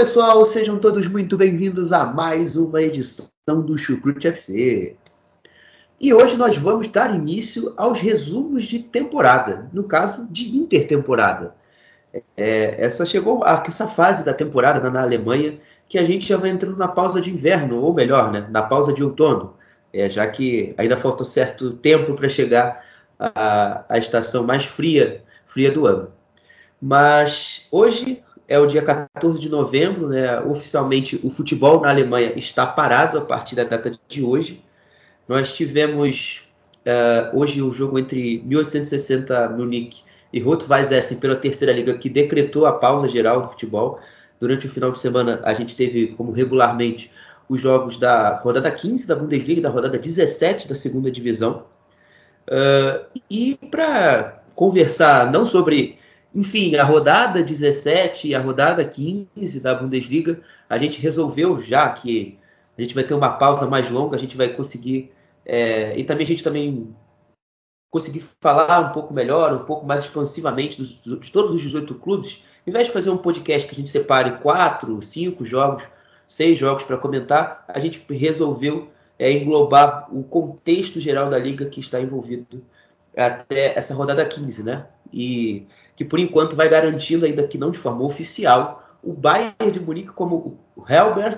Pessoal, sejam todos muito bem-vindos a mais uma edição do Chucrute FC. E hoje nós vamos dar início aos resumos de temporada, no caso de intertemporada. É, essa chegou a essa fase da temporada na Alemanha que a gente já vai entrando na pausa de inverno, ou melhor, né, na pausa de outono, é, já que ainda falta um certo tempo para chegar à estação mais fria, fria do ano. Mas hoje é o dia 14 de novembro, né? Oficialmente o futebol na Alemanha está parado a partir da data de hoje. Nós tivemos uh, hoje o um jogo entre 1860 Munique e Rot-Weiss Essen pela terceira liga que decretou a pausa geral do futebol. Durante o final de semana a gente teve como regularmente os jogos da rodada 15 da Bundesliga e da rodada 17 da segunda divisão. Uh, e para conversar não sobre enfim, a rodada 17 e a rodada 15 da Bundesliga, a gente resolveu já que a gente vai ter uma pausa mais longa, a gente vai conseguir. É, e também a gente também conseguir falar um pouco melhor, um pouco mais expansivamente dos, de todos os 18 clubes, em vez de fazer um podcast que a gente separe quatro, cinco jogos, seis jogos para comentar, a gente resolveu é, englobar o contexto geral da liga que está envolvido até essa rodada 15, né? E que por enquanto vai garantindo, ainda que não de forma oficial, o Bayern de Munique como o Herbert,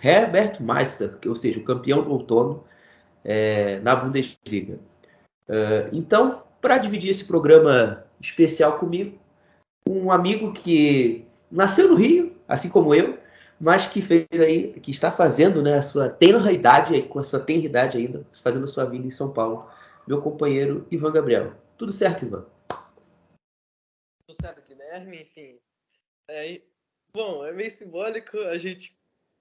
Herbert Meister, ou seja, o campeão do outono é, na Bundesliga. Uh, então, para dividir esse programa especial comigo, um amigo que nasceu no Rio, assim como eu, mas que fez aí, que está fazendo né, a sua tenra idade, com a sua tenra idade ainda, fazendo a sua vida em São Paulo, meu companheiro Ivan Gabriel. Tudo certo, Ivan? Guilherme, enfim. É, bom, é meio simbólico a gente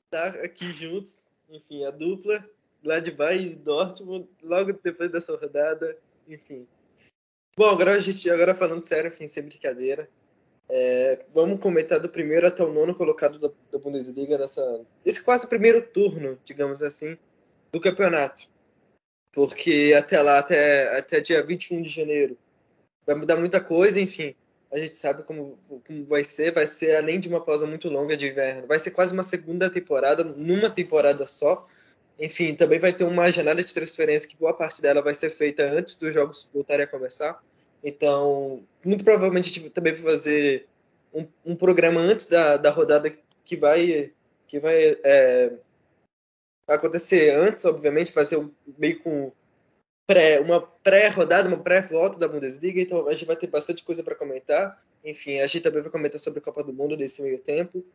estar tá aqui juntos, enfim, a dupla, Gladbach e Dortmund, logo depois dessa rodada, enfim. Bom, agora a gente, agora falando sério, enfim, sem brincadeira, é, vamos comentar do primeiro até o nono colocado da, da Bundesliga nessa, esse quase primeiro turno, digamos assim, do campeonato. Porque até lá, até, até dia 21 de janeiro, vai mudar muita coisa, enfim a gente sabe como, como vai ser. Vai ser além de uma pausa muito longa de inverno, vai ser quase uma segunda temporada numa temporada só. Enfim, também vai ter uma janela de transferência que boa parte dela vai ser feita antes dos jogos voltarem a começar. Então, muito provavelmente a gente também vai fazer um, um programa antes da, da rodada que vai que vai é, acontecer antes, obviamente, vai ser meio com pré, uma pré-rodada, uma pré-volta da Bundesliga, então a gente vai ter bastante coisa para comentar. Enfim, a gente também vai comentar sobre a Copa do Mundo nesse meio tempo.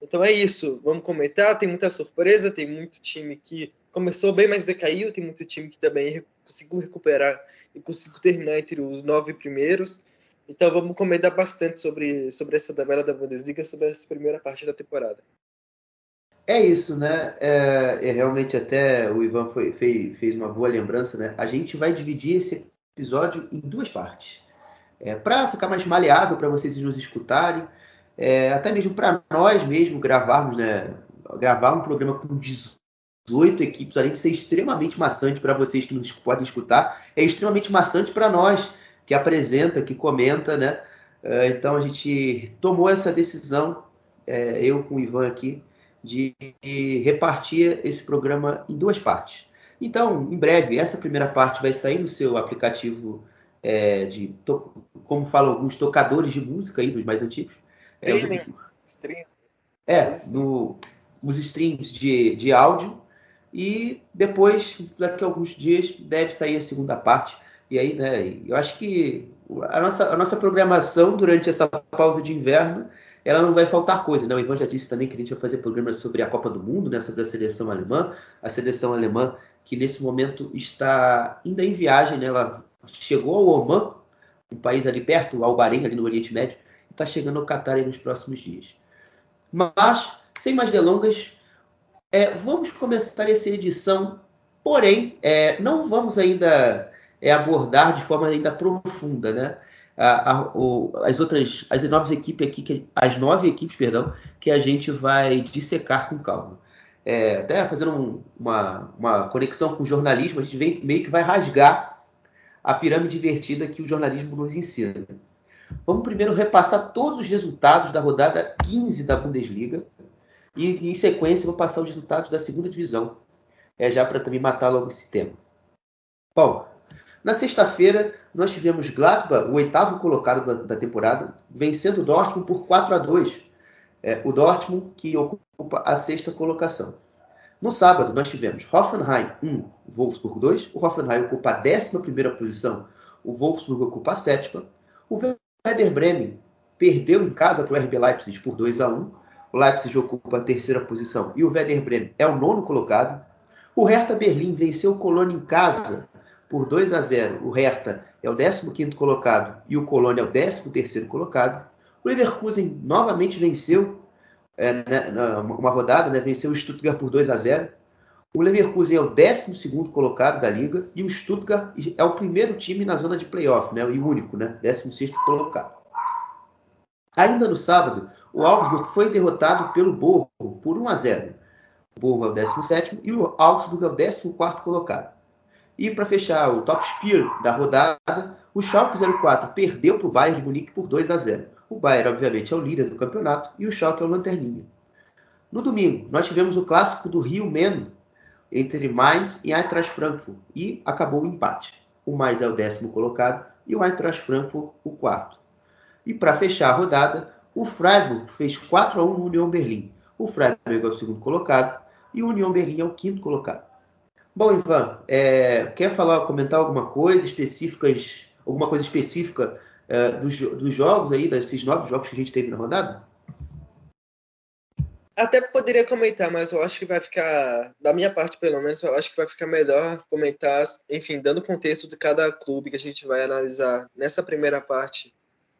Então é isso, vamos comentar. Tem muita surpresa, tem muito time que começou bem, mas decaiu, tem muito time que também conseguiu recuperar e conseguiu terminar entre os nove primeiros. Então vamos comentar bastante sobre, sobre essa tabela da Bundesliga, sobre essa primeira parte da temporada. É isso, né? É, é realmente até o Ivan foi, fez, fez, uma boa lembrança, né? A gente vai dividir esse episódio em duas partes. É, para ficar mais maleável para vocês nos escutarem, é, até mesmo para nós mesmo gravarmos, né? Gravar um programa com 18 equipes, além de ser extremamente maçante para vocês que nos podem escutar, é extremamente maçante para nós que apresenta, que comenta, né? É, então a gente tomou essa decisão, é, eu com o Ivan aqui, de repartir esse programa em duas partes. Então, em breve, essa primeira parte vai sair no seu aplicativo é, de, como falam alguns, tocadores de música aí, dos mais antigos. É, Stream. É, no, nos streams de, de áudio. E depois, daqui a alguns dias, deve sair a segunda parte. E aí, né, eu acho que a nossa, a nossa programação durante essa pausa de inverno ela não vai faltar coisa. Né? O Ivan já disse também que a gente vai fazer programas sobre a Copa do Mundo, né? sobre a seleção alemã. A seleção alemã que nesse momento está ainda em viagem, né? ela chegou ao Oman, um país ali perto, ao Bahrein, ali no Oriente Médio, e está chegando ao Qatar nos próximos dias. Mas, sem mais delongas, é, vamos começar essa edição, porém, é, não vamos ainda é, abordar de forma ainda profunda, né? A, o, as outras, as nove equipes aqui, que, as nove equipes, perdão, que a gente vai dissecar com calma. É, até fazendo um, uma, uma conexão com o jornalismo, a gente vem, meio que vai rasgar a pirâmide invertida que o jornalismo nos ensina. Vamos primeiro repassar todos os resultados da rodada 15 da Bundesliga e, em sequência, vou passar os resultados da segunda divisão, é, já para também matar logo esse tema. Bom, na sexta-feira, nós tivemos Gladbach, o oitavo colocado da, da, temporada, vencendo o Dortmund por 4 a 2. É, o Dortmund que ocupa a sexta colocação. No sábado, nós tivemos Hoffenheim 1, Wolfsburg 2. O Hoffenheim ocupa a 11 posição, o Wolfsburg ocupa a sétima. O Werder Bremen perdeu em casa para o RB Leipzig por 2 a 1. O Leipzig ocupa a terceira posição e o Werder Bremen é o nono colocado. O Hertha Berlim venceu o Colônia em casa por 2 a 0. O Hertha é o 15º colocado e o Colônia é o 13º colocado. O Leverkusen novamente venceu é, né, uma rodada, né, venceu o Stuttgart por 2 a 0. O Leverkusen é o 12 colocado da liga e o Stuttgart é o primeiro time na zona de playoff, né, e o único, né, 16 colocado. Ainda no sábado, o Augsburg foi derrotado pelo Borro por 1 a 0. O Borro é o 17 e o Augsburg é o 14 colocado. E para fechar o top spear da rodada, o Schalke 04 perdeu para o Bayern de Munique por 2 a 0. O Bayern, obviamente, é o líder do campeonato e o Schalke é o lanterninha. No domingo, nós tivemos o clássico do Rio Meno entre Mainz e Eintracht Frankfurt e acabou o empate. O Mainz é o décimo colocado e o Eintracht Frankfurt o quarto. E para fechar a rodada, o Freiburg fez 4 a 1 no União Berlim. O Freiburg é o segundo colocado e o União Berlim é o quinto colocado. Bom, Ivan, é, quer falar, comentar alguma coisa específica, alguma coisa específica é, dos, dos, jogos aí, desses nove jogos que a gente teve na rodada? Até poderia comentar, mas eu acho que vai ficar, da minha parte pelo menos, eu acho que vai ficar melhor comentar, enfim, dando contexto de cada clube que a gente vai analisar nessa primeira parte.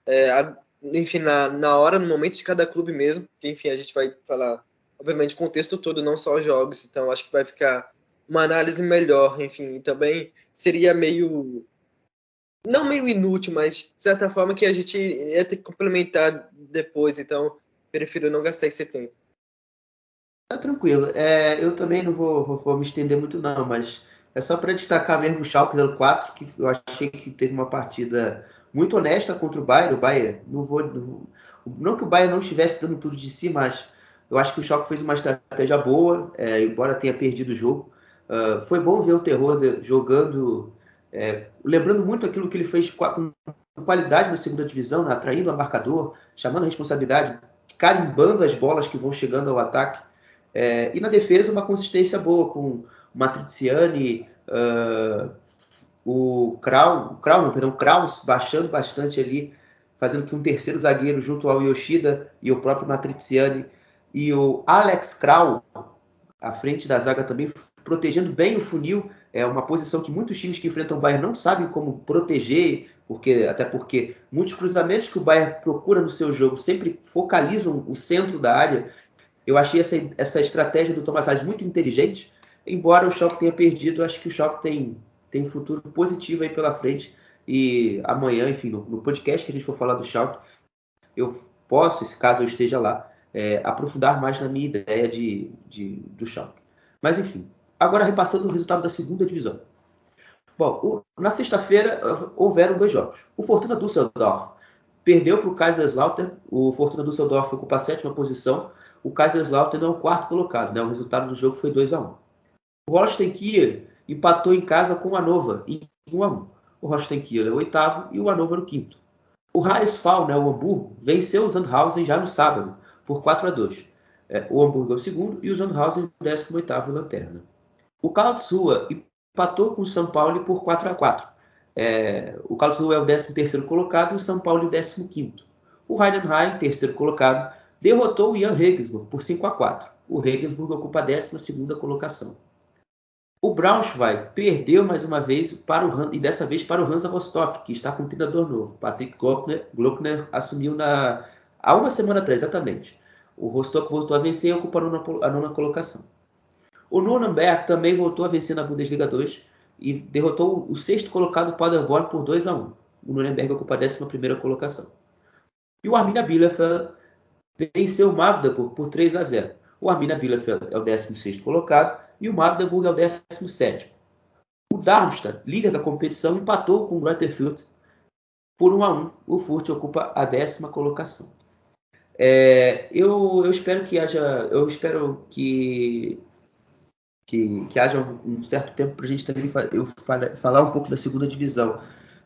É, a, enfim, na, na hora, no momento de cada clube mesmo, que enfim, a gente vai falar, obviamente, contexto todo, não só os jogos, então acho que vai ficar uma análise melhor, enfim, também seria meio não meio inútil, mas de certa forma que a gente ia ter que complementar depois, então prefiro não gastar esse tempo. Tá tranquilo. É, eu também não vou, vou, vou, me estender muito não, mas é só para destacar mesmo o Schalke 04, que eu achei que teve uma partida muito honesta contra o Bayern. O Bayern, não vou, não, não que o Bayern não estivesse dando tudo de si, mas eu acho que o Schalke fez uma estratégia boa, é, embora tenha perdido o jogo. Uh, foi bom ver o Terror jogando, é, lembrando muito aquilo que ele fez com qualidade na segunda divisão, né, atraindo a marcador, chamando a responsabilidade, carimbando as bolas que vão chegando ao ataque. É, e na defesa, uma consistência boa com o Matriciani, uh, o Kraus, Kraus, perdão, Kraus baixando bastante ali, fazendo que um terceiro zagueiro junto ao Yoshida e o próprio Matriciani e o Alex Kraus à frente da zaga também protegendo bem o funil, é uma posição que muitos times que enfrentam o Bayern não sabem como proteger, porque até porque muitos cruzamentos que o Bayern procura no seu jogo sempre focalizam o centro da área. Eu achei essa, essa estratégia do Thomas Reis muito inteligente, embora o Schalke tenha perdido, acho que o Schalke tem, tem futuro positivo aí pela frente. E amanhã, enfim, no, no podcast que a gente for falar do Schalke, eu posso, caso eu esteja lá, é, aprofundar mais na minha ideia de, de, do Schalke. Mas enfim, Agora repassando o resultado da segunda divisão. Bom, o, na sexta-feira houveram dois jogos. O Fortuna Düsseldorf perdeu para o Kaiserslautern. O Fortuna Düsseldorf ocupa a sétima posição. O Kaiserslautern é o quarto colocado. Né? O resultado do jogo foi 2 a 1 O Holstein Kiel empatou em casa com o Hannover em 1 a 1 O Holstein Kiel é o oitavo e o Hannover o quinto. O Raesfall, né, o Hamburgo, venceu o Sandhausen já no sábado por 4 a 2 é, O Hamburgo é o segundo e o Sandhausen o 18º lanterna. O Karlsruhe empatou com o São Paulo por 4 a 4 é, O Karlsruhe é o 13º colocado e o São Paulo o 15º. O Heidenheim, terceiro colocado, derrotou o Jan Regensburg por 5 a 4. O Regensburg ocupa a 12 colocação. O Braunschweig perdeu mais uma vez para o e dessa vez para o Hansa Rostock, que está com um treinador novo. Patrick Glockner, Glockner assumiu na há uma semana atrás, exatamente. O Rostock voltou a vencer e ocupa a a nona colocação. O Nuremberg também voltou a vencer na Bundesliga 2 e derrotou o sexto colocado Paderborn por 2 a 1. O Nuremberg ocupa a 11 colocação. E o Arminia Bielefeld venceu o Magdeburg por 3 a 0. O Arminia Bielefeld é o 16º colocado e o Magdeburg é o 17º. O Darmstadt, líder da competição, empatou com o Fürth por 1 a 1. O Fürth ocupa a décima colocação. É, eu, eu, espero que haja, eu espero que que, que haja um, certo tempo para a gente também eu falar um pouco da segunda divisão.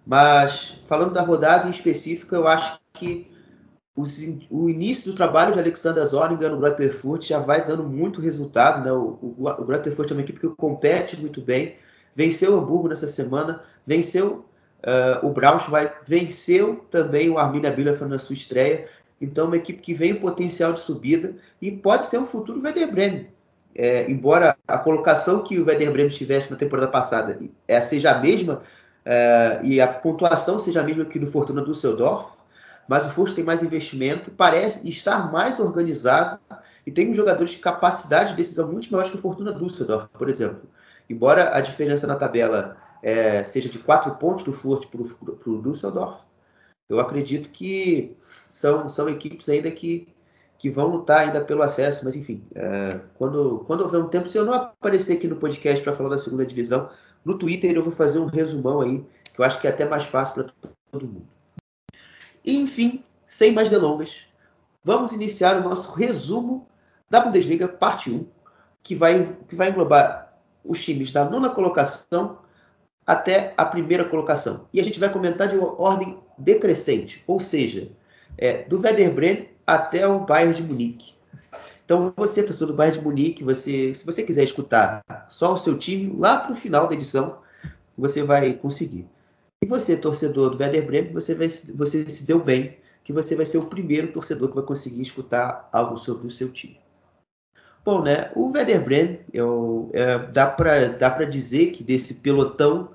Mas falando da rodada em específico, eu acho que o início do trabalho de Alexander Zorniger no Grutterfurt já vai dando muito resultado. Né? O, o, o é uma equipe que compete muito bem. Venceu o Hamburgo nessa semana, venceu uh, o Braunschweig, venceu também o Arminia Bielefeld na sua estreia. Então, uma equipe que vem em potencial de subida e pode ser um futuro Werder Bremen. É, embora a colocação que o Werder Bremen tivesse na temporada passada é, seja a mesma é, e a pontuação seja a mesma que do Fortuna Düsseldorf, mas o Força tem mais investimento, parece estar mais organizado e tem jogadores de capacidade de decisão muito maior que o Fortuna Düsseldorf, por exemplo. Embora a diferença na tabela é, seja de 4 pontos do Furt para o Düsseldorf, eu acredito que são, são equipes ainda que, que vão lutar ainda pelo acesso, mas enfim, é, quando, quando houver um tempo, se eu não aparecer aqui no podcast para falar da segunda divisão, no Twitter eu vou fazer um resumão aí, que eu acho que é até mais fácil para todo mundo. Enfim, sem mais delongas, vamos iniciar o nosso resumo da Bundesliga, parte 1, que vai, que vai englobar os times da nona colocação até a primeira colocação. E a gente vai comentar de ordem decrescente, ou seja, é, do Werder Bremen até o Bayern de Munique. Então, você, torcedor do Bayern de Munique, você, se você quiser escutar só o seu time, lá para o final da edição, você vai conseguir. E você, torcedor do Werder Bremen, você, vai, você se deu bem, que você vai ser o primeiro torcedor que vai conseguir escutar algo sobre o seu time. Bom, né? O Werder Bremen, eu, é, dá para dizer que desse pelotão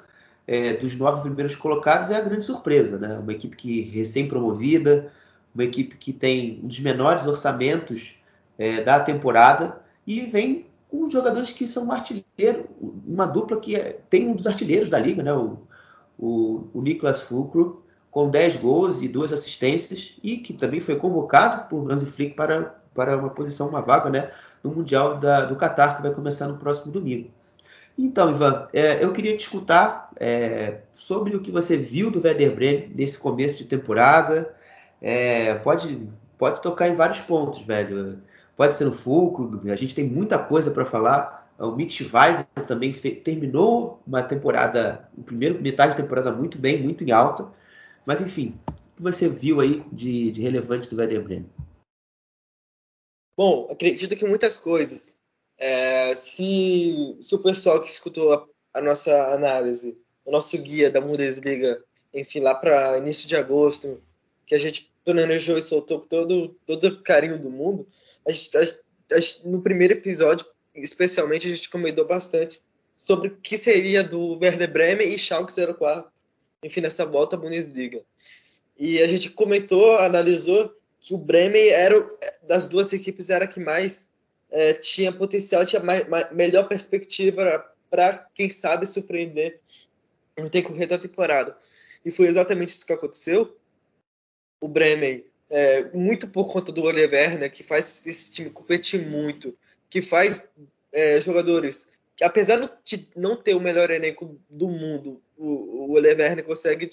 é, dos nove primeiros colocados é a grande surpresa, né? Uma equipe que recém-promovida, uma equipe que tem um dos menores orçamentos é, da temporada e vem com jogadores que são um artilheiro, uma dupla que é, tem um dos artilheiros da liga, né? O, o, o Niklas Fulcro, com 10 gols e duas assistências, e que também foi convocado por Hansi Flick para, para uma posição, uma vaga né, no Mundial da, do Qatar, que vai começar no próximo domingo. Então, Ivan, é, eu queria te escutar é, sobre o que você viu do Werder Bremen nesse começo de temporada. É, pode, pode tocar em vários pontos, velho. Pode ser no Fulcro, a gente tem muita coisa para falar, o Mitch Weiser também terminou uma temporada, o primeiro metade da temporada muito bem, muito em alta. Mas enfim, o que você viu aí de, de relevante do Werder Bremen? Bom, acredito que muitas coisas. É, se, se o pessoal que escutou a, a, nossa análise, o nosso guia da Bundesliga, enfim, lá para início de agosto, que a gente planejou e soltou com todo, todo o carinho do mundo, a gente, a, a, no primeiro episódio especialmente, a gente comentou bastante sobre o que seria do Werder Bremen e Schalke 04, enfim, nessa volta à Bundesliga. E a gente comentou, analisou que o Bremen era das duas equipes era que mais é, tinha potencial, tinha mais, mais, melhor perspectiva para quem sabe surpreender no decorrer da temporada. E foi exatamente isso que aconteceu. O Bremen, é, muito por conta do Oliver, né, que faz esse time competir muito, que faz é, jogadores que, apesar de não ter o melhor elenco do mundo, o, o Ole consegue,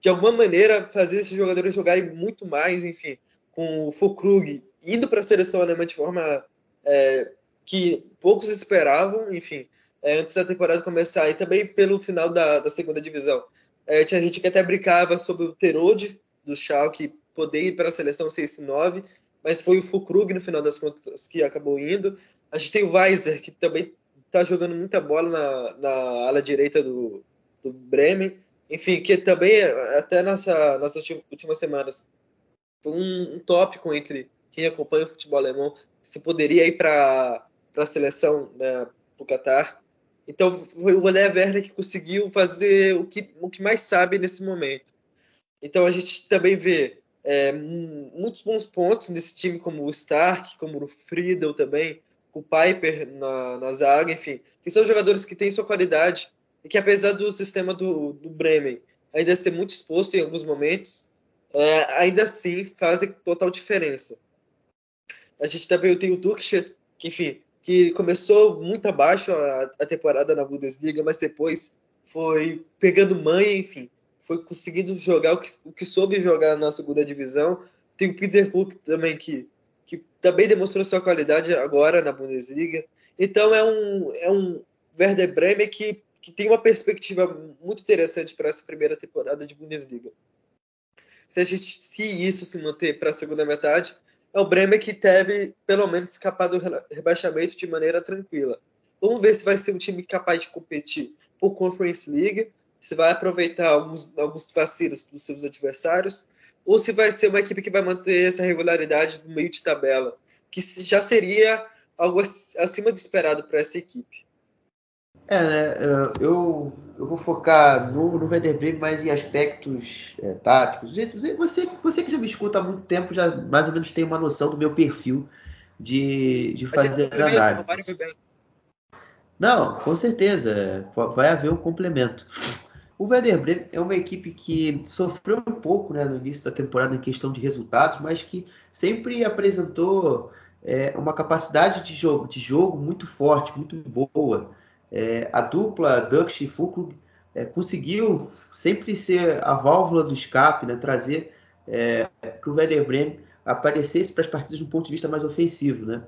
de alguma maneira, fazer esses jogadores jogarem muito mais, enfim, com o Fulkrug indo para a seleção alemã de forma é, que poucos esperavam, enfim, é, antes da temporada começar, e também pelo final da, da segunda divisão. É, tinha gente que até brincava sobre o Terode do Schalke poder ir para a seleção 6-9, mas foi o Fulkrug no final das contas que acabou indo. A gente tem o Weiser, que também está jogando muita bola na, na ala direita do, do Bremen. Enfim, que também, até nessa, nessas últimas semanas, foi um, um tópico entre quem acompanha o futebol alemão, se poderia ir para a seleção, né, para o Qatar. Então foi o Olé Werner que conseguiu fazer o que, o que mais sabe nesse momento. Então a gente também vê é, muitos bons pontos nesse time, como o Stark, como o Friedel também, com o Piper na, na zaga, enfim, que são jogadores que têm sua qualidade e que apesar do sistema do, do Bremen ainda ser muito exposto em alguns momentos, é, ainda assim fazem total diferença. A gente também tem o Durkheim, que enfim, que começou muito abaixo a, a temporada na Bundesliga, mas depois foi pegando manha, enfim, foi conseguindo jogar o que, o que soube jogar na segunda divisão. Tem o Peter Hook também, que, que também demonstrou sua qualidade agora na Bundesliga. Então é um, é um Werder Bremen que, que tem uma perspectiva muito interessante para essa primeira temporada de Bundesliga. Se, a gente, se isso se manter para a segunda metade, é o Bremen que deve, pelo menos, escapar do rebaixamento de maneira tranquila. Vamos ver se vai ser um time capaz de competir por Conference League se vai aproveitar alguns, alguns vacilos dos seus adversários, ou se vai ser uma equipe que vai manter essa regularidade no meio de tabela, que já seria algo acima do esperado para essa equipe. É, né? Eu, eu vou focar no, no Werder Bremen mais em aspectos é, táticos. Gente, você, você que já me escuta há muito tempo já mais ou menos tem uma noção do meu perfil de, de fazer análise. Não, com certeza. Vai haver um complemento. O Werder Bremen é uma equipe que sofreu um pouco né, no início da temporada em questão de resultados, mas que sempre apresentou é, uma capacidade de jogo, de jogo muito forte, muito boa. É, a dupla Dux e Fulkrug é, conseguiu sempre ser a válvula do escape, né, trazer é, que o Werder Bremen aparecesse para as partidas de um ponto de vista mais ofensivo. Né?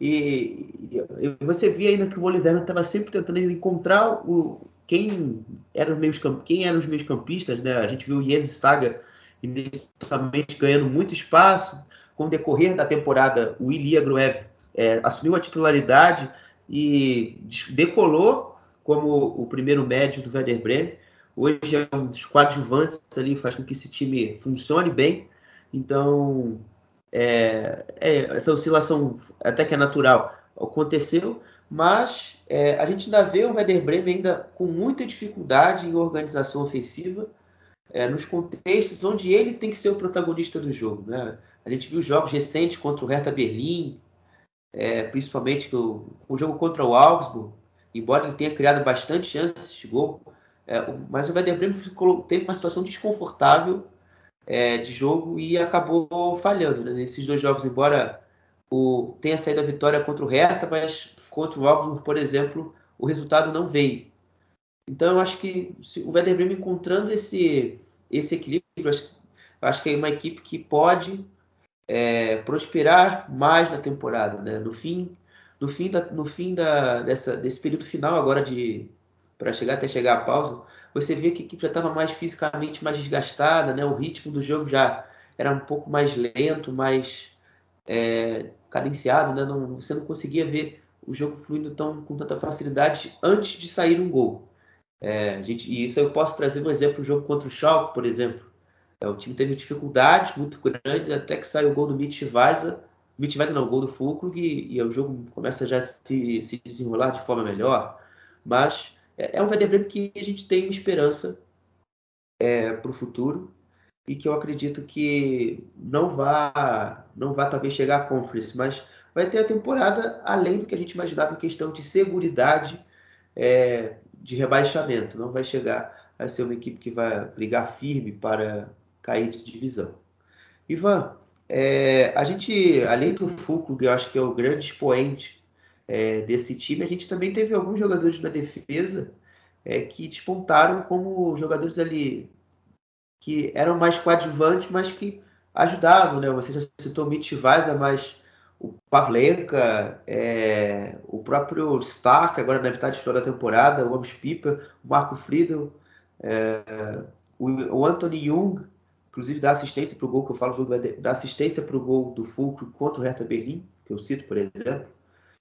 E, e você via ainda que o Oliver estava sempre tentando encontrar o, quem eram os meios, quem eram os meios campistas, né? A gente viu o Jens Stager inicialmente ganhando muito espaço. Com o decorrer da temporada, o Ilya Gruev é, assumiu a titularidade e decolou como o primeiro médio do Werder Bremen. Hoje é um dos coadjuvantes ali, faz com que esse time funcione bem. Então, é, é, essa oscilação até que é natural aconteceu, mas é, a gente ainda vê o Werder Bremen ainda com muita dificuldade em organização ofensiva, é, nos contextos onde ele tem que ser o protagonista do jogo. Né? A gente viu jogos recentes contra o Hertha Berlim, é, principalmente o, o, jogo contra o Augsburg, embora ele tenha criado bastante chances de gol, é, mas o Werder Bremen ficou, teve uma situação desconfortável é, de jogo e acabou falhando né? nesses dois jogos, embora o, tenha saído a vitória contra o Hertha, mas contra o Augsburg, por exemplo, o resultado não veio. Então, eu acho que o Werder Bremen encontrando esse, esse equilíbrio, acho, acho que é uma equipe que pode é, prosperar mais na temporada. Né? No fim, no fim, da, no fim da, dessa, desse período final agora de para chegar até chegar a pausa, você vê que a equipe já estava mais fisicamente mais desgastada, né? o ritmo do jogo já era um pouco mais lento, mais é, cadenciado, né? não, você não conseguia ver o jogo fluindo tão, com tanta facilidade antes de sair um gol. É, gente, e isso eu posso trazer um exemplo, o jogo contra o Schalke, por exemplo. É, o time teve dificuldades muito grandes até que sai o gol do Mitch Weiser, Mitch Weiser não, o gol do Fulkrug, e, e o jogo começa já a se, se desenrolar de forma melhor. Mas é, é um Werder Bremen que a gente tem esperança é, para o futuro e que eu acredito que não vá, não vá talvez chegar à Conference, mas vai ter a temporada além do que a gente imaginava em questão de segurança é, de rebaixamento. Não vai chegar a ser uma equipe que vai brigar firme para cair de divisão. Ivan, é, a gente, além do Fulcro, que eu acho que é o grande expoente é, desse time, a gente também teve alguns jogadores da defesa é, que despontaram como jogadores ali que eram mais coadjuvantes, mas que ajudavam, né? Você já citou o Mitch Weiser, mas o Pavlenka, é, o próprio Stark, agora na metade final da temporada, o Amos Piper, o Marco Friedel, é, o, o, Anthony Jung, inclusive dá assistência para o gol que eu falo, dá assistência para o gol do Fulcro contra o Hertha Berlim, que eu cito, por exemplo.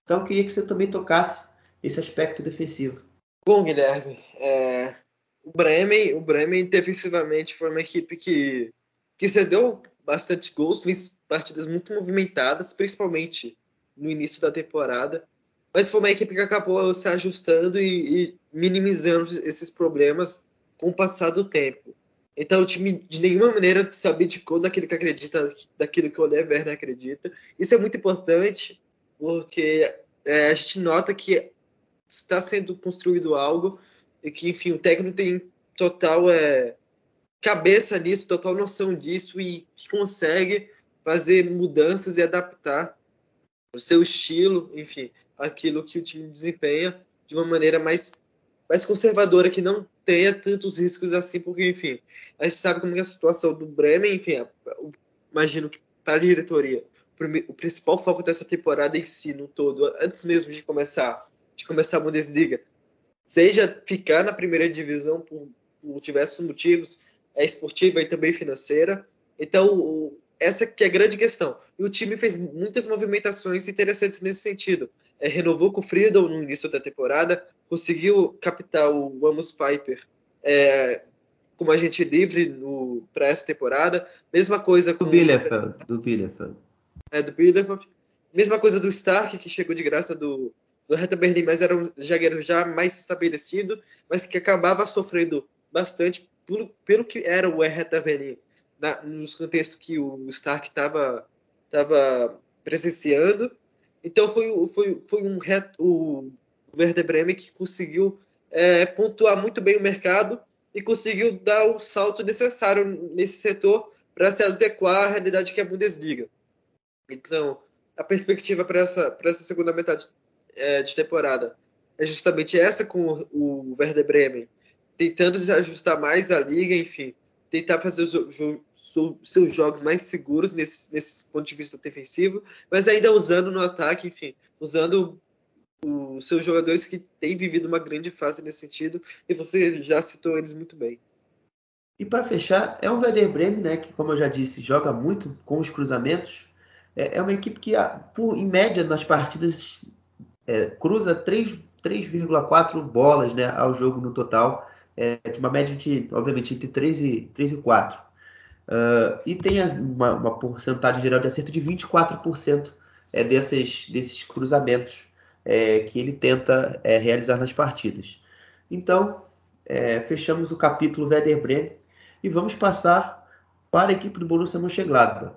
Então, eu queria que você também tocasse esse aspecto defensivo. Bom, Guilherme, é, o Bremen, o Bremen defensivamente foi uma equipe que que cedeu bastante gols, fez partidas muito movimentadas, principalmente no início da temporada. Mas foi uma equipe que acabou se ajustando e, e minimizando esses problemas com o passar do tempo. Então o time de nenhuma maneira se abdicou daquilo que acredita, daquilo que o Ole acredita. Isso é muito importante porque é, a gente nota que está sendo construído algo e que, enfim, o técnico tem total é, cabeça nisso, total noção disso e que consegue fazer mudanças e adaptar o seu estilo, enfim, aquilo que o time desempenha de uma maneira mais, mais conservadora, que não tenha tantos riscos assim, porque, enfim, a gente sabe como é a situação do Bremen, enfim, imagino que para a diretoria, o principal foco dessa temporada em si, no todo, antes mesmo de começar, de começar a Bundesliga, seja ficar na primeira divisão por, por diversos motivos, é esportiva e também financeira. Então, o, essa que é a grande questão. E o time fez muitas movimentações interessantes nesse sentido. É, renovou com o Friedel no início da temporada, conseguiu captar o Amos Piper é, como agente livre para essa temporada. Mesma coisa com do Bielefeld, do Bielefeld. É, do Bielefeld. Mesma coisa do Stark, que chegou de graça do, do Hertha Berlim, mas era um zagueiro já mais estabelecido, mas que acabava sofrendo bastante pelo que era o Hertha Berlim, na, nos contextos que o Stark estava tava presenciando. Então foi, foi, foi um o Werder Bremen que conseguiu é, pontuar muito bem o mercado e conseguiu dar o salto necessário nesse setor para se adequar à realidade que é a Bundesliga. Então, a perspectiva para essa, essa segunda metade é, de temporada é justamente essa com o Werder Bremen, tentando se ajustar mais à liga, enfim, tentar fazer os, seus jogos mais seguros nesse, nesse ponto de vista defensivo, mas ainda usando no ataque, enfim, usando os seus jogadores que têm vivido uma grande fase nesse sentido, e você já citou eles muito bem. E para fechar, é um Werder Bremen, né, que como eu já disse, joga muito com os cruzamentos. É, é uma equipe que, por, em média, nas partidas é, cruza 3,4 bolas né, ao jogo no total, é, uma média de, obviamente, entre 3 e, 3 e 4. Uh, ah, e tem uma, uma, porcentagem geral de acerto de 24% é, desses, desses cruzamentos é, que ele tenta é, realizar nas partidas. Então, é, fechamos o capítulo Werder Bremen e vamos passar para a equipe do Borussia Mönchengladbach.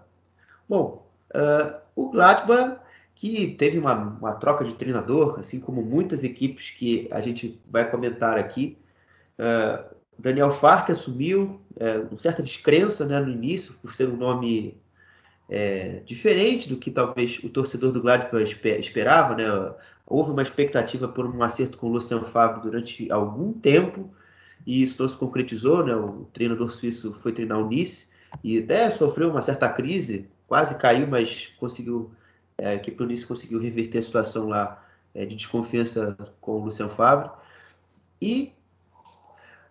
Bom, uh, o Gladbach que teve uma, uma, troca de treinador, assim como muitas equipes que a gente vai comentar aqui. Uh, Daniel Fark assumiu uh, uma certa descrença né, no início, por ser um nome é, diferente do que talvez o torcedor do Gladbach esperava. Né? Houve uma expectativa por um acerto com o Luciano Favre durante algum tempo e isso não se concretizou. Né? O treinador suíço foi treinar o Nice e até sofreu uma certa crise, quase caiu, mas conseguiu é, que por isso conseguiu reverter a situação lá é, de desconfiança com o Luciano Favre. E,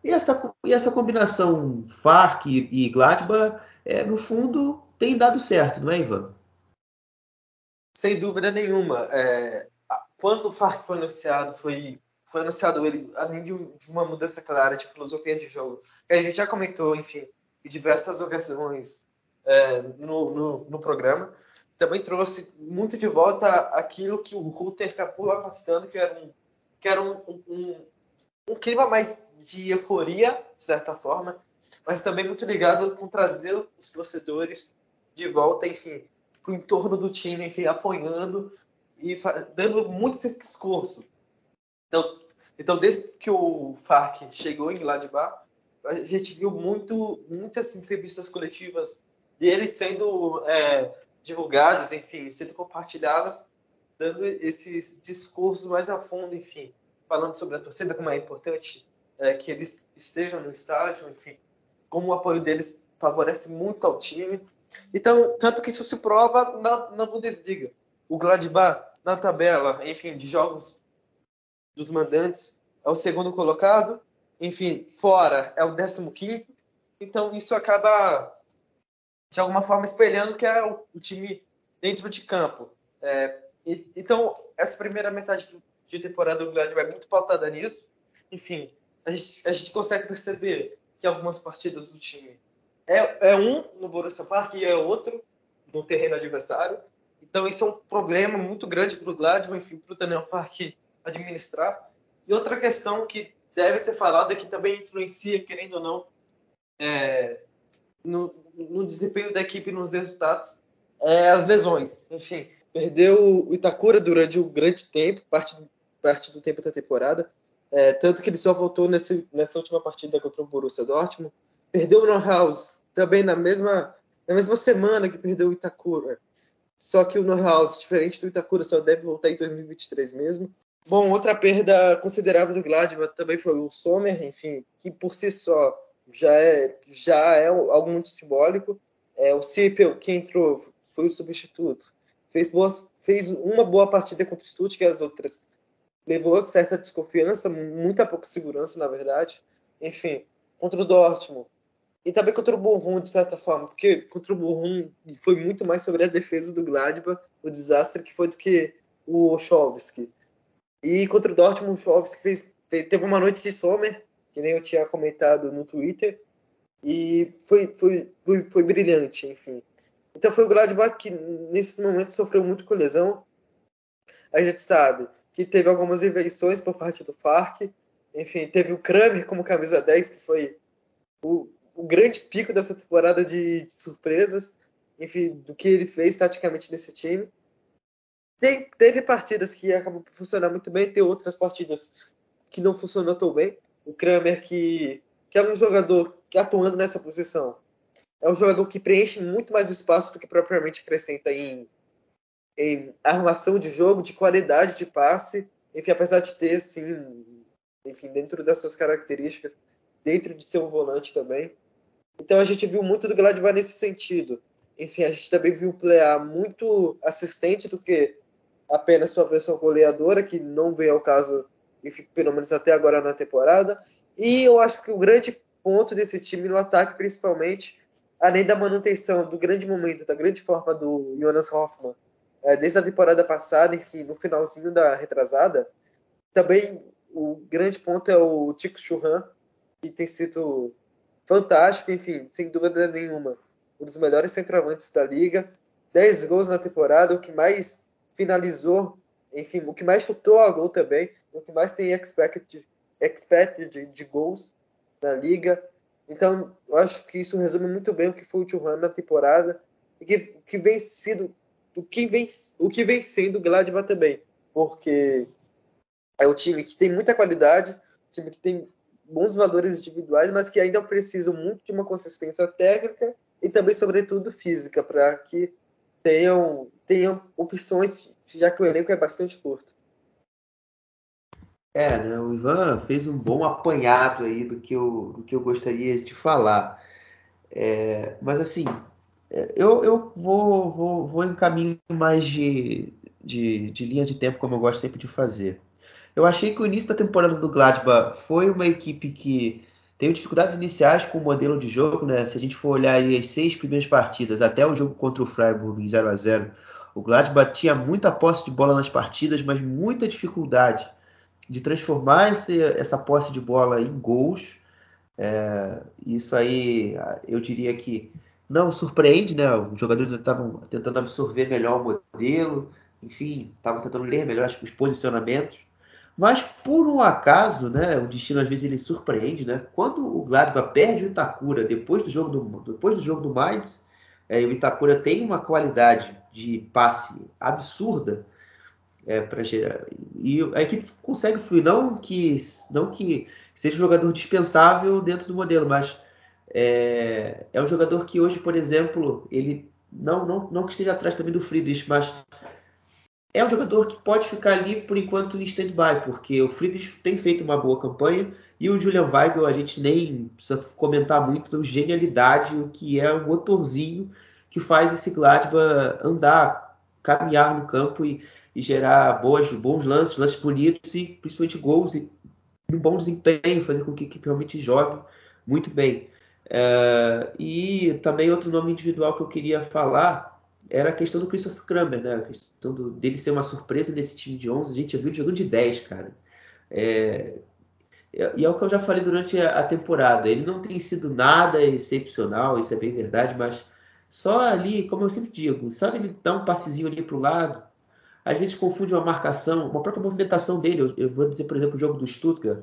e, essa, e essa combinação Farc e, e Gladbach, é, no fundo, tem dado certo, não é, Ivan? Sem dúvida nenhuma. É, quando o Farc foi anunciado, foi, foi anunciado ele, além de, de, uma mudança clara de filosofia de jogo, que a gente já comentou, enfim, em diversas ocasiões é, no, no, no programa, também trouxe muito de volta aquilo que o Ruther acabou afastando, que era um, que era um, um, um clima mais de euforia, de certa forma, mas também muito ligado com trazer os torcedores de volta, enfim, para o entorno do time, enfim, apoiando e dando muito esse discurso. Então, então, desde que o Farc chegou em Gladbach, a gente viu muito, muitas entrevistas coletivas dele sendo é, divulgadas, enfim, sendo compartilhadas, dando esses discursos mais a fundo, enfim, falando sobre a torcida, como é importante é, que eles estejam no estádio, enfim, como o apoio deles favorece muito ao time. Então, tanto que isso se prova na, na Bundesliga. O Gladbach, na tabela, enfim, de jogos dos mandantes, é o segundo colocado, enfim, fora é o décimo quinto. Então, isso acaba de alguma forma espelhando que é o, o time dentro de campo. É, e, então, essa primeira metade de temporada do Gladbach é muito pautada nisso. Enfim, a gente, a gente consegue perceber que algumas partidas do time é, é um no Borussia Park e é outro no terreno adversário. Então isso é um problema muito grande para o Gladbach, enfim, para o Daniel Fark administrar. E outra questão que deve ser falada, que também influencia, querendo ou não, é, no, no, desempenho da equipe nos resultados, é as lesões. Enfim, perdeu o Itakura durante um grande tempo, parte do, parte do tempo da temporada, é, tanto que ele só voltou nesse, nessa última partida contra o Borussia Dortmund. Perdeu o Neuhaus também na mesma, na mesma semana que perdeu o Itakura. Só que o Neuhaus, diferente do Itakura, só deve voltar em 2023 mesmo. Bom, outra perda considerável do Gladbach também foi o Sommer, enfim, que por si só já é, já é algo muito simbólico. É, o Sipel, que entrou, foi o substituto. Fez, boas, fez uma boa partida contra o Stuttgart, as outras levou certa desconfiança, muita pouca segurança, na verdade. Enfim, contra o Dortmund. E também contra o Bochum, de certa forma, porque contra o Bochum foi muito mais sobre a defesa do Gladbach, o desastre que foi do que o Chovski. E contra o Dortmund, o Chovski fez, teve uma noite de Sommer, que nem eu tinha comentado no Twitter, e foi, foi, foi, foi brilhante, enfim. Então foi o Gladbach que nesses momentos sofreu muito com lesão. A gente sabe que teve algumas invenções por parte do Farc. Enfim, teve o Kramer como camisa 10, que foi o, o grande pico dessa temporada de, de, surpresas. Enfim, do que ele fez taticamente nesse time. Tem, teve partidas que acabou por funcionar muito bem, tem outras partidas que não funcionou tão bem. O Kramer, que, que um jogador que atuando nessa posição, é um jogador que preenche muito mais o espaço do que propriamente acrescenta em em armação de jogo, de qualidade de passe, enfim, apesar de ter, assim, enfim, dentro dessas características, dentro de ser um volante também. Então a gente viu muito do Gladbach nesse sentido. Enfim, a gente também viu playar muito assistente do que apenas sua versão goleadora, que não veio ao caso, enfim, pelo menos até agora na temporada. E eu acho que o grande ponto desse time no ataque, principalmente, além da manutenção do grande momento, da grande forma do Jonas Hoffmann, é, desde a temporada passada, enfim, no finalzinho da retrasada. Também o grande ponto é o Tico Churran, que tem sido fantástico, enfim, sem dúvida nenhuma, um dos melhores centroavantes da liga. 10 gols na temporada, o que mais finalizou, enfim, o que mais chutou a gol também, o que mais tem expected, expected de, de gols na liga. Então, eu acho que isso resume muito bem o que foi o Churran na temporada e que, que vem sido o que vem, o que vem sendo o Gladbach também, porque é um time que tem muita qualidade, um time que tem bons valores individuais, mas que ainda precisa muito de uma consistência técnica e também, sobretudo, física, para que tenham, tenham opções, já que o elenco é bastante curto. É, né? O Ivan fez um bom apanhado aí do que eu, do que eu gostaria de falar. É, mas assim, eu, eu vou, vou, vou em caminho mais de, de, de linha de tempo, como eu gosto sempre de fazer. Eu achei que o início da temporada do Gladbach foi uma equipe que teve dificuldades iniciais com o modelo de jogo, né? Se a gente for olhar as seis primeiras partidas, até o jogo contra o Freiburg em 0 a 0 o Gladbach tinha muita posse de bola nas partidas, mas muita dificuldade de transformar esse, essa posse de bola em gols. É, isso aí, eu diria que não surpreende, né? Os jogadores estavam tentando absorver melhor o modelo, enfim, estavam tentando ler melhor os posicionamentos. Mas por um acaso, né, o destino às vezes ele surpreende, né? Quando o Gladbach perde o Itakura depois do jogo do, depois do jogo do Mainz, é, o Itakura tem uma qualidade de passe absurda é, para gerar. E a equipe consegue fluir, não que não que seja um jogador dispensável dentro do modelo, mas é, é um jogador que hoje, por exemplo, ele não, não, não que esteja atrás também do Friedrich, mas é um jogador que pode ficar ali por enquanto em stand-by, porque o Friedrich tem feito uma boa campanha e o Julian Weigel a gente nem precisa comentar muito da genialidade, o que é o motorzinho que faz esse Gladbach andar, caminhar no campo e, e gerar boas, bons lances, lances bonitos e principalmente gols e um bom desempenho, fazer com que a equipe realmente jogue muito bem. É, e também outro nome individual que eu queria falar era a questão do Christopher Kramer, né? A questão do, dele ser uma surpresa nesse time de 11. A gente já viu ele jogando de 10, cara. É, e é o que eu já falei durante a temporada. Ele não tem sido nada excepcional, isso é bem verdade, mas só ali, como eu sempre digo, só ele dar um passezinho ali para o lado, às vezes confunde uma marcação, uma própria movimentação dele. Eu, vou dizer, por exemplo, o jogo do Stuttgart.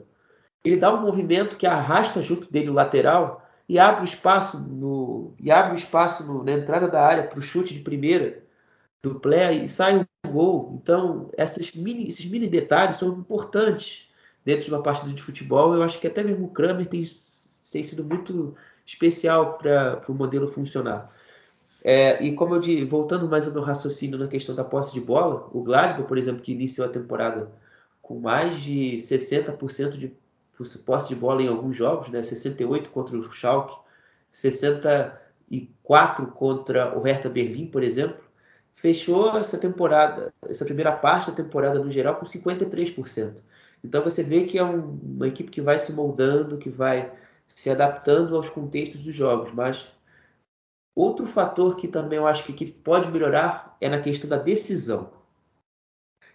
Ele dá um movimento que arrasta junto dele o lateral e abre o espaço no e abre o espaço no, na entrada da área para o chute de primeira do play e sai um gol. Então, mini, esses mini detalhes são importantes dentro de uma partida de futebol. Eu acho que até mesmo o Kramer tem, tem sido muito especial para o modelo funcionar. É, e como eu disse, voltando mais ao meu raciocínio na questão da posse de bola, o Glasgow, por exemplo, que iniciou a temporada com mais de 60% de posse de bola em alguns jogos, né? 68 contra o Schalke, 64 contra o Hertha Berlim, por exemplo, fechou essa temporada, essa primeira parte da temporada no geral com 53%. Então você vê que é um, uma equipe que vai se moldando, que vai se adaptando aos contextos dos jogos, mas Outro fator que também eu acho que, que pode melhorar é na questão da decisão.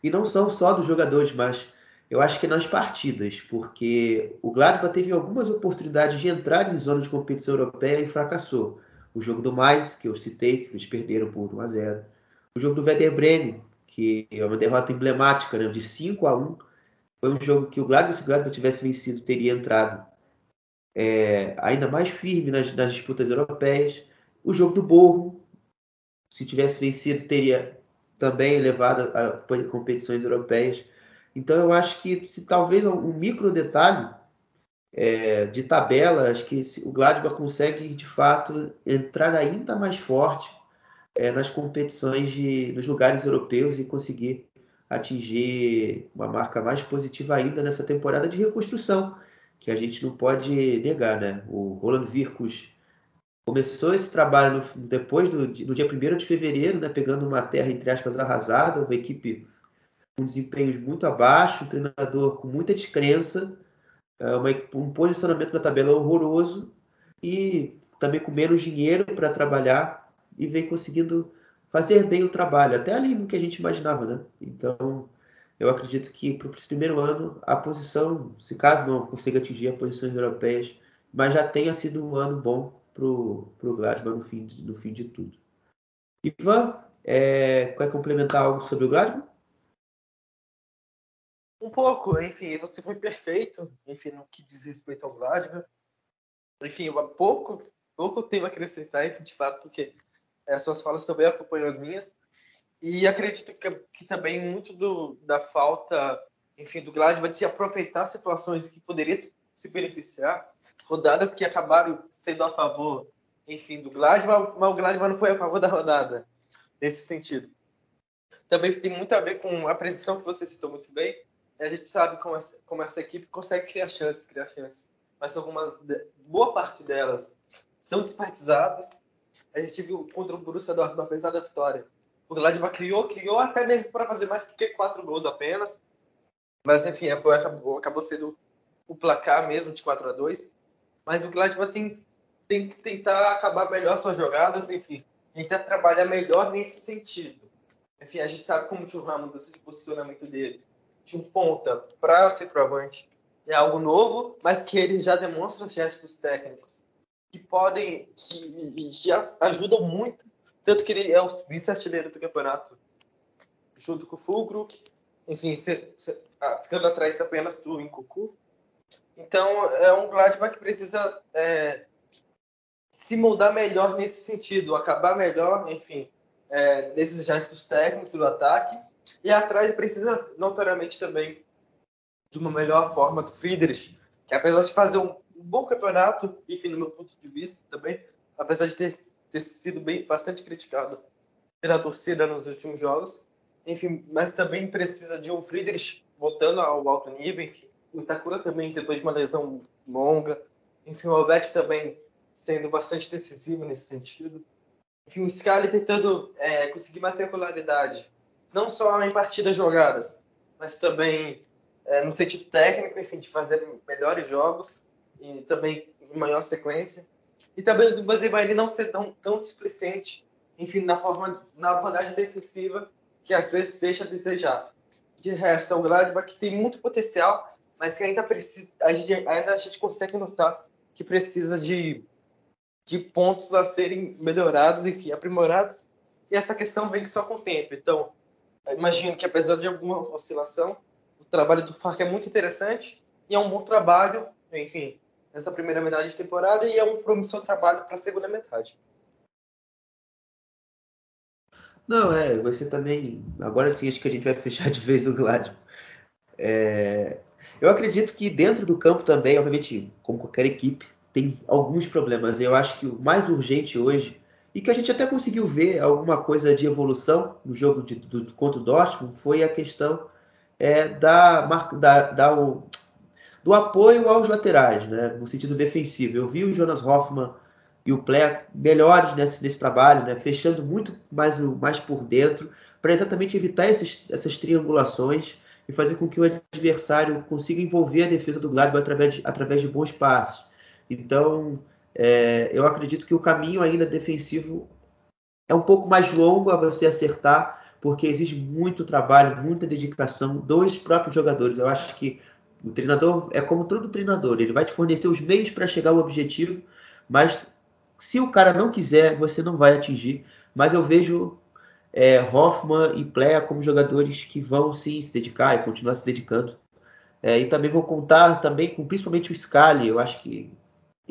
E não são só dos jogadores, mas eu acho que nas partidas, porque o Gladbach teve algumas oportunidades de entrar em zona de competição europeia e fracassou. O jogo do Mainz, que eu citei, que eles perderam por 1 a 0. O jogo do Werder Bremen, que é uma derrota emblemática, né, de 5 a 1. Foi um jogo que o Gladbach, se o Gladbach tivesse vencido, teria entrado é, ainda mais firme nas, nas disputas europeias. O jogo do Borro, se tivesse vencido, teria também levado a competições europeias. Então eu acho que se talvez um micro detalhe é, de tabela, acho que o Gladbach consegue de fato entrar ainda mais forte é, nas competições de, nos lugares europeus e conseguir atingir uma marca mais positiva ainda nessa temporada de reconstrução, que a gente não pode negar, né? O Roland Virkus começou esse trabalho no, depois do, do dia 1 de fevereiro, né, pegando uma terra, entre aspas, arrasada, uma equipe com desempenhos muito abaixo, um treinador com muita descrença, é, um posicionamento na tabela horroroso e também com menos dinheiro para trabalhar e vem conseguindo fazer bem o trabalho, até ali no que a gente imaginava, né? Então, eu acredito que para esse primeiro ano, a posição, se caso não consiga atingir as posições europeias, mas já tenha sido um ano bom pro, pro Gladbach no fim, de, no fim de tudo. Ivan, é, quer complementar algo sobre o Gladbach? Um pouco, enfim, você foi perfeito, enfim, no que diz respeito ao Gladbach. Enfim, pouco, pouco tenho a acrescentar, enfim, de fato, porque é, suas falas também acompanham as minhas. E acredito que, que também muito do, da falta, enfim, do Gladbach de se aproveitar situações que poderia se, se beneficiar rodadas que acabaram sendo a favor, enfim, do Gladbach, mas o Gladbach não foi a favor da rodada, nesse sentido. Também tem muito a ver com a precisão que você citou muito bem. A gente sabe como essa, como essa equipe consegue criar chances, criar chances, mas algumas, boa parte delas são desperdiçadas. A gente viu contra o Borussia Dortmund, apesar da vitória, o Gladbach criou, criou até mesmo para fazer mais do que quatro gols apenas. Mas enfim, foi, acabou, acabou sendo o placar mesmo de 4 a 2 mas o Gladbach tem, tem que tentar acabar melhor suas jogadas, enfim, tentar trabalhar melhor nesse sentido. Enfim, a gente sabe como o muda esse posicionamento dele de um ponta para centroavante é algo novo, mas que ele já demonstra gestos técnicos que podem, que, que ajudam muito, tanto que ele é o vice-artilheiro do campeonato, junto com o Fulkrug, enfim, se, se, ah, ficando atrás apenas do Incucu, então, é um Gladbach que precisa é, se moldar melhor nesse sentido, acabar melhor, enfim, é, nesses gestos técnicos do ataque. E atrás precisa, notoriamente, também de uma melhor forma do Friedrich, que apesar de fazer um, bom campeonato, enfim, no meu ponto de vista também, apesar de ter, ter sido bem, bastante criticado pela torcida nos últimos jogos, enfim, mas também precisa de um Friedrich voltando ao alto nível, enfim, o Itakura também, depois de uma lesão longa. Enfim, o Alvete também sendo bastante decisivo nesse sentido. Enfim, o Scali tentando é, conseguir mais regularidade, não só em partidas jogadas, mas também é, no sentido técnico, enfim, de fazer melhores jogos e também em maior sequência. E também do Bazibairi não ser tão, tão displicente, enfim, na forma, na abordagem defensiva, que às vezes deixa a desejar. De resto, é o Gladbach que tem muito potencial, mas que ainda precisa, a gente, ainda a gente consegue notar que precisa de, de pontos a serem melhorados, enfim, aprimorados. E essa questão vem só com o tempo. Então, imagino que apesar de alguma oscilação, o trabalho do Farc é muito interessante e é um bom trabalho, enfim, nessa primeira metade de temporada e é um promissor trabalho para a segunda metade. Não, é, você também. Agora sim, acho que a gente vai fechar de vez o Gladys. É, eu acredito que dentro do campo também, obviamente, como qualquer equipe, tem alguns problemas. Eu acho que o mais urgente hoje, e que a gente até conseguiu ver alguma coisa de evolução no jogo de, do, contra o Dortmund, foi a questão é, da, da, da o, do apoio aos laterais, né, no sentido defensivo. Eu vi o Jonas Hoffman e o Plé melhores nesse, nesse trabalho, né, fechando muito mais, mais por dentro, para exatamente evitar esses, essas triangulações e fazer com que o adversário consiga envolver a defesa do Gladbach através de, através de bons passes. Então, é, eu acredito que o caminho ainda defensivo é um pouco mais longo a você acertar, porque exige muito trabalho, muita dedicação dos próprios jogadores. Eu acho que o treinador é como todo treinador, ele vai te fornecer os meios para chegar ao objetivo, mas se o cara não quiser, você não vai atingir. Mas eu vejo é, Hoffman e Plea como jogadores que vão sim se dedicar e continuar se dedicando. É, e também vou contar também com principalmente o Scali. Eu acho que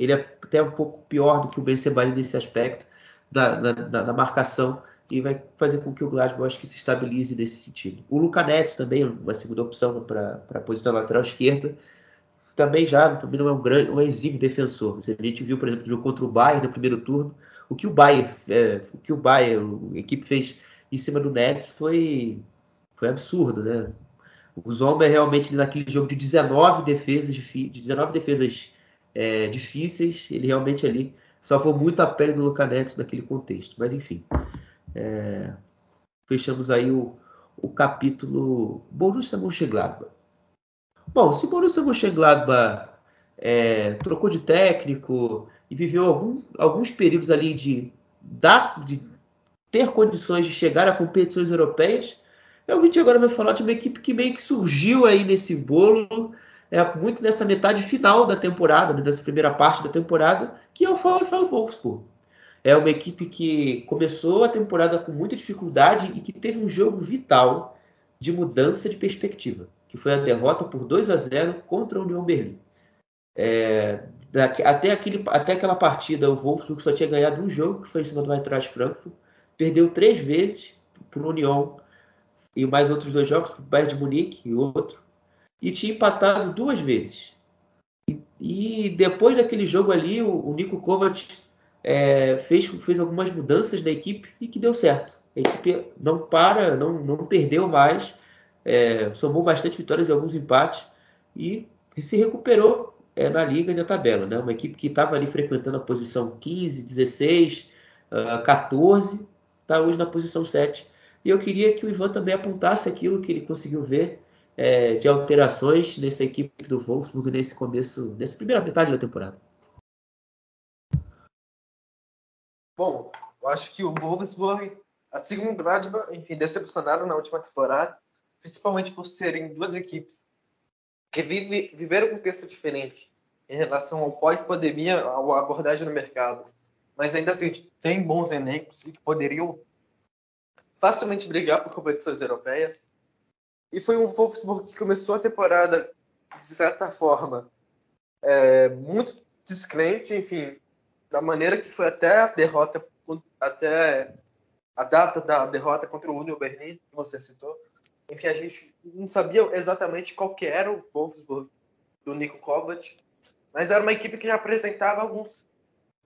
ele é até um pouco pior do que o Ben nesse aspecto da, da, da, marcação e vai fazer com que o Glasgow acho que se estabilize nesse sentido. O Luca Neves também, uma segunda opção para a posição lateral esquerda, também já também não é um grande, um exímio defensor. A gente viu, por exemplo, o jogo contra o Bayern no primeiro turno, o que o Bayern, é, o que o Bayern, a equipe fez em cima do Nets foi, foi absurdo, né? O Zomba é realmente naquele jogo de 19 defesas, de 19 defesas é, difíceis, ele realmente ali salvou muito a pele do Luca Nets naquele contexto. Mas enfim, é, fechamos aí o, o capítulo Borussia Mönchengladbach. Bom, se Borussia Mönchengladbach é, trocou de técnico e viveu algum, alguns períodos ali de, dar, de ter condições de chegar a competições europeias. Eu vim agora vai falar de uma equipe que meio que surgiu aí nesse bolo, é, muito nessa metade final da temporada, né, nessa primeira parte da temporada, que é o VfL Wolfsburg. É uma equipe que começou a temporada com muita dificuldade e que teve um jogo vital de mudança de perspectiva, que foi a derrota por 2 a 0 contra a União Berlim. É, até, aquele, até aquela partida, o Wolfsburg só tinha ganhado um jogo, que foi em cima do Eintracht Frankfurt, perdeu três vezes para o União e mais outros dois jogos, para o Bayern de Munique e outro, e tinha empatado duas vezes. E, depois daquele jogo ali, o, o Nico Kovac é, fez, fez algumas mudanças na equipe e que deu certo. A equipe não para, não, não perdeu mais, é, somou bastante vitórias e alguns empates e se recuperou é, na liga e na tabela. Né? Uma equipe que estava ali frequentando a posição 15, 16, uh, 14 está hoje na posição 7. E eu queria que o Ivan também apontasse aquilo que ele conseguiu ver é, de alterações nessa equipe do Wolfsburg nesse começo, nessa primeira metade da temporada. Bom, eu acho que o Wolfsburg, assim como o Gladbach, enfim, decepcionaram na última temporada, principalmente por serem duas equipes que vive, viveram um contexto diferente em relação ao pós-pandemia, à abordagem no mercado mas ainda assim tem bons elencos que poderiam facilmente brigar por competições europeias. E foi um Wolfsburg que começou a temporada, de certa forma, é, muito descrente, enfim, da maneira que foi até a derrota, até a data da derrota contra o Union Berlin, que você citou. Enfim, a gente não sabia exatamente qual que era o Wolfsburg do Nico Kovac, mas era uma equipe que já apresentava alguns,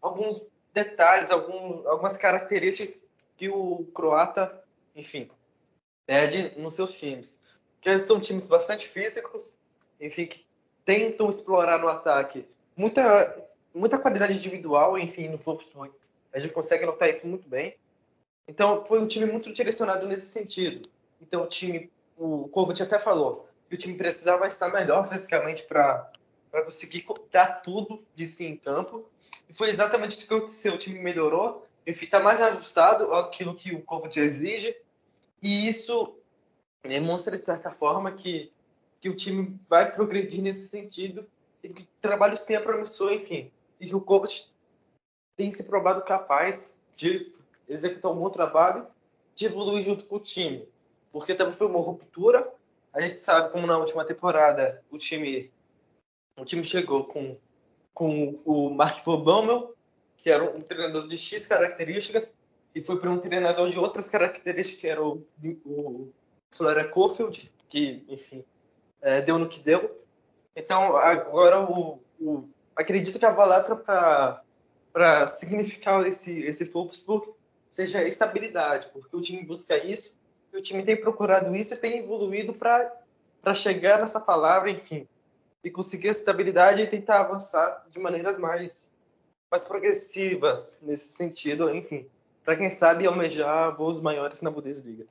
alguns detalhes, algum, algumas características que o croata, enfim, pede nos seus times. Que são times bastante físicos, enfim, que tentam explorar no ataque muita, muita qualidade individual, enfim, no Wolfsburg. A gente consegue notar isso muito bem. Então, foi um time muito direcionado nesse sentido. Então, o time, o Kovac até falou que o time precisava estar melhor fisicamente para conseguir dar tudo de si em campo. E foi exatamente isso que aconteceu. O time melhorou, enfim, está mais ajustado àquilo que o Kovac exige. E isso demonstra, de certa forma, que, que o time vai progredir nesse sentido e que o trabalho sim é promissor, enfim, e que o coach tem se provado capaz de executar um bom trabalho, de evoluir junto com o time, porque também foi uma ruptura. A gente sabe como na última temporada o time o time chegou com com o Mark Van Bommel, que era um treinador de X características, e foi para um treinador de outras características, que era o, o Flora Cofield, que, enfim, é, deu no que deu. Então, agora o, o acredito que a palavra para significar esse, esse Wolfsburg seja estabilidade, porque o time busca isso, o time tem procurado isso e tem evoluído para chegar nessa palavra, enfim, e conseguir a estabilidade e tentar avançar de maneiras mais, mais progressivas nesse sentido, enfim, para quem sabe almejar voos maiores na Bundesliga.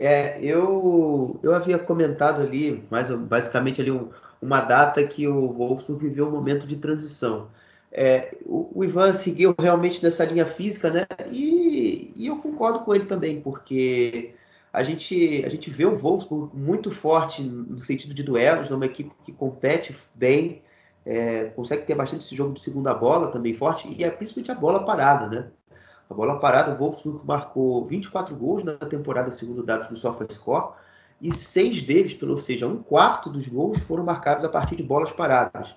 É, eu, eu havia comentado ali, mais, basicamente ali um, uma data que o Wolfsburg viveu um momento de transição. É, o, o, Ivan seguiu realmente nessa linha física, né? E, e, eu concordo com ele também, porque a gente, a gente vê o Wolfsburg muito forte no sentido de duelos, é uma equipe que compete bem, é, consegue ter bastante esse jogo de segunda bola também forte, e é principalmente a bola parada, né? A bola parada, o Wolfsburg marcou 24 gols na temporada, segundo dados do SofaScore, e seis deles, ou seja, um quarto dos gols foram marcados a partir de bolas paradas.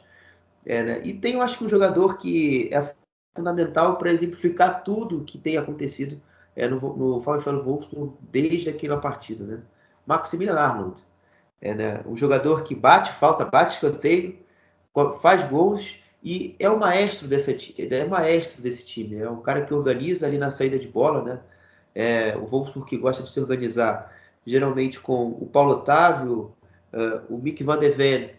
É, né? E tem, eu acho que um jogador que é fundamental para exemplificar tudo que tem acontecido é, no, no VfL Wolfsburg desde aquela partida, né? Maximilian Arnold, é, né? um jogador que bate falta, bate escanteio, faz gols e é o maestro desse, é o maestro desse time, é o cara que organiza ali na saída de bola, né? É, o Wolfsburg que gosta de se organizar geralmente com o Paulo Otávio, uh, o Mick van der Ven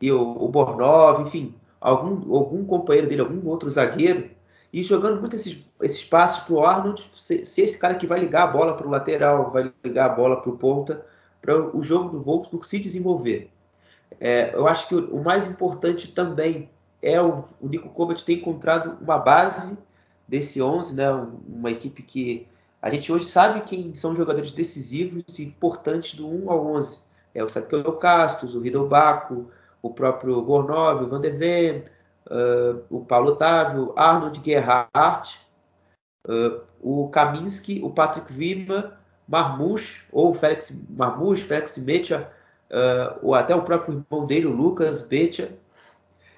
e o, o Bornov, enfim, algum, algum companheiro dele, algum outro zagueiro, e jogando muito esses, esses passos para o Arnold ser, ser, esse cara que vai ligar a bola para o lateral, vai ligar a bola para o ponta, para o jogo do Wolfsburg se desenvolver. É, eu acho que o, o, mais importante também é o, o Nico Kovac ter encontrado uma base desse 11, né, uma equipe que a gente hoje sabe quem são jogadores decisivos e importantes do 1 ao 11. É o Samuel Castros, o Riddle Baco, o próprio Bornov, o Van de Ven, uh, o Paulo Otávio, Arnold Gerhardt, uh, o Kaminski, o Patrick Vima, Marmouche, ou Félix Marmouche, Félix Mecha, uh, ou até o próprio irmão dele, o Lucas Betia.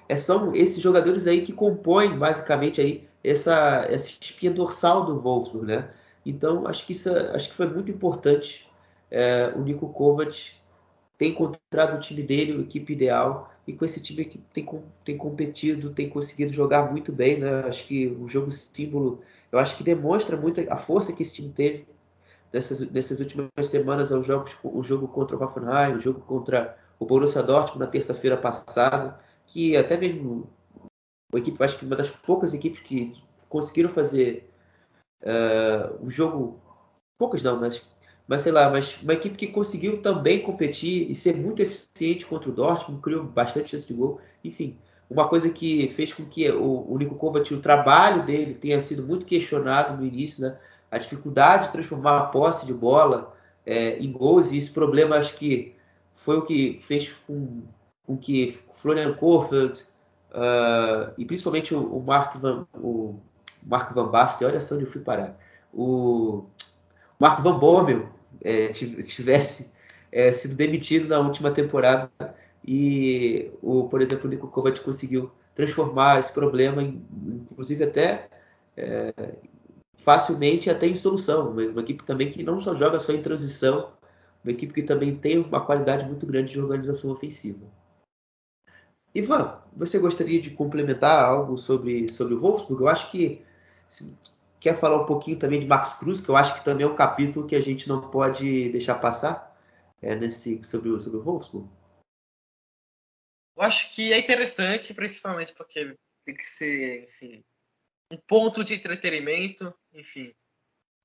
É, são esses jogadores aí que compõem basicamente aí essa, essa espinha dorsal do Wolfsburg, né? Então acho que isso acho que foi muito importante é, o Nico Kovac ter encontrado o time dele, a equipe ideal e com esse time que tem, tem competido, tem conseguido jogar muito bem, né? Acho que o jogo símbolo, eu acho que demonstra muito a força que esse time teve nessas, nessas últimas semanas, os jogos, o jogo contra o Hoffenheim, o jogo contra o Borussia Dortmund na terça-feira passada, que até mesmo a equipe, acho que uma das poucas equipes que conseguiram fazer uh, o jogo, poucas não, mas mas sei lá, mas uma equipe que conseguiu também competir e ser muito eficiente contra o Dortmund, criou bastante chance de gol. Enfim, uma coisa que fez com que o, o Nico Kovac, o trabalho dele tenha sido muito questionado no início, né? A dificuldade de transformar a posse de bola é, em gols, e esse problema acho que foi o que fez com, com que Florian Kohfeldt uh, e principalmente o, o Mark Van, o Mark Van Basten, olha só onde eu fui parar. O Marco Van Bommel é, tivesse é, sido demitido na última temporada e, o, por exemplo, o Nico Kovac conseguiu transformar esse problema, em, inclusive até é, facilmente até em solução. Uma, uma, equipe também que não só joga só em transição, uma equipe que também tem uma qualidade muito grande de organização ofensiva. Ivan, você gostaria de complementar algo sobre, sobre o Wolfsburg? Eu acho que quer falar um pouquinho também de Max Cruz, que eu acho que também é um capítulo que a gente não pode deixar passar é, nesse, sobre, sobre o Wolfsburg? Eu acho que é interessante, principalmente porque tem que ser, enfim, um ponto de entretenimento, enfim,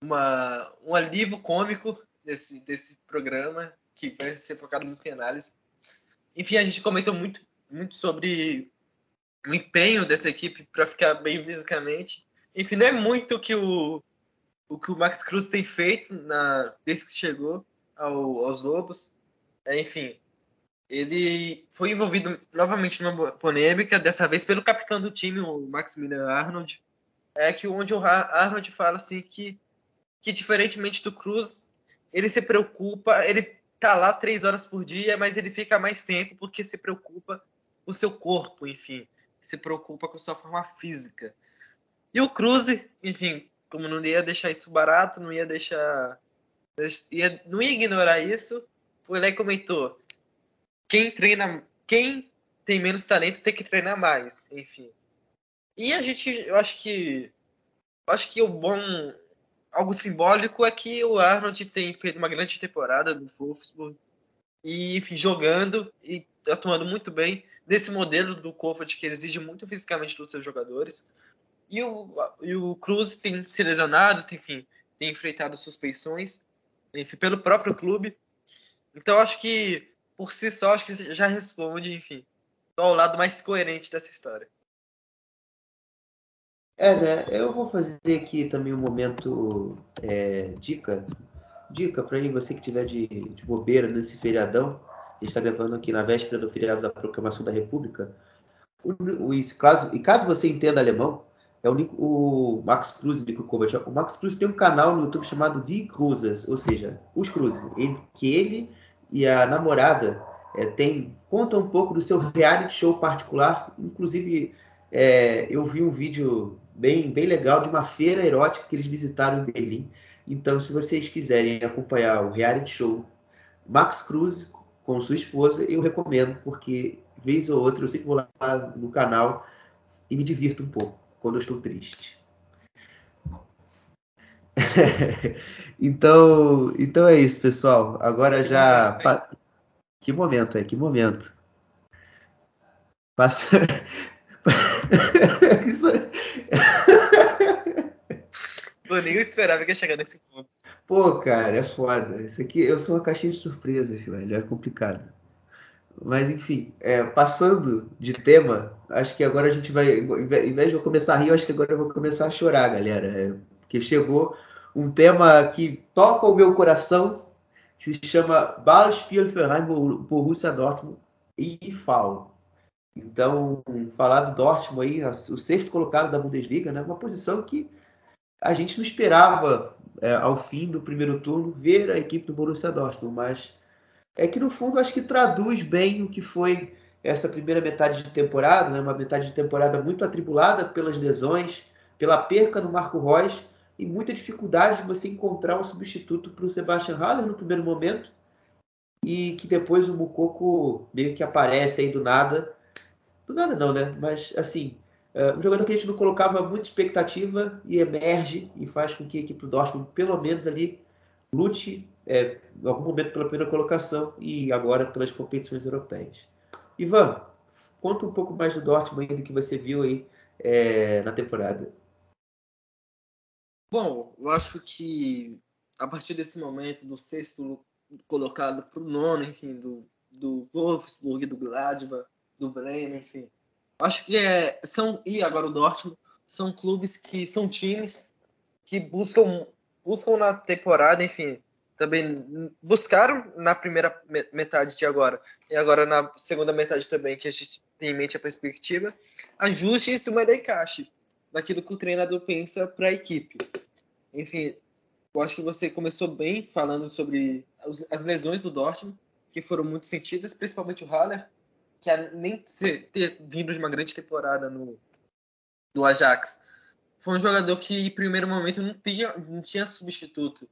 uma, um alívio cômico desse, desse programa, que vai ser focado muito em análise. Enfim, a gente comentou muito, muito sobre o empenho dessa equipe para ficar bem fisicamente enfim, não é muito o que o, o que o Max Cruz tem feito na, desde que chegou ao, aos Lobos. É, enfim, ele foi envolvido novamente numa polêmica, dessa vez pelo capitão do time, o Maximilian Arnold, é que onde o Arnold fala assim que, que diferentemente do Cruz, ele se preocupa, ele tá lá três horas por dia, mas ele fica mais tempo porque se preocupa o seu corpo, enfim, se preocupa com sua forma física. E o Cruz, enfim, como não ia deixar isso barato, não ia deixar, ia, não ia ignorar isso, foi lá e comentou quem treina, quem tem menos talento tem que treinar mais, enfim. E a gente, eu acho que, eu acho que o bom, algo simbólico é que o Arnold tem feito uma grande temporada no Wolfsburg e, enfim, jogando e atuando muito bem nesse modelo do Kofod que exige muito fisicamente dos seus jogadores. E o, e o Cruz tem se lesionado, tem, enfim, tem enfrentado suspeições, enfim, pelo próprio clube. Então acho que por si só, acho que já responde, enfim, só o lado mais coerente dessa história. É, né? Eu vou fazer aqui também um momento é, dica. Dica para você que tiver de, de bobeira nesse feriadão. Está gravando aqui na véspera do feriado da Proclamação da República. O, o, caso, e caso você entenda alemão, é o, o Max Cruz e o Kovac. O Max Cruz tem um canal no YouTube chamado Die Cruzes, ou seja, os Cruzes. Ele, que ele e a namorada é, tem conta um pouco do seu reality show particular. Inclusive, é, eu vi um vídeo bem, bem legal de uma feira erótica que eles visitaram em Berlim. Então, se vocês quiserem acompanhar o reality show Max Cruz com sua esposa, eu recomendo, porque vez ou outra eu sempre vou lá no canal e me divirto um pouco quando eu estou triste. então, então é isso, pessoal. Agora já. Que momento é? Que momento? Passa. isso... Eu nem esperava que ia chegar nesse ponto. Pô, cara, é foda. Isso aqui, eu sou uma caixinha de surpresas, velho. É complicado. Mas enfim, é, passando de tema, acho que agora a gente vai, em vez de eu começar a rir, acho que agora eu vou começar a chorar, galera. É, porque chegou um tema que toca o meu coração, que se chama Ballspielverein Borussia Dortmund e FAO. Então, falar do Dortmund aí, o sexto colocado da Bundesliga, né, uma posição que a gente não esperava é, ao fim do primeiro turno ver a equipe do Borussia Dortmund, mas é que no fundo acho que traduz bem o que foi essa primeira metade de temporada, né, uma metade de temporada muito atribulada pelas lesões, pela perca do Marco Reus e muita dificuldade de você encontrar um substituto para o Sebastian Haller no primeiro momento e que depois o Mukoko meio que aparece aí do nada. Do nada não, né? Mas assim, é um jogador que a gente não colocava muita expectativa e emerge e faz com que a equipe do Dortmund pelo menos ali lute é, em algum momento pela primeira colocação e agora pelas competições europeias. Ivan, conta um pouco mais do Dortmund do que você viu aí é, na temporada. Bom, eu acho que a partir desse momento, do sexto colocado para o nono, enfim, do, do Wolfsburg, do Gladbach, do Bremen, enfim. Acho que é, são, e agora o Dortmund, são clubes que são times que buscam, buscam na temporada, enfim, também buscaram na primeira metade de agora, e agora na segunda metade também, que a gente tem em mente a perspectiva, ajuste isso, mas encaixe daquilo que o treinador pensa para a equipe. Enfim, eu acho que você começou bem falando sobre as lesões do Dortmund, que foram muito sentidas, principalmente o Haller, que nem ter vindo de uma grande temporada no do Ajax, foi um jogador que em primeiro momento não tinha, não tinha substituto.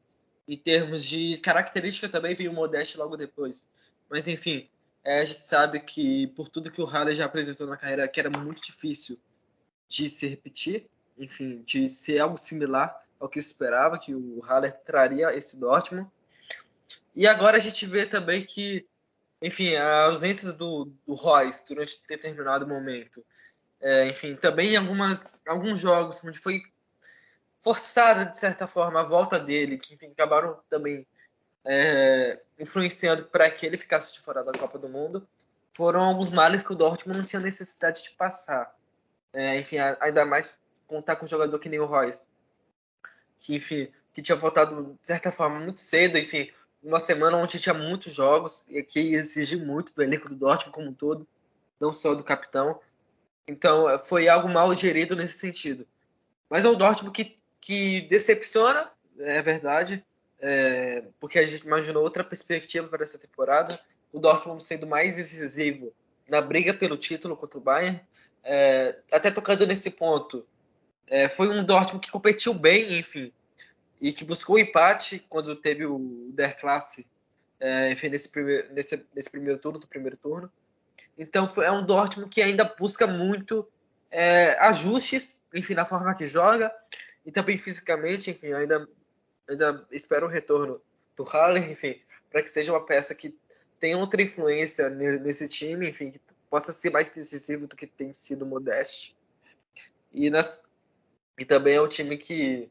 Em termos de característica também veio o Modeste logo depois. Mas enfim, é, a gente sabe que por tudo que o Haller já apresentou na carreira, que era muito difícil de se repetir, enfim, de ser algo similar ao que se esperava, que o Haller traria esse Dortmund. E agora a gente vê também que, enfim, a ausência do, do Royce durante determinado momento, é, enfim, também algumas, alguns jogos onde foi forçada, de certa forma, a volta dele, que enfim, acabaram também é, influenciando para que ele ficasse de fora da Copa do Mundo, foram alguns males que o Dortmund não tinha necessidade de passar. É, enfim, ainda mais contar com um jogador que nem o Royce, que, enfim, que tinha voltado de certa forma muito cedo, enfim, uma semana onde tinha muitos jogos e que exigiu muito do elenco do Dortmund como um todo, não só do capitão. Então foi algo mal gerido nesse sentido. Mas é o Dortmund que, que decepciona, é verdade, é, porque a gente imaginou outra perspectiva para essa temporada. O Dortmund sendo mais decisivo na briga pelo título contra o Bayern. É, até tocando nesse ponto, é, foi um Dortmund que competiu bem, enfim, e que buscou o empate quando teve o Der Klasse, é, enfim, nesse primeiro, nesse, nesse primeiro turno, do primeiro turno. Então foi, é um Dortmund que ainda busca muito é, ajustes, enfim, na forma que joga e também fisicamente, enfim, ainda, ainda espero o retorno do Haller, enfim, para que seja uma peça que tenha outra influência nesse time, enfim, que possa ser mais decisivo do que tem sido Modeste. E, nas, e também é um time que,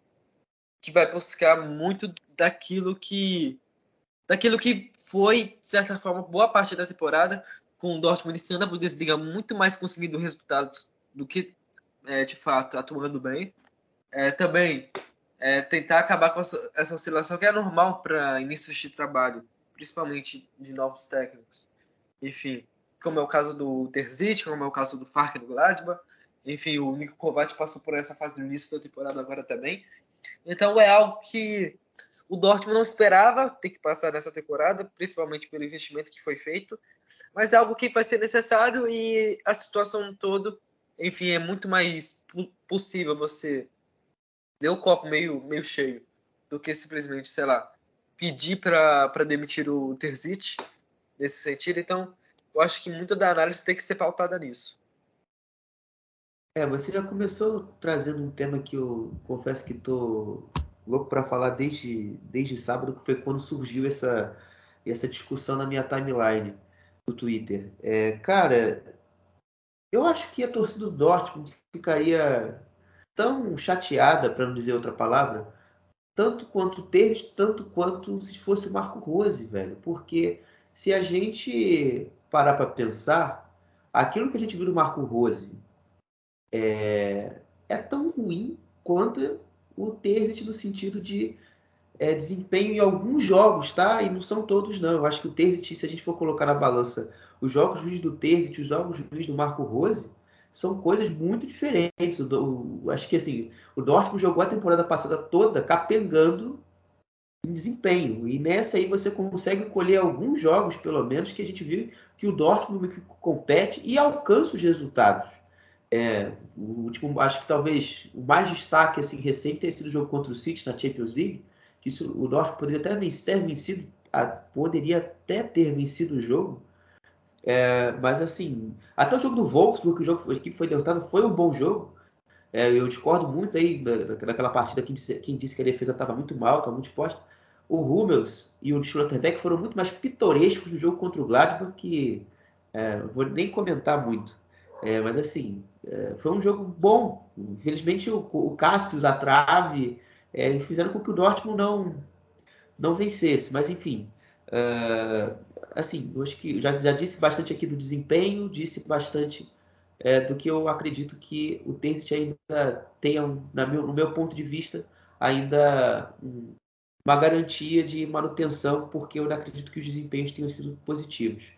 que vai buscar muito daquilo que daquilo que foi, de certa forma, boa parte da temporada, com o Dortmund iniciando a Bundesliga muito mais conseguindo resultados do que, é, de fato, atuando bem. É, também é, tentar acabar com essa oscilação que é normal para inícios de trabalho, principalmente de novos técnicos. Enfim, como é o caso do Terzic, como é o caso do Fark no Gladbach. Enfim, o Nico Kovac passou por essa fase no início da temporada agora também. Então é algo que o Dortmund não esperava ter que passar nessa temporada, principalmente pelo investimento que foi feito, mas é algo que vai ser necessário e a situação toda, enfim, é muito mais possível você ver o copo meio, meio cheio do que simplesmente, sei lá, pedir para demitir o Terzic nesse sentido. Então, eu acho que muita da análise tem que ser pautada nisso. É, você já começou trazendo um tema que eu confesso que estou louco para falar desde, desde sábado, que foi quando surgiu essa, essa discussão na minha timeline do Twitter. É, cara, eu acho que a torcida do Dortmund ficaria tão chateada, para não dizer outra palavra, tanto quanto ter, tanto quanto se fosse o Marco Rose, velho. Porque se a gente parar para pensar, aquilo que a gente viu do Marco Rose é, é tão ruim quanto o Terzic no sentido de é, desempenho em alguns jogos, tá? E não são todos, não. Eu acho que o Terzic, se a gente for colocar na balança os jogos juiz do Terzic, os jogos juiz do Marco Rose, são coisas muito diferentes. O, o, acho que assim, o Dortmund jogou a temporada passada toda capengando em desempenho. E nessa aí você consegue colher alguns jogos, pelo menos, que a gente viu que o Dortmund compete e alcança os resultados. É, o último, acho que talvez o mais destaque assim, recente tenha sido o jogo contra o City na Champions League, que isso, o Dortmund poderia até ter vencido, poderia até ter vencido o jogo, é, mas assim, até o jogo do Wolfsburg, que o jogo, a equipe foi derrotada, foi um bom jogo. É, eu discordo muito aí daquela partida que disse, quem disse que a defesa estava muito mal, estava muito exposta. O Hummels e o Schlotterbeck foram muito mais pitorescos no jogo contra o Gladbach, que é, vou nem comentar muito. É, mas assim, é, foi um jogo bom. Infelizmente o, o Cassius, a trave, é, fizeram com que o Dortmund não, não vencesse. Mas enfim, é, assim, eu acho que já, já disse bastante aqui do desempenho, disse bastante é, do que eu acredito que o Terzic ainda tenha, meu, no meu ponto de vista, ainda um, uma garantia de manutenção, porque eu acredito que os desempenhos tenham sido positivos.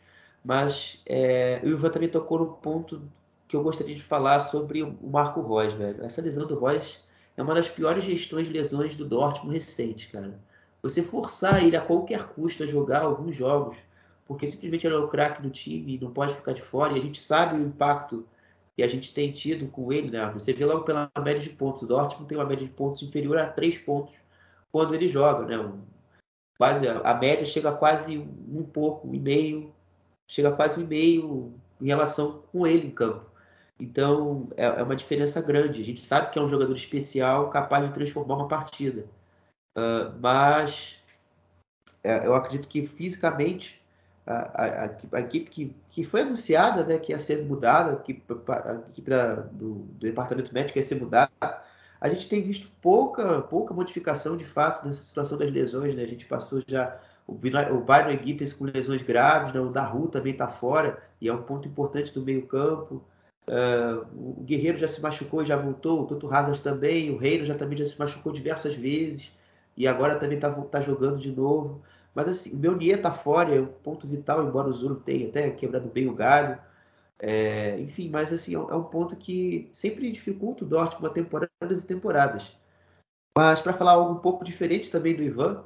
Mas é, o Ivan também tocou no ponto que eu gostaria de falar sobre o Marco Reus, velho. Essa lesão do Reus é uma das piores gestões de lesões do Dortmund recente, cara. Você forçar ele a qualquer custo a jogar alguns jogos, porque simplesmente ele é o craque do time e não pode ficar de fora, e a gente sabe o impacto que a gente tem tido com ele, né? Você vê logo pela média de pontos. O Dortmund tem uma média de pontos inferior a 3 pontos quando ele joga, né? Quase, a média chega a quase um pouco, e meio, chega quase meio em relação com ele em campo. Então é, é, uma diferença grande. A gente sabe que é um jogador especial, capaz de transformar uma partida. Uh, mas é, eu acredito que fisicamente a, a, a, equipe que, que foi anunciada, né, que ia ser mudada, que, a equipe da, do, do departamento médico ia ser mudada, a gente tem visto pouca, pouca modificação de fato nessa situação das lesões. Né? A gente passou já o, Byron Guittes com lesões graves, né? o Daru também está fora, e é um ponto importante do meio-campo. Uh, o Guerreiro já se machucou e já voltou, o Toto Hazard também, o Reino já também já se machucou diversas vezes e agora também está tá jogando de novo. Mas assim, o Meunier tá fora, é um ponto vital, embora o Zulu tenha até quebrado bem o galho. É, enfim, mas assim, é um ponto que sempre dificulta o Dortmund temporadas e temporadas. Mas para falar algo um pouco diferente também do Ivan,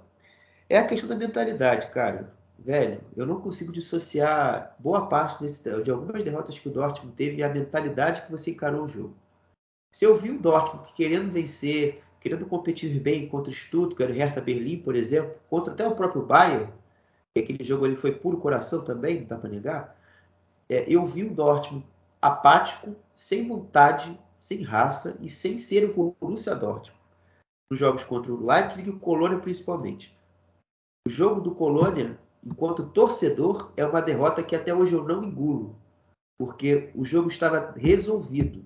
é a questão da mentalidade, cara. Velho, eu não consigo dissociar boa parte desse, de algumas derrotas que o Dortmund teve e a mentalidade que você encarou o jogo. Se eu vi o Dortmund querendo vencer, querendo competir bem contra o Stuttgart, Hertha Berlim, por exemplo, contra até o próprio Bayern, que aquele jogo ali foi puro coração também, não dá para negar, é, eu vi o Dortmund apático, sem vontade, sem raça e sem ser o Borussia Dortmund. Nos jogos contra o Leipzig e o Colônia principalmente. O jogo do Colônia, enquanto torcedor, é uma derrota que até hoje eu não engulo, porque o jogo estava resolvido.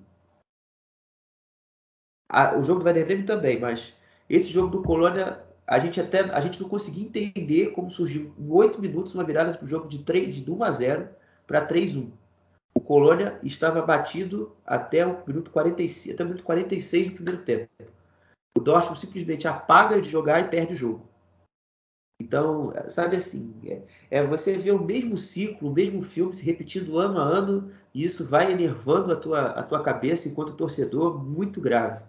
o jogo do Werder Bremen também, mas esse jogo do Colônia a gente até a gente não conseguia entender como surgiu em oito minutos uma virada para o jogo de 3 de 1 a 0 para 3-1. O Colônia estava batido até o minuto 46, até o minuto 46 do primeiro tempo. O Dortmund simplesmente apaga de jogar e perde o jogo. Então, sabe assim, é, é, você vê o mesmo ciclo, o mesmo filme se repetindo ano a ano, e isso vai enervando a tua, a tua cabeça enquanto torcedor muito grave.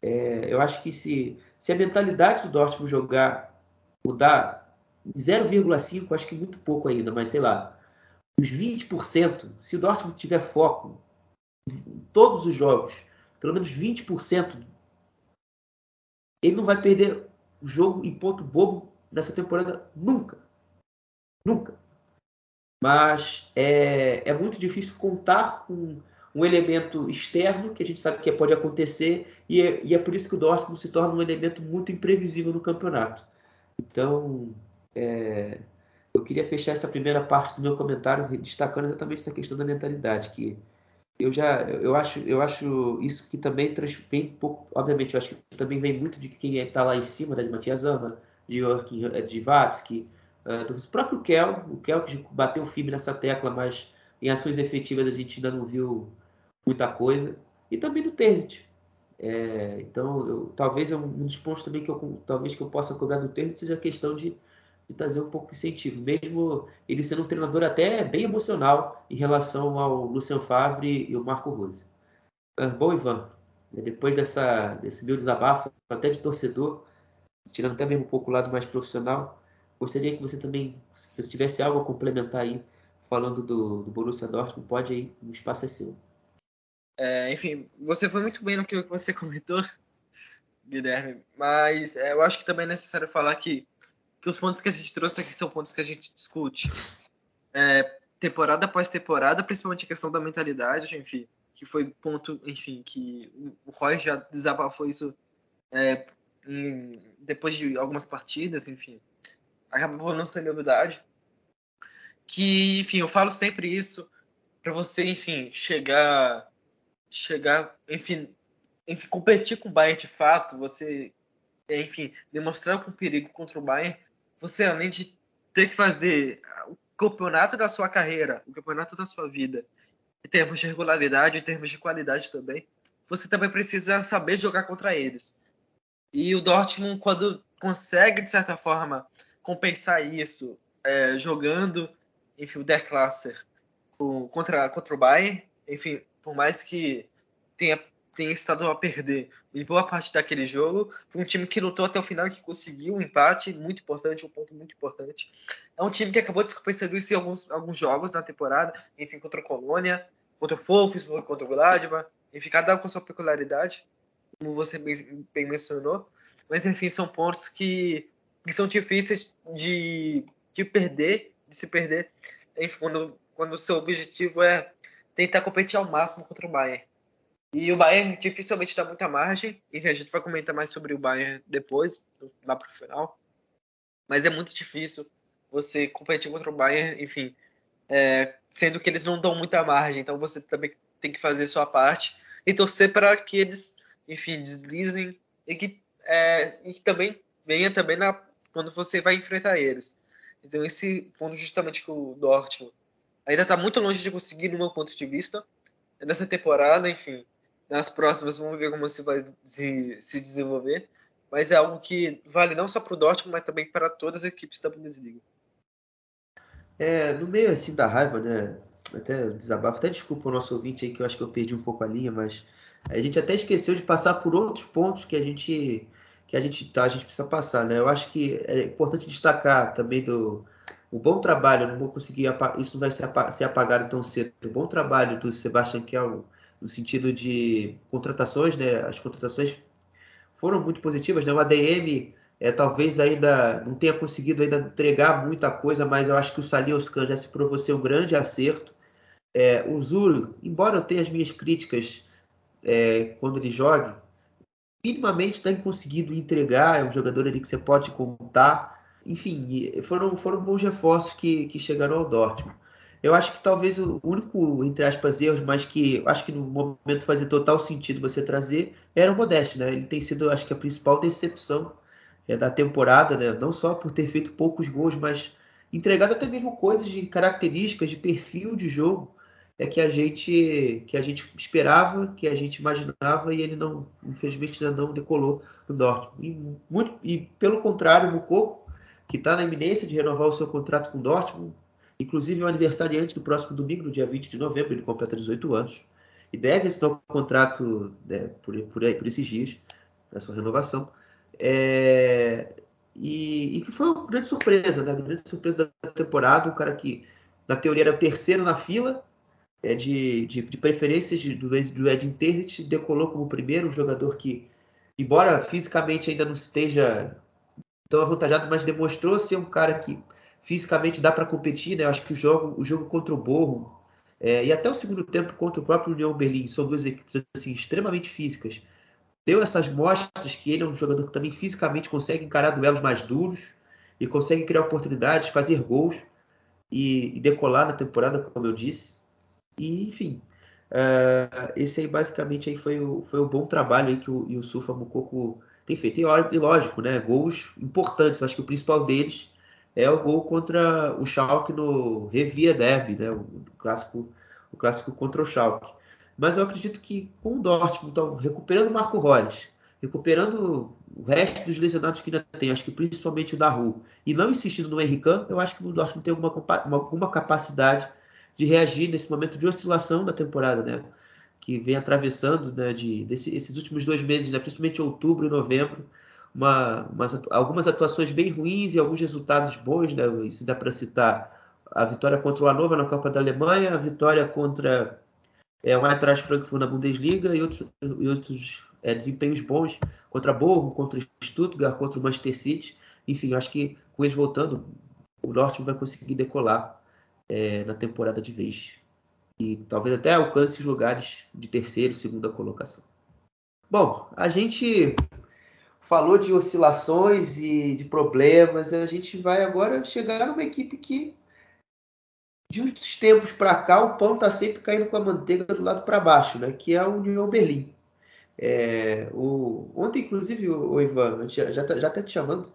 É, eu acho que se, se a mentalidade do Dortmund jogar mudar 0,5, acho que muito pouco ainda, mas sei lá, os 20%, se o Dortmund tiver foco em todos os jogos, pelo menos 20%, ele não vai perder o jogo em ponto bobo nessa temporada nunca. Nunca. Mas é, é muito difícil contar com um elemento externo que a gente sabe que pode acontecer e é, e é por isso que o Dortmund se torna um elemento muito imprevisível no campeonato. Então, é, eu queria fechar essa primeira parte do meu comentário destacando exatamente essa questão da mentalidade, que eu já eu acho eu acho isso que também vem um pouco, obviamente, eu acho que também vem muito de quem está lá em cima, né, de Matias Ama, de Joachim de Vatsky, uh, do próprio Kel, o Kel que bateu firme nessa tecla, mas em ações efetivas a gente ainda não viu muita coisa, e também do Terzic. É, então, eu, talvez um dos pontos também que eu talvez que eu possa cobrar do Terzic seja a questão de de trazer um pouco de incentivo, mesmo ele sendo um treinador até bem emocional em relação ao Lucian Favre e o Marco Rose. Ah, bom, Ivan, depois dessa, desse meu desabafo, até de torcedor, tirando até mesmo um pouco o lado mais profissional, gostaria que você também, se tivesse algo a complementar aí, falando do, do Borussia Dortmund, pode aí, o espaço é seu. É, enfim, você foi muito bem no que você comentou, Guilherme, mas é, eu acho que também é necessário falar que que os pontos que a gente trouxe aqui são pontos que a gente discute é, temporada após temporada, principalmente a questão da mentalidade, enfim, que foi ponto, enfim, que o Roy já desabafou isso é, em, depois de algumas partidas, enfim, acabou não sendo novidade. Que, enfim, eu falo sempre isso para você, enfim, chegar, chegar, enfim, enfim, competir com o Bayern de fato, você, enfim, demonstrar com perigo contra o Bayern, você além de ter que fazer o campeonato da sua carreira, o campeonato da sua vida, em termos de regularidade, em termos de qualidade também, você também precisa saber jogar contra eles. E o Dortmund, quando consegue, de certa forma, compensar isso, é, jogando, enfim, o Der Klasser contra, contra o Bayern, enfim, por mais que tenha tem estado a perder em boa parte daquele jogo. Foi um time que lutou até o final e que conseguiu um empate muito importante, um ponto muito importante. É um time que acabou descompensando isso em alguns, alguns jogos na temporada, enfim, contra o Colônia, contra o Wolfsburg, contra o Gladbach, enfim, cada um com sua peculiaridade, como você bem, bem mencionou. Mas, enfim, são pontos que, que são difíceis de, de perder, de se perder, enfim, quando, quando o seu objetivo é tentar competir ao máximo contra o Bayern. E o Bayern dificilmente dá muita margem. Enfim, a gente vai comentar mais sobre o Bayern depois, lá pro final. Mas é muito difícil você competir contra o Bayern, enfim, é, sendo que eles não dão muita margem. Então você também tem que fazer sua parte e torcer para que eles, enfim, deslizem e que, é, e que também venha também na, quando você vai enfrentar eles. Então esse ponto justamente que o Dortmund ainda está muito longe de conseguir, no meu ponto de vista, nessa temporada, enfim nas próximas vamos ver como se vai se, se desenvolver. mas é algo que vale não só para o Dortmund, mas também para todas as equipes da Bundesliga. É, no meio assim da raiva, né? Até desabafo, até desculpa o nosso ouvinte aí que eu acho que eu perdi um pouco a linha, mas a gente até esqueceu de passar por outros pontos que a gente que a gente tá, a gente precisa passar, né? Eu acho que é importante destacar também do o bom trabalho, não vou conseguir isso não vai ser apagado tão cedo. O bom trabalho do Sebastian Kell no sentido de contratações, né? As contratações foram muito positivas, né? O ADM é, talvez ainda não tenha conseguido ainda entregar muita coisa, mas eu acho que o Salioscan já se provou ser um grande acerto. É, o Zul, embora eu tenha as minhas críticas é, quando ele jogue, minimamente tem conseguido entregar, é um jogador ali que você pode contar. Enfim, foram, foram bons reforços que, que chegaram ao Dortmund. Eu acho que talvez o único, entre aspas, erros, mas que acho que no momento fazia total sentido você trazer, era o Modeste, né? Ele tem sido, acho que, a principal decepção é, da temporada, né? Não só por ter feito poucos gols, mas entregado até mesmo coisas de características, de perfil de jogo, é que a gente que a gente esperava, que a gente imaginava e ele não, infelizmente, ainda não decolou no Dortmund. E, muito, e pelo contrário, o Mococo, que está na iminência de renovar o seu contrato com o Dortmund, inclusive é o aniversariante do próximo domingo, no dia 20 de novembro, ele completa 18 anos, e deve assinar o contrato né, por, por, por esses dias, a sua renovação. É, e, e, que foi uma grande surpresa, né? Grande surpresa da temporada, um cara que na teoria era o terceiro na fila é, de, de, de preferências de, do, do Edin Terzic, decolou como primeiro, um jogador que, embora fisicamente ainda não esteja tão avantajado, mas demonstrou ser um cara que fisicamente dá para competir, né? Eu acho que o jogo, o jogo contra o Borro é, e até o segundo tempo contra o próprio União Berlim são duas equipes assim extremamente físicas deu essas mostras que ele é um jogador que também fisicamente consegue encarar duelos mais duros e consegue criar oportunidades, fazer gols e, e decolar na temporada, como eu disse. E, enfim, uh, esse aí basicamente aí foi, o, foi o bom trabalho aí que o Yusufa Mukoko tem feito. E, e lógico, né, gols importantes. Acho que o principal deles é o gol contra o Schalke no Revia Derby, né, o, clássico, o clássico contra o Schalke. Mas eu acredito que com o Dortmund, então, recuperando o Marco Reus, recuperando o resto dos lesionados que ainda tem, acho que principalmente o da Rua, e não insistindo no Henrique, eu acho que o Dortmund tem alguma, alguma capacidade de reagir nesse momento de oscilação da temporada, né? Que vem atravessando né, de, desse, esses últimos dois meses, né, principalmente outubro e novembro, uma, umas, algumas atuações bem ruins e alguns resultados bons, né? Isso dá para citar a vitória contra o Hannover na Copa da Alemanha, a vitória contra é, o Eintracht Frankfurt na Bundesliga e outros, e outros é, desempenhos bons contra Borrom, contra Stuttgart, contra o Manchester City. Enfim, acho que com eles voltando, o Dortmund vai conseguir decolar é, na temporada de vez. E talvez até alcance os lugares de terceiro, segunda colocação. Bom, a gente falou de oscilações e de problemas. A gente vai agora chegar numa equipe que de uns tempos para cá, o pão está sempre caindo com a manteiga do lado para baixo, né? Que é o União Berlim. É, o, ontem, inclusive, o, o Ivan, já, já, tá, já tá te chamando.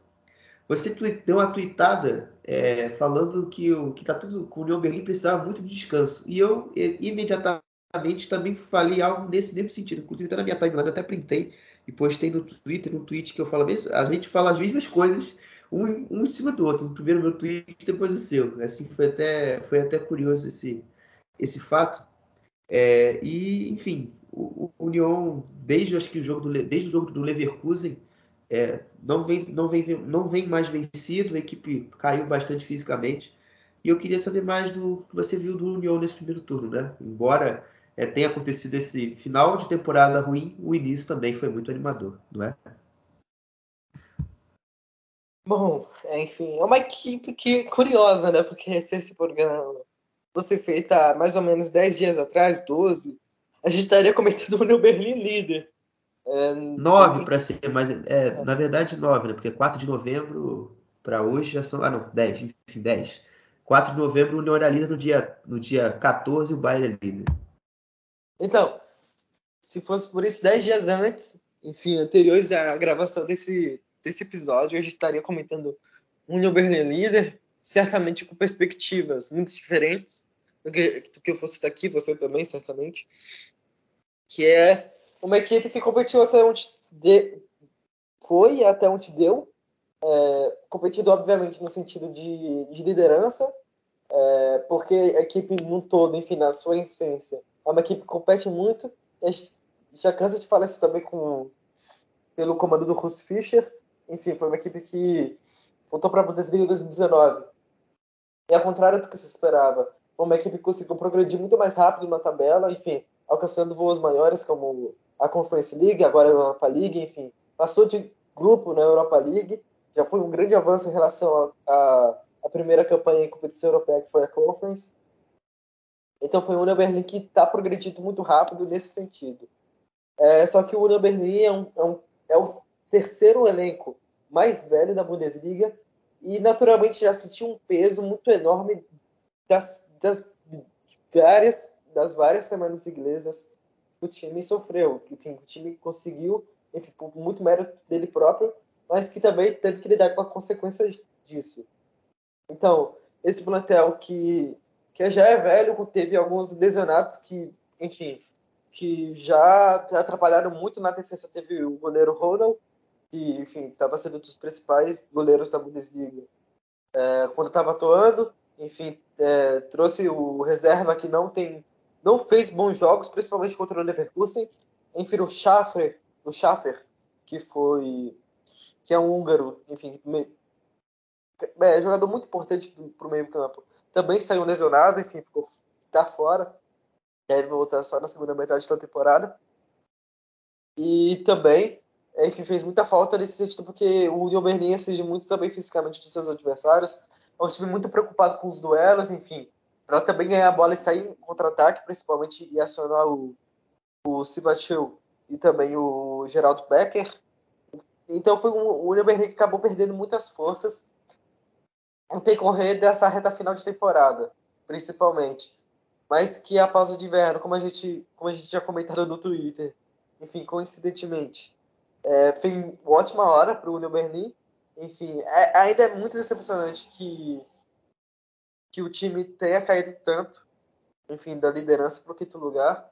Você deu uma tweetada é, falando que o que tá tudo com o União Berlim precisava muito de descanso. E eu imediatamente também falei algo nesse mesmo sentido. Inclusive, até na minha timeline, eu até printei e postei no Twitter, no tweet que eu falo mesmo. A gente fala as mesmas coisas um, um em cima do outro. Primeiro meu tweet, depois o seu. Assim, foi até, foi até curioso esse, esse fato. É, e, enfim, o, o Union, desde acho que o jogo do, desde o jogo do Leverkusen, é, não, vem, não, vem, não vem mais vencido, a equipe caiu bastante fisicamente. E eu queria saber mais do que você viu do Union nesse primeiro turno, né? Embora é, tenha acontecido esse final de temporada ruim, o início também foi muito animador, não é? Bom, enfim, é uma equipe que curiosa, né? Porque se esse programa fosse feito há mais ou menos 10 dias atrás, 12, a gente estaria comentando o União Berlim líder. É, 9 para ser mais. É, é, Na verdade, 9, né? Porque 4 de novembro para hoje já são. Ah, não, 10, enfim, 10. 4 de novembro, o União era líder no dia, no dia 14 o Bayern é líder. Então, se fosse por isso 10 dias antes, enfim, anteriores à gravação desse, desse episódio, a gente estaria comentando Union Berlin líder, certamente com perspectivas muito diferentes do que, do que eu fosse daqui, você também, certamente, que é uma equipe que competiu até onde de, foi até onde deu, é, competindo obviamente no sentido de, de liderança, é, porque a equipe no todo, enfim, na sua essência, é uma equipe que compete muito. Já cansa de falar isso também com, pelo comando do Russ Fischer. Enfim, foi uma equipe que voltou para a Bundesliga em 2019. E ao contrário do que se esperava, foi uma equipe que conseguiu progredir muito mais rápido na tabela, enfim, alcançando voos maiores como a Conference League, agora a Europa League, enfim, passou de grupo na Europa League, já foi um grande avanço em relação à primeira campanha em competição europeia, que foi a Conference. Então foi o Union Berlin que está progredindo muito rápido nesse sentido. É, só que o Union Berlin é, um, é, um, é o terceiro elenco mais velho da Bundesliga e naturalmente já sentiu um peso muito enorme das, das várias das várias semanas inglesas o time sofreu. Enfim, o time conseguiu, enfim, por muito mérito dele próprio, mas que também teve que lidar com as consequências disso. Então, esse plantel que, que já é velho, teve alguns lesionados que, enfim, que já atrapalharam muito na defesa. Teve o goleiro Ronald, que, enfim, estava sendo um dos principais goleiros da Bundesliga é, quando estava atuando. Enfim, é, trouxe o reserva que não tem, não fez bons jogos, principalmente contra o Leverkusen. Enfim, o Schaffer, o Schaffer, que foi, que é um húngaro, enfim, é, jogador muito importante para o meio campo. Também saiu lesionado, enfim, ficou tá fora. Deve voltar só na segunda metade da temporada. E também enfim, fez muita falta nesse sentido, porque o Union Berlin exige muito também fisicamente dos seus adversários. É um time muito preocupado com os duelos, enfim, para também ganhar a bola e sair em contra-ataque, principalmente e acionar o, o Sibatil e também o Geraldo Becker. Então foi um, o Berlin que acabou perdendo muitas forças no decorrer dessa reta final de temporada, principalmente. Mas que a pausa de inverno, como a gente, como a gente já comentado no Twitter, enfim, coincidentemente, é, foi uma ótima hora para o Union Berlin. Enfim, é, ainda é muito decepcionante que, que o time tenha caído tanto, enfim, da liderança para o quinto lugar.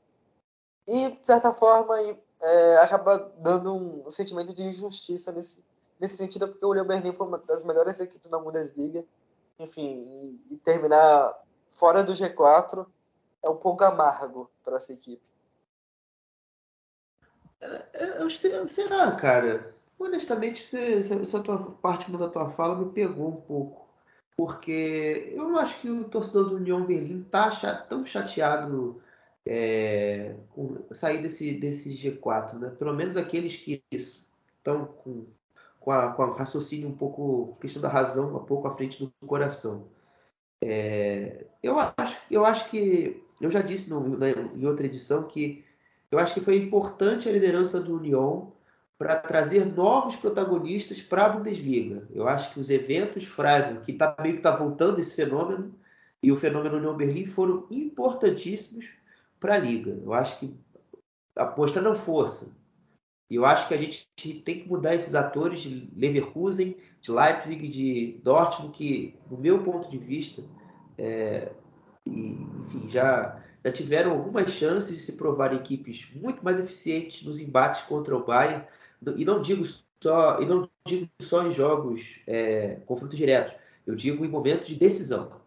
E, de certa forma, é, acaba dando um, sentimento de injustiça nesse, nesse sentido, porque o Union Berlin foi uma das melhores equipes da Bundesliga. Enfim, e, e terminar fora do G4 é um pouco amargo para essa equipe. Eu, será, cara? Honestamente, essa tua parte da tua fala me pegou um pouco. Porque eu não acho que o torcedor do União Berlim tá tão chateado é, com sair desse, desse G4, né? Pelo menos aqueles que estão com, com, a, com a raciocínio um pouco, questão da razão, um pouco à frente do coração. É, eu, acho, eu acho que, eu já disse no, né, em outra edição que eu acho que foi importante a liderança do Union para trazer novos protagonistas para a Bundesliga. Eu acho que os eventos Freiburg, que tá, meio que está voltando esse fenômeno, e o fenômeno União Berlim foram importantíssimos para a liga. Eu acho que mostrando força. E eu acho que a gente tem que mudar esses atores de Leverkusen, de Leipzig, de Dortmund, que, no meu ponto de vista, é, enfim, já já tiveram algumas chances de se provar equipes muito mais eficientes nos embates contra o Bayern e não digo só e não digo só em jogos é, confrontos diretos. Eu digo em momentos de decisão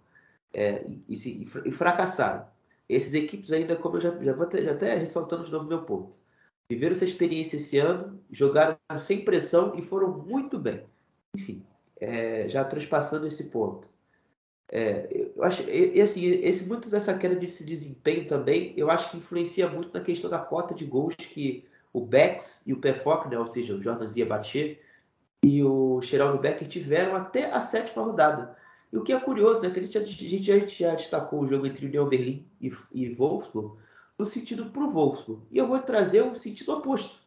é, e, se, e, fracassaram essas equipes ainda como eu já, já vou até, já até ressaltando de novo meu ponto. Viveram essa experiência esse ano jogaram sem pressão e foram muito bem. Enfim é, já transpassando esse ponto. É, eu acho, e, assim, esse muito dessa queda desse desempenho também, eu acho que influencia muito na questão da cota de gols que o Bex e o Pefoc, né, ou seja, o Jordan Ziabache e o Geraldo Becker tiveram até a sétima rodada. E o que é curioso, né, que a gente, a gente, a gente já destacou o jogo entre União Berlim e, e Wolfsburg no sentido para o Wolfsburg. E eu vou trazer o sentido oposto,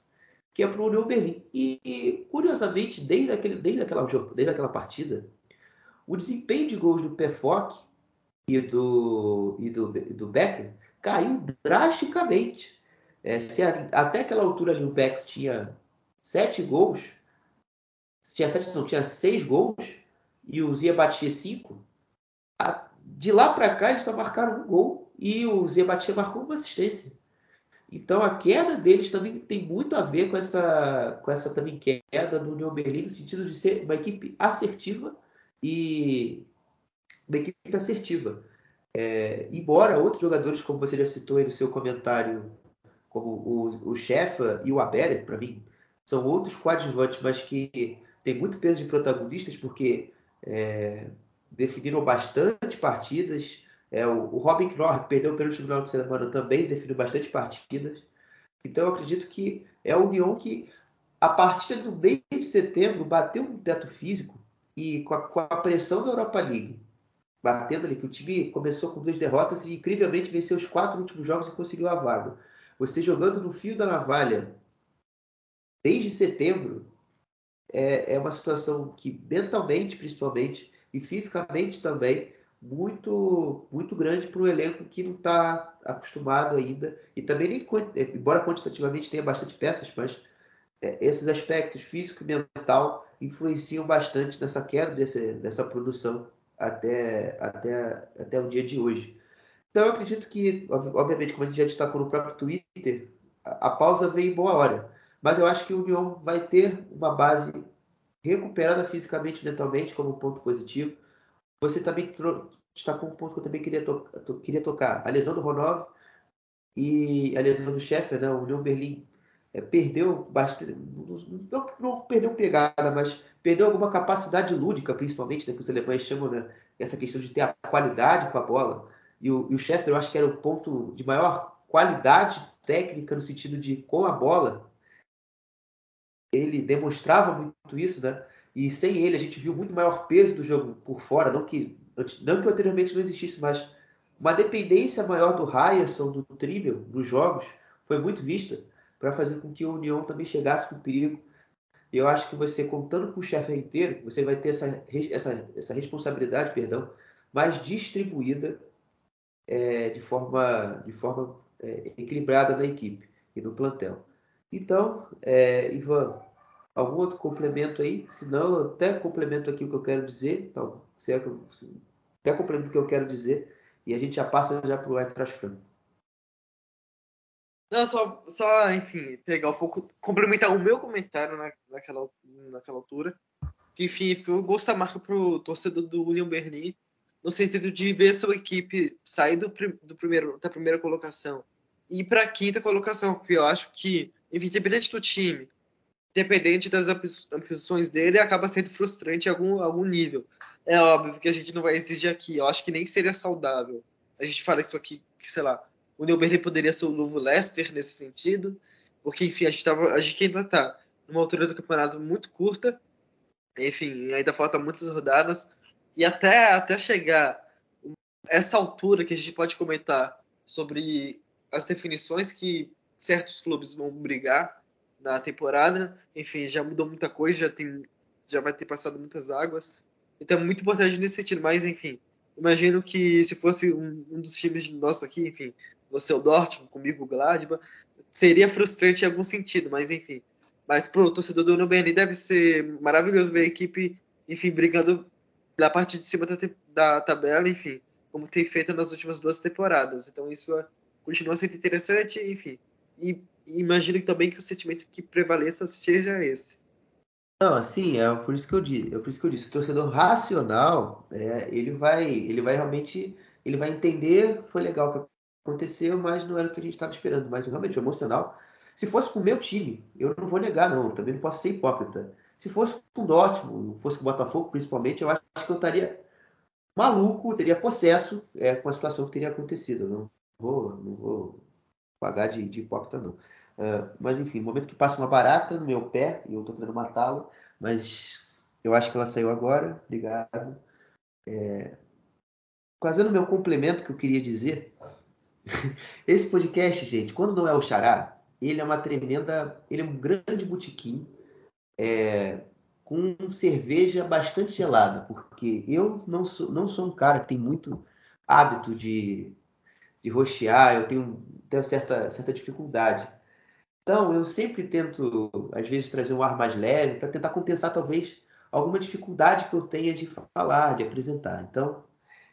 que é para o União Berlim. E, e, curiosamente, desde, aquele, desde, aquela, desde aquela partida, o desempenho de gols do Pefoc e do, e do, do Becker caiu drasticamente. É, se a, até aquela altura ali o Beck tinha sete gols, tinha sete, não, tinha seis gols e o Zia batia cinco. A, de lá para cá eles só marcaram um gol e o Zia batia marcou uma assistência. Então a queda deles também tem muito a ver com essa, com essa também queda do União Berlim, no sentido de ser uma equipe assertiva e uma equipe assertiva. É, embora outros jogadores, como você já citou aí no seu comentário, como o, o Shefa e o Abere, para mim, são outros coadjuvantes, mas que tem muito peso de protagonistas, porque é, definiram bastante partidas, é, o, o Robin Knorr, que perdeu pelo final de semana, também definiu bastante partidas. Então, eu acredito que é a União que, a partir do mês de setembro, bateu um teto físico e com a, com a, pressão da Europa League, batendo ali, que o time começou com duas derrotas e incrivelmente venceu os quatro últimos jogos e conseguiu a vaga. Você jogando no fio da navalha desde setembro é, é uma situação que mentalmente, principalmente, e fisicamente também, muito muito grande para um elenco que não está acostumado ainda e também nem embora quantitativamente tenha bastante peças, mas é, esses aspectos físico e mental influenciam bastante nessa queda desse, dessa produção até, até, até o dia de hoje. Então eu acredito que, obviamente, como a gente já destacou no próprio Twitter, a, pausa veio em boa hora. Mas eu acho que o União vai ter uma base recuperada fisicamente e mentalmente como um ponto positivo você também destacou um ponto que eu também queria, to to queria tocar. A lesão do Ronov e a lesão do Sheffer, né? O União Berlim é, perdeu bastante, não, não, perdeu pegada, mas perdeu alguma capacidade lúdica, principalmente, né, que os alemães chamam né, essa questão de ter a qualidade com a bola. E o, e o Sheffer, eu acho que era o ponto de maior qualidade técnica no sentido de com a bola. Ele demonstrava muito isso, né? E sem ele, a gente viu muito maior peso do jogo por fora. Não que, não que anteriormente não existisse, mas uma dependência maior do Ryerson, do Tribble, nos jogos, foi muito vista para fazer com que o União também chegasse com perigo. E eu acho que você, contando com o chefe inteiro, você vai ter essa, essa, essa responsabilidade perdão, mais distribuída é, de forma, de forma é, equilibrada na equipe e no plantel. Então, é, Ivan, Algum outro complemento aí? Se não, até complemento aqui o que eu quero dizer. Então, se é que eu, até complemento o que eu quero dizer. E a gente já passa já para o Eintracht Frankfurt. Não, só, só, enfim, pegar um pouco, complementar o meu comentário na, naquela, naquela altura. Que, enfim, foi o gosto da marca pro torcedor do Union Berlin, no sentido de ver sua equipe sair do, do primeiro, da primeira colocação e ir para a quinta colocação, porque eu acho que, enfim, independente do time, dependente das ambições dele, acaba sendo frustrante em algum, algum nível. É óbvio que a gente não vai exigir aqui. Eu acho que nem seria saudável. A gente fala isso aqui, que sei lá, o New poderia ser o novo Leicester nesse sentido, porque enfim, a gente, tava, a gente ainda está numa altura do campeonato muito curta, enfim, ainda falta muitas rodadas, e até, até chegar essa altura que a gente pode comentar sobre as definições que certos clubes vão brigar, na temporada. Enfim, já mudou muita coisa, já tem já vai ter passado muitas águas. Então é muito importante nesse sentido, mas enfim, imagino que se fosse um, um dos times nossos aqui, enfim, você o Dortmund, comigo o Gladbach, seria frustrante em algum sentido, mas enfim. Mas pro torcedor do Nubeni deve ser maravilhoso ver a equipe, enfim, brigando da parte de cima da, da tabela, enfim, como tem feito nas últimas duas temporadas. Então isso continua sendo interessante, enfim. E imagino também que o sentimento que prevaleça seja esse. Não, assim, é por isso que eu disse, é por isso que eu disse, o torcedor racional, é, ele vai, ele vai realmente, ele vai entender, foi legal o que aconteceu, mas não era o que a gente estava esperando, mas realmente o emocional, se fosse com o meu time, eu não vou negar não, também não posso ser hipócrita. Se fosse com o Dortmund, fosse com o Botafogo, principalmente, eu acho que eu estaria maluco, teria processo é, com a situação que teria acontecido. Não vou, não vou pagar de, de hipócrita, não. Uh, mas enfim, no momento que passa uma barata no meu pé e eu tô querendo matá-la, mas eu acho que ela saiu agora, ligado. É... Fazendo meu complemento que eu queria dizer, esse podcast, gente, quando não é o Xará, ele é uma tremenda, ele é um grande botequim é, com cerveja bastante gelada, porque eu não sou, não sou um cara que tem muito hábito de de rochear, eu tenho, tenho certa, certa dificuldade. Então, eu sempre tento, às vezes, trazer um ar mais leve para tentar compensar, talvez, alguma dificuldade que eu tenha de falar, de apresentar. Então,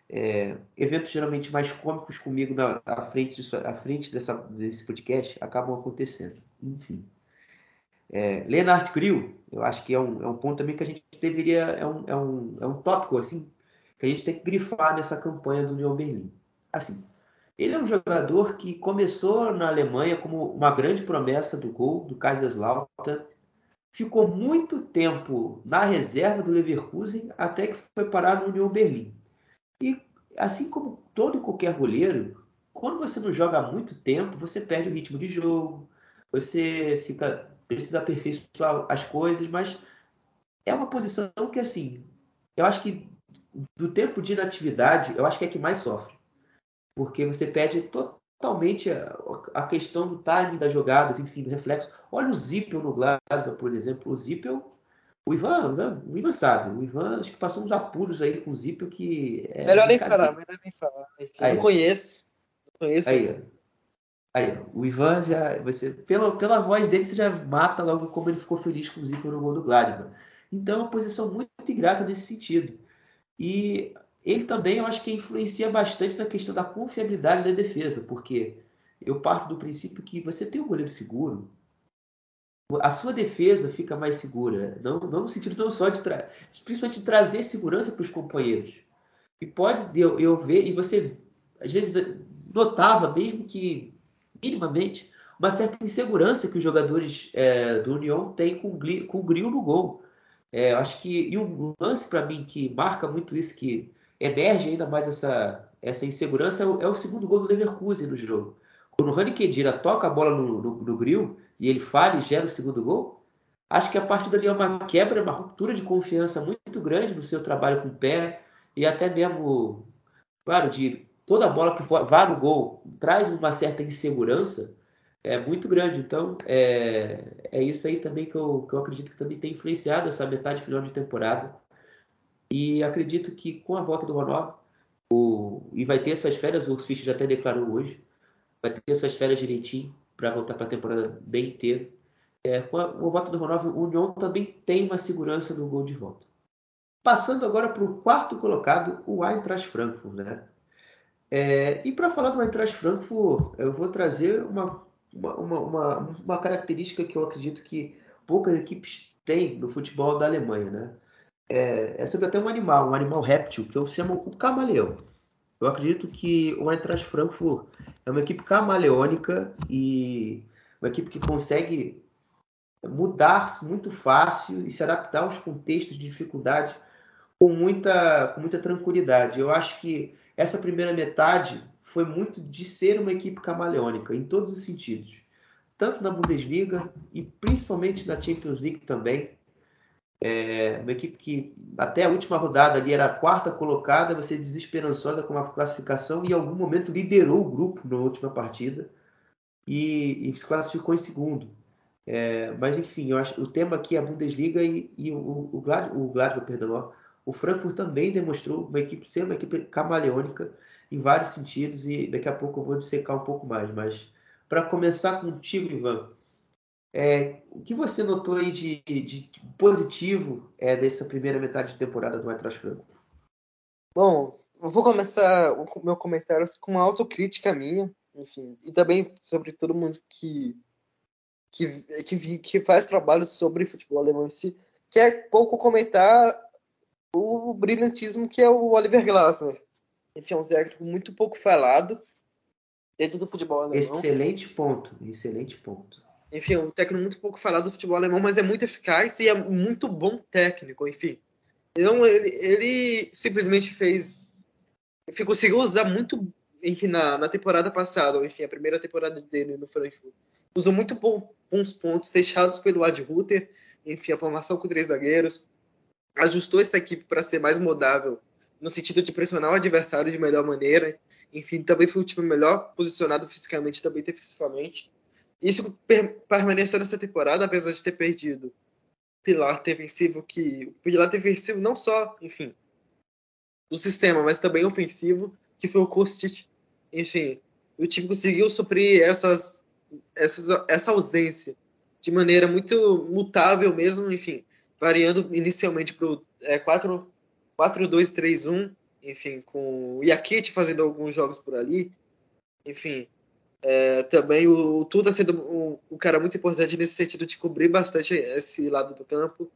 é, eventos geralmente mais cômicos comigo na, à frente, disso, à frente dessa, desse podcast acabam acontecendo. Enfim. É, Leonard Grill, eu acho que é um, é um ponto também que a gente deveria, é um, é, um, é um tópico assim, que a gente tem que grifar nessa campanha do União Berlim. Assim, ele é um jogador que começou na Alemanha como uma grande promessa do gol do Kaiserslautern, ficou muito tempo na reserva do Leverkusen até que foi parar no União Berlim. E assim como todo e qualquer goleiro, quando você não joga há muito tempo, você perde o ritmo de jogo, você fica precisa aperfeiçoar as coisas, mas é uma posição que assim, eu acho que do tempo de inatividade, eu acho que é que mais sofre. Porque você perde totalmente a, a questão do timing das jogadas, enfim, do reflexo. Olha o Zippel no Glasgow, por exemplo. O Zippel o Ivan, o Ivan sabe. O Ivan acho que passou uns apuros aí com o Zippel que. É melhor nem falar, melhor nem falar. Eu aí, não conheço. Não conheço. Aí, aí, o Ivan já. Você, pela, pela voz dele, você já mata logo como ele ficou feliz com o Zippel no gol do Gladbach. Então é uma posição muito ingrata nesse sentido. E ele também eu acho que influencia bastante na questão da confiabilidade da defesa, porque eu parto do princípio que você tem um goleiro seguro, a sua defesa fica mais segura. Não, não no sentido não só de principalmente de trazer segurança para os companheiros. E pode eu, eu ver, e você às vezes notava, mesmo que minimamente, uma certa insegurança que os jogadores é, do União têm com, com o Gril no gol. É, acho que e um lance para mim que marca muito isso, que emerge ainda mais essa, essa insegurança, é o, é o segundo gol do Leverkusen no jogo. Quando o Rani Kedira toca a bola no, no, no Gril, e ele falha e gera o segundo gol, acho que a partir dali é uma quebra, uma ruptura de confiança muito grande no seu trabalho com o pé e até mesmo, claro, de toda a bola que vá no gol traz uma certa insegurança é muito grande. Então, é, é isso aí também que eu, que eu acredito que também tem influenciado essa metade final de temporada. E acredito que com a volta do Ronaldo, o, e vai ter suas férias, o Fischer já até declarou hoje, vai ter suas férias direitinho para voltar para a temporada bem inteira. É, com, a, com o voto do Ronaldo, o União também tem uma segurança no gol de volta. Passando agora para o quarto colocado, o Eintracht Frankfurt. Né? É, e para falar do Eintracht Frankfurt, eu vou trazer uma, uma, uma, uma, característica que eu acredito que poucas equipes têm no futebol da Alemanha. Né? É, é sobre até um animal, um animal réptil, que eu chamo o camaleão. Eu acredito que o Eintracht Frankfurt é uma equipe camaleônica e uma equipe que consegue mudar muito fácil e se adaptar aos contextos de dificuldade com muita, com muita tranquilidade. Eu acho que essa primeira metade foi muito de ser uma equipe camaleônica em todos os sentidos, tanto na Bundesliga e principalmente na Champions League também. É uma equipe que até a última rodada ali era a quarta colocada, você desesperançosa com a classificação e em algum momento liderou o grupo na última partida e, e se classificou em segundo. É, mas enfim, eu acho o tema aqui é a Bundesliga e, e o, o, Glasgow, o Glasgow, perdão, o Frankfurt também demonstrou uma equipe ser uma equipe camaleônica em vários sentidos e daqui a pouco eu vou dissecar um pouco mais. Mas para começar contigo, Ivan, é, o que você notou aí de, de positivo é, dessa primeira metade de temporada do Eintracht Frankfurt? Bom, eu vou começar o meu comentário com uma autocrítica minha, enfim, e também sobre todo mundo que que, que, que faz trabalho sobre futebol alemão em si, que é pouco comentar o brilhantismo que é o Oliver Glasner. Enfim, é um técnico muito pouco falado dentro do futebol alemão. Excelente ponto, excelente ponto enfim, um técnico muito pouco falado do futebol alemão, mas é muito eficaz e é muito bom técnico, enfim. Então ele, ele simplesmente fez, enfim, conseguiu usar muito, enfim, na, na temporada passada, enfim, a primeira temporada dele no Frankfurt, usou muito bons pontos deixados pelo Ad Ruther, enfim, a formação com três zagueiros, ajustou essa equipe para ser mais modável no sentido de pressionar o adversário de melhor maneira, enfim, também foi o time melhor posicionado fisicamente, também defensivamente. Isso permaneceu nessa temporada, apesar de ter perdido pilar defensivo que o pilar defensivo não só, enfim, do sistema, mas também ofensivo, que foi o Kostic. Enfim, o time conseguiu suprir essas, essas, essa ausência de maneira muito mutável mesmo, enfim, variando inicialmente para o é, 4-2-3-1 enfim, com o Yakit fazendo alguns jogos por ali. Enfim, é, também o, o está sendo um, um, cara muito importante nesse sentido de cobrir bastante esse lado do campo.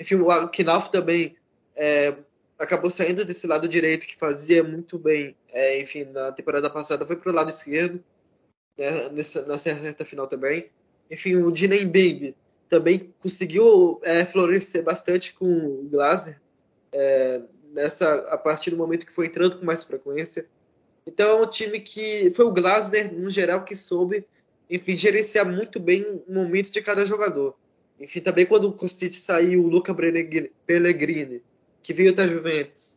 Enfim, o Knauf também é, acabou saindo desse lado direito que fazia muito bem, é, enfim, na temporada passada foi para o lado esquerdo, né, nessa, nessa reta final também. Enfim, o Dinen Baby também conseguiu é, florescer bastante com o Glasner é, nessa a partir do momento que foi entrando com mais frequência. Então é um time que foi o Glasner no geral que soube, enfim, gerenciar muito bem o momento de cada jogador. Enfim, também quando o Kostic saiu, o Luca Pellegrini, que veio da Juventus,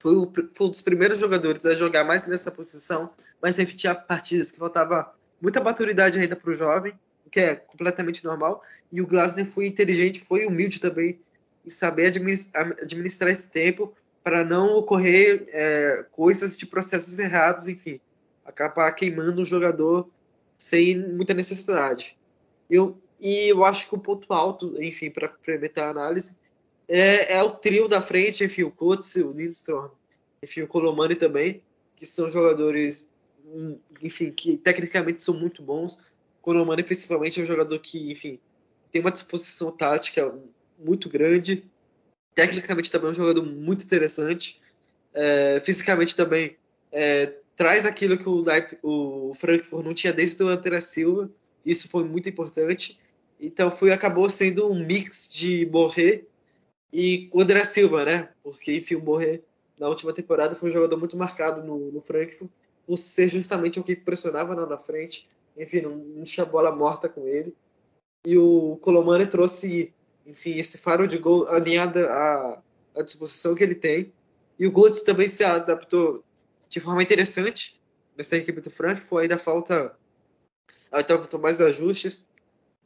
foi, o, foi um dos primeiros jogadores a jogar mais nessa posição, mas enfim, tinha partidas que faltava muita maturidade ainda para o jovem, que é completamente normal. E o Glasner foi inteligente, foi humilde também em saber administrar esse tempo para não ocorrer é, coisas de processos errados, enfim, acabar queimando o jogador sem muita necessidade. Eu, e eu acho que o ponto alto, enfim, para complementar a análise, é, é, o trio da frente, enfim, o Coates, o Lindstrom, enfim, o Colomani também, que são jogadores, hum, enfim, que tecnicamente são muito bons. O Colomani, principalmente, é um jogador que, enfim, tem uma disposição tática muito grande. Tecnicamente também é um jogador muito interessante. É, fisicamente também é, traz aquilo que o, o Frankfurt não tinha desde o Antera Silva. Isso foi muito importante. Então foi acabou sendo um mix de Borré e André Silva, né? Porque enfim o Borré na última temporada foi um jogador muito marcado no, no Frankfurt por ser justamente o que pressionava lá na frente. Enfim, não, não tinha bola morta com ele. E o Colomani trouxe enfim, esse faro de gol alinhado à, à disposição que ele tem. E o Golds também se adaptou de forma interessante nessa equipe do Frankfurt. Ainda falta, ainda faltam mais ajustes,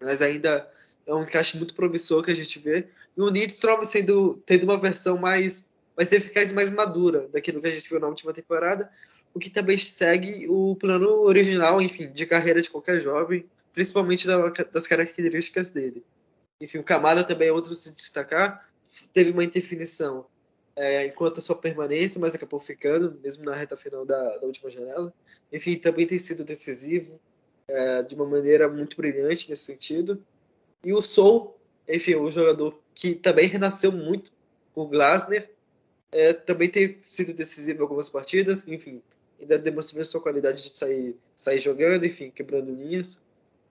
mas ainda é um encaixe muito promissor que a gente vê. E o Nidstrom sendo tendo uma versão mais, mais eficaz e mais madura daquilo que a gente viu na última temporada, o que também segue o plano original, enfim, de carreira de qualquer jovem, principalmente das características dele. Enfim, o Camada também é outro se destacar. Teve uma indefinição é, enquanto a sua permanência, mas acabou ficando, mesmo na reta final da, da última janela. Enfim, também tem sido decisivo é, de uma maneira muito brilhante nesse sentido. E o Soul, enfim, um jogador que também renasceu muito o Glasner, é, também tem sido decisivo em algumas partidas, enfim, ainda demonstrando sua qualidade de sair, sair jogando, enfim, quebrando linhas.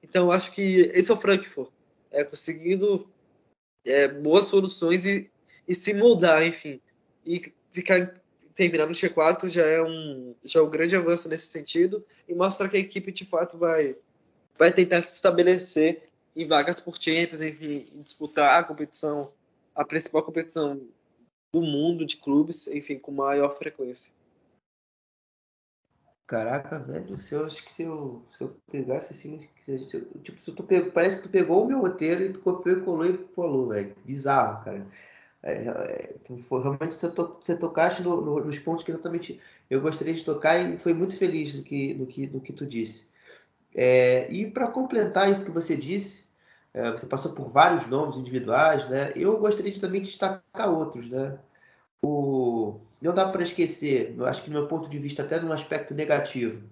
Então, acho que esse é o Frankfurt é, conseguindo é, boas soluções e, e, se moldar, enfim. E ficar terminar no G4 já é um já é um grande avanço nesse sentido e mostra que a equipe de fato vai vai tentar se estabelecer em vagas por Champions, enfim, disputar a competição, a principal competição do mundo de clubes, enfim, com maior frequência. Caraca, velho, se eu acho que se eu, se eu pegasse assim, se eu, tipo, se tu pegou, parece que tu pegou o meu roteiro e tu copiou e colou e falou, velho. Bizarro, cara. É, é, tu, realmente você, to, você tocaste no, no, nos pontos que exatamente eu gostaria de tocar e foi muito feliz no que, no que, no que tu disse. É, e para completar isso que você disse, é, você passou por vários nomes individuais, né? Eu gostaria de também destacar outros, né? O, não dá para esquecer, eu acho que no meu ponto de vista, até num aspecto negativo,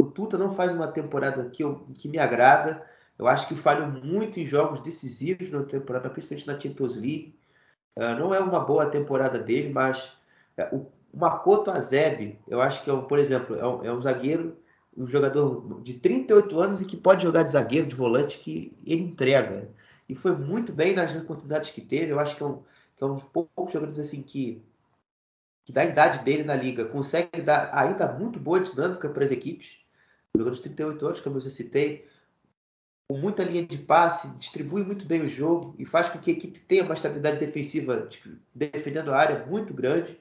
o Tuta não faz uma temporada que, eu, que me agrada. Eu acho que falhou muito em jogos decisivos na temporada, principalmente na Champions League. Uh, não é uma boa temporada dele, mas uh, o Makoto Azeb, eu acho que é um, por exemplo, é um, é um, zagueiro, um jogador de 38 anos e que pode jogar de zagueiro, de volante, que ele entrega. E foi muito bem nas oportunidades que teve. Eu acho que é um, que é um dos poucos jogadores assim que que da idade dele na liga consegue dar ainda muito boa dinâmica para as equipes. Jogador de 38 anos, como eu já citei, com muita linha de passe, distribui muito bem o jogo e faz com que a equipe tenha uma estabilidade defensiva, defendendo a área muito grande.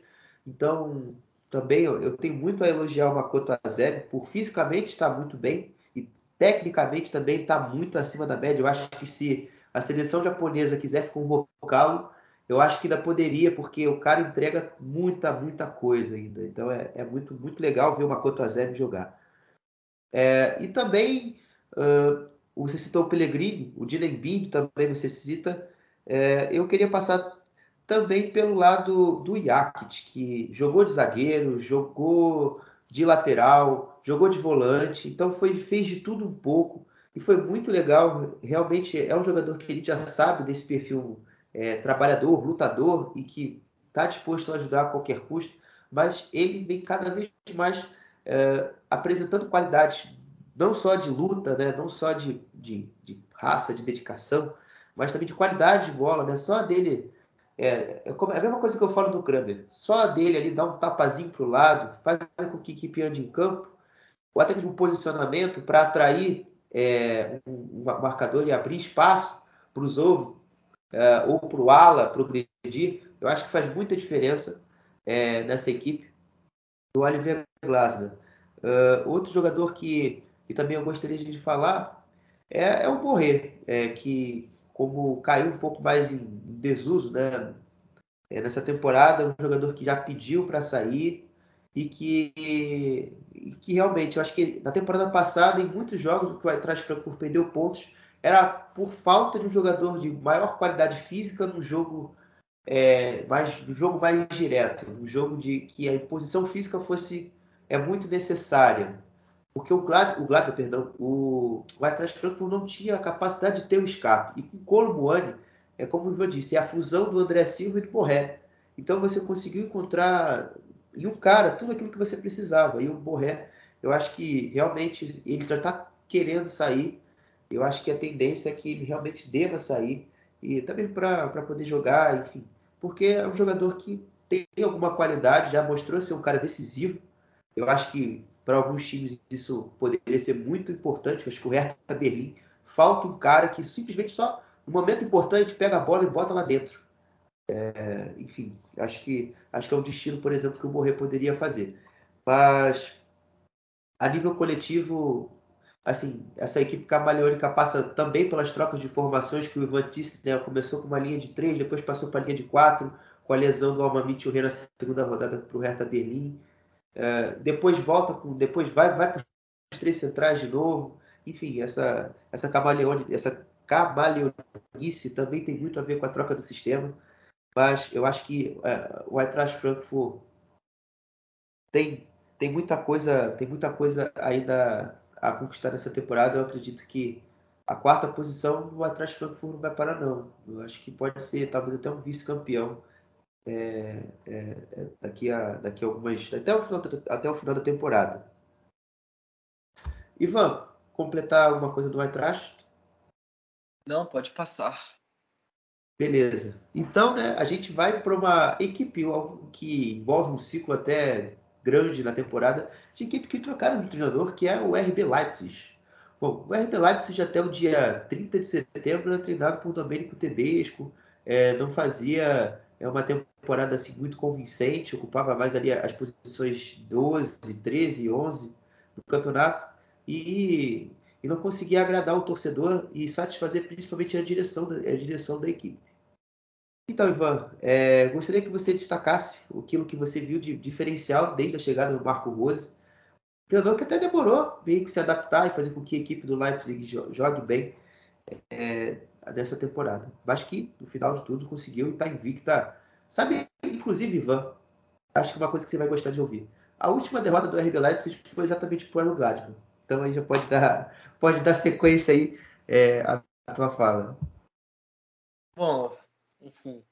Então, também eu, tenho muito a elogiar o Makoto Azeb por fisicamente estar muito bem e tecnicamente também está muito acima da média. Eu acho que se a seleção japonesa quisesse convocá-lo, eu acho que ainda poderia, porque o cara entrega muita, muita coisa ainda. Então é, é muito, muito legal ver o Makoto Azeb jogar. É, e também, uh, você citou o Pellegrini, o Dylan também você cita. É, eu queria passar também pelo lado do Jakic, que jogou de zagueiro, jogou de lateral, jogou de volante, então foi, fez de tudo um pouco e foi muito legal. Realmente é um jogador que gente já sabe desse perfil é, trabalhador, lutador e que está disposto a ajudar a qualquer custo, mas ele vem cada vez mais é, apresentando qualidades não só de luta, né, não só de, de, de, raça, de dedicação, mas também de qualidade de bola, né? Só dele é, é, a mesma coisa que eu falo do Kramer. Só dele ali dar um tapazinho para o lado, faz com que a equipe ande em campo, ou até de um posicionamento para atrair é, um, um, marcador e abrir espaço para os ovos, é, ou para o ala progredir. Eu acho que faz muita diferença é, nessa equipe do Oliver Glasner. Uh, outro jogador que, que, também eu gostaria de falar é, é o Borré, é, que como caiu um pouco mais em desuso né, nessa temporada, um jogador que já pediu para sair e que, e que realmente, eu acho que na temporada passada, em muitos jogos, o Eintracht Frankfurt perdeu pontos era por falta de um jogador de maior qualidade física no jogo é, mais, no jogo mais direto, um jogo de que a imposição física fosse é muito necessária. Porque o Glad, o Glad, perdão, o, o Eintracht Frankfurt não tinha a capacidade de ter o escape. E com o Colomboani, é como o Ivan disse, é a fusão do André Silva e do Borré. Então você conseguiu encontrar em um cara tudo aquilo que você precisava. E o Borré, eu acho que realmente ele já está querendo sair. Eu acho que a tendência é que ele realmente deva sair. E também para poder jogar, enfim. Porque é um jogador que tem alguma qualidade, já mostrou ser um cara decisivo. Eu acho que para alguns times isso poderia ser muito importante. Acho que o Hertha Berlim falta um cara que simplesmente só no momento importante pega a bola e bota lá dentro. É, enfim, acho que acho que é um destino, por exemplo, que o Borré poderia fazer. Mas a nível coletivo, assim, essa equipe camaleônica passa também pelas trocas de formações que o Ivan disse, né? começou com uma linha de três, depois passou para a linha de quatro, com a lesão do Almamit Rei na segunda rodada para o Hertha Berlim. É, depois volta com, depois vai, vai para os três centrais de novo. Enfim, essa essa camaleone, essa camaleonice também tem muito a ver com a troca do sistema. Mas eu acho que é, o Eintracht Frankfurt tem tem muita coisa tem muita coisa ainda a conquistar nessa temporada. Eu acredito que a quarta posição o Eintracht Frankfurt não vai parar não. Eu acho que pode ser talvez até um vice-campeão é, é, é, daqui, a, daqui a algumas. Até o, final, até o final da temporada. Ivan, completar alguma coisa do Eintracht? Não, pode passar. Beleza. Então, né, a gente vai para uma equipe que envolve um ciclo até grande na temporada, de equipe que trocaram de treinador, que é o RB Leipzig. Bom, o RB Leipzig até o dia 30 de setembro era treinado por Domenico Tedesco, é, não fazia é uma temporada assim, muito convincente, ocupava mais ali as posições 12, 13, 11 do campeonato e, e não conseguia agradar o torcedor e satisfazer principalmente a direção da, a direção da equipe. Então, Ivan, é, gostaria que você destacasse aquilo que você viu de diferencial desde a chegada do Marco Rose. Treinador que até demorou meio que se adaptar e fazer com que a equipe do Leipzig jogue bem. É, dessa temporada. Mas que, no final de tudo, conseguiu e está invicta. Sabe, inclusive, Ivan, acho que é uma coisa que você vai gostar de ouvir. A última derrota do RB Leipzig foi exatamente por o Gladbach. Então aí já pode dar, pode dar sequência aí é, à, tua fala. Bom, enfim.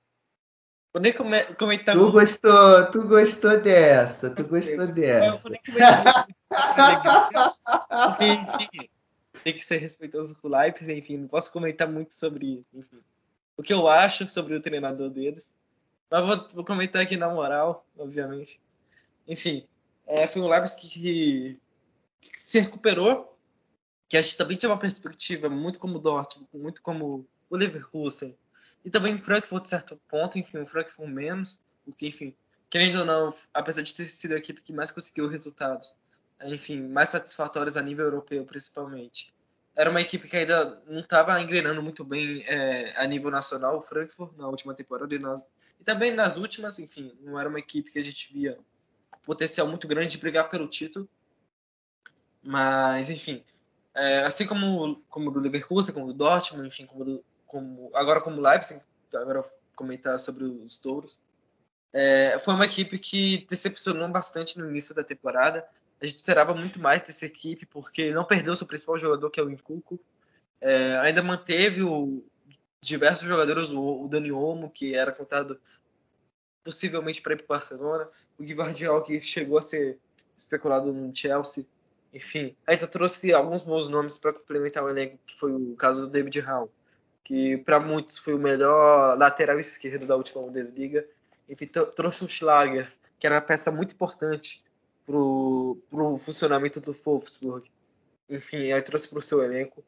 Vou nem comentar. Tu gostou, tu gostou dessa, tu gostou dessa. Eu vou nem comentar. Enfim, tem que ser respeitoso com o Leipzig, enfim, não posso comentar muito sobre enfim, o que eu acho sobre o treinador deles. Mas vou, vou comentar aqui na moral, obviamente. Enfim, é, foi um Leipzig que, que, se recuperou, que a gente também tinha uma perspectiva muito como o Dortmund, muito como o Leverkusen, e também o Frankfurt, certo ponto, enfim, o Frankfurt menos, porque, enfim, querendo ou não, apesar de ter sido a equipe que mais conseguiu resultados, enfim, mais satisfatórias a nível europeu, principalmente. Era uma equipe que ainda não estava engrenando muito bem é, a nível nacional, o Frankfurt, na última temporada, e, nas, e, também nas últimas, enfim, não era uma equipe que a gente via com potencial muito grande de brigar pelo título. Mas, enfim, é, assim como, como do Leverkusen, como do Dortmund, enfim, como, do, como agora como Leipzig, agora comentar sobre os touros. É, foi uma equipe que decepcionou bastante no início da temporada. A gente esperava muito mais dessa equipe, porque não perdeu seu principal jogador, que é o Incuco. É, ainda manteve o, diversos jogadores, o, o Dani Olmo, que era contado possivelmente para ir para o Barcelona, o Guivardiol, que chegou a ser especulado no Chelsea. Enfim, ainda trouxe alguns bons nomes para complementar o elenco, que foi o caso do David Hall, que para muitos foi o melhor lateral esquerdo da última Bundesliga. Enfim, trouxe o Schlager, que era uma peça muito importante para o funcionamento do Wolfsburg. Enfim, aí trouxe para o seu elenco.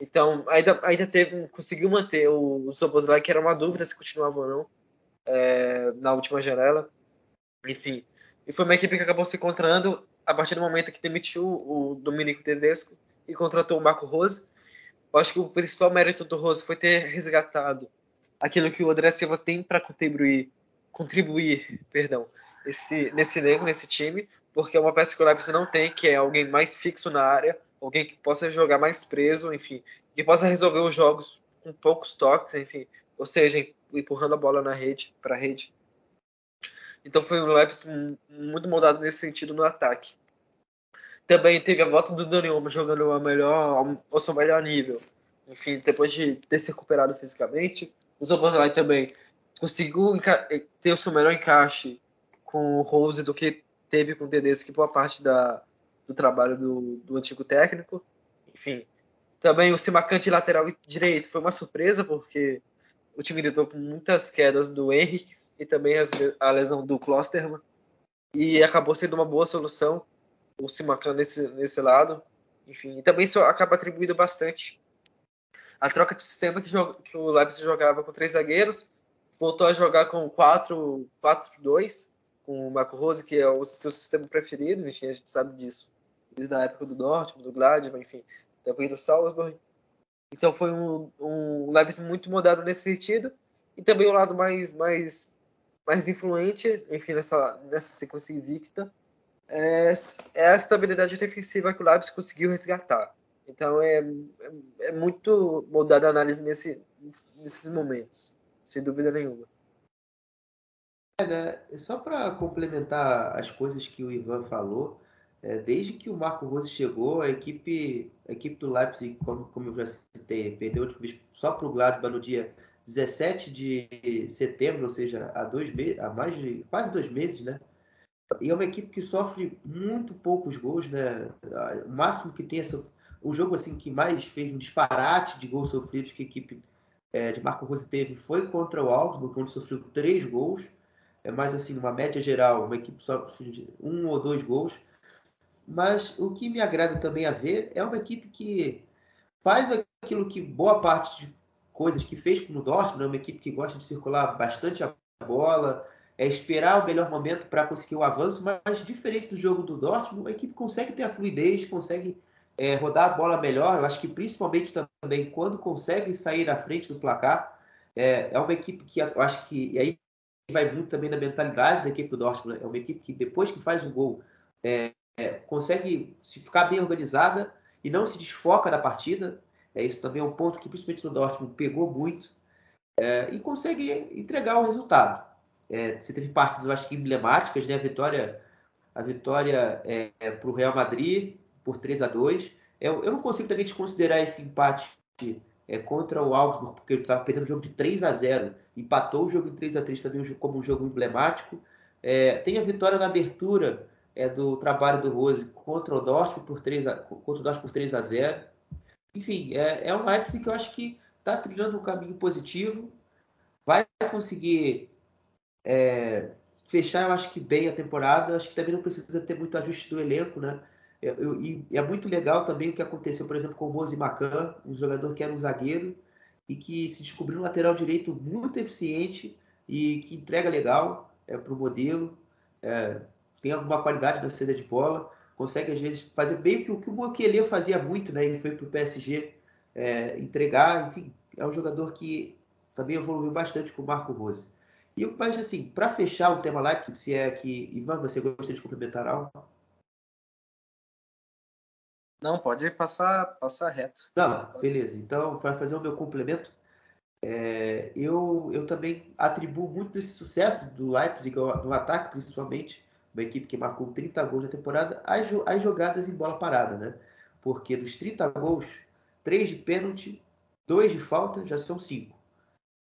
Então, ainda, ainda teve, conseguiu manter o, o Soboslai, que era uma dúvida se continuava ou não, é, na última janela. Enfim, e foi uma equipe que acabou se encontrando a partir do momento que demitiu o Dominico Tedesco e contratou o Marco Rose. Eu acho que o principal mérito do Rose foi ter resgatado aquilo que o André Silva tem para contribuir, contribuir, perdão, esse, nesse elenco, nesse time, porque é uma peça que o Leipzig não tem, que é alguém mais fixo na área, alguém que possa jogar mais preso, enfim, que possa resolver os jogos com poucos toques, enfim, ou seja, empurrando a bola na rede, para a rede. Então foi um Leipzig muito moldado nesse sentido no ataque. Também teve a volta do Dani Olmo jogando a melhor, ao seu melhor nível. Enfim, depois de ter se recuperado fisicamente, o Zoboslai também conseguiu ter o seu melhor encaixe com o Rose do que teve com o Tedesco boa parte da, do trabalho do, do antigo técnico. Enfim, também o Simacante lateral direito foi uma surpresa porque o time lidou com muitas quedas do Henrique e também a lesão do Klosterman. E acabou sendo uma boa solução o Simacan nesse, nesse lado. Enfim, e também isso acaba atribuindo bastante a troca de sistema que, que o Leipzig jogava com três zagueiros, voltou a jogar com 4-2, com o Marco Rose, que é o seu sistema preferido, enfim, a gente sabe disso. Desde a época do Dortmund, do Gladbach, enfim, também do Salzburg. Então foi um, um Levis muito mudado nesse sentido. E também o lado mais, mais, mais influente, enfim, nessa, nessa sequência invicta, é, é a estabilidade defensiva que o Leipzig conseguiu resgatar. Então é, é, é muito mudada a análise nesse, nesses momentos, sem dúvida nenhuma. É, né? Só para complementar as coisas que o Ivan falou, é, desde que o Marco Rose chegou, a equipe, a equipe do Leipzig, como, como eu já citei, perdeu só para o Gladbach no dia 17 de setembro, ou seja, há, dois há mais de quase dois meses, né? E é uma equipe que sofre muito poucos gols, né? O máximo que tem é o jogo assim que mais fez um disparate de gols sofridos que a equipe é, de Marco Rose teve foi contra o Augsburg, onde sofreu três gols. É mais assim, uma média geral, uma equipe sofre um ou dois gols. Mas o que me agrada também a ver é uma equipe que faz aquilo que boa parte de coisas que fez no Dortmund, é uma equipe que gosta de circular bastante a bola, é esperar o melhor momento para conseguir o avanço, mas diferente do jogo do Dortmund, a equipe consegue ter a fluidez, consegue é, rodar a bola melhor. Eu acho que principalmente também quando consegue sair à frente do placar, é, é uma equipe que eu acho que e aí vai muito também da mentalidade da equipe do Dortmund. É uma equipe que depois que faz o gol é, é, consegue se ficar bem organizada e não se desfoca da partida. É, isso também é um ponto que, principalmente no Dortmund, pegou muito. É, e consegue entregar o resultado. É, você teve partidas, eu acho que emblemáticas, né? A vitória, a vitória é, é para o Real Madrid por 3 a 2 eu, eu, não consigo também desconsiderar esse empate é, contra o Augsburg, porque ele estava perdendo o jogo de 3 a 0 empatou o jogo em 3 a 3 também como um jogo emblemático. É, tem a vitória na abertura é, do trabalho do Rose contra o Dortmund por 3 a, contra o Dortmund por 3 a 0. Enfim, é, é um Leipzig que eu acho que está trilhando um caminho positivo, vai conseguir é, fechar, eu acho que bem a temporada. Acho que também não precisa ter muito ajuste do elenco, né? Eu, e é muito legal também o que aconteceu, por exemplo, com o Mozi Macan, um jogador que era um zagueiro e que se descobriu um lateral direito muito eficiente e que entrega legal é, para o modelo. É, tem alguma qualidade na saída de bola, consegue às vezes fazer bem o que o Moquelê fazia muito, né? Ele foi para o PSG é, entregar, enfim, é um jogador que também evoluiu bastante com o Marco Rose. E o mas assim, para fechar o tema Leipzig, se é que Ivan, você gostaria de complementar algo? Não, pode passar, passar reto. Não, beleza. Então, para fazer o meu complemento, É, eu, eu também atribuo muito desse sucesso do Leipzig no ataque, principalmente, uma equipe que marcou 30 gols na temporada, as, as jogadas em bola parada, né? Porque dos 30 gols, 3 de pênalti, 2 de falta, já são 5.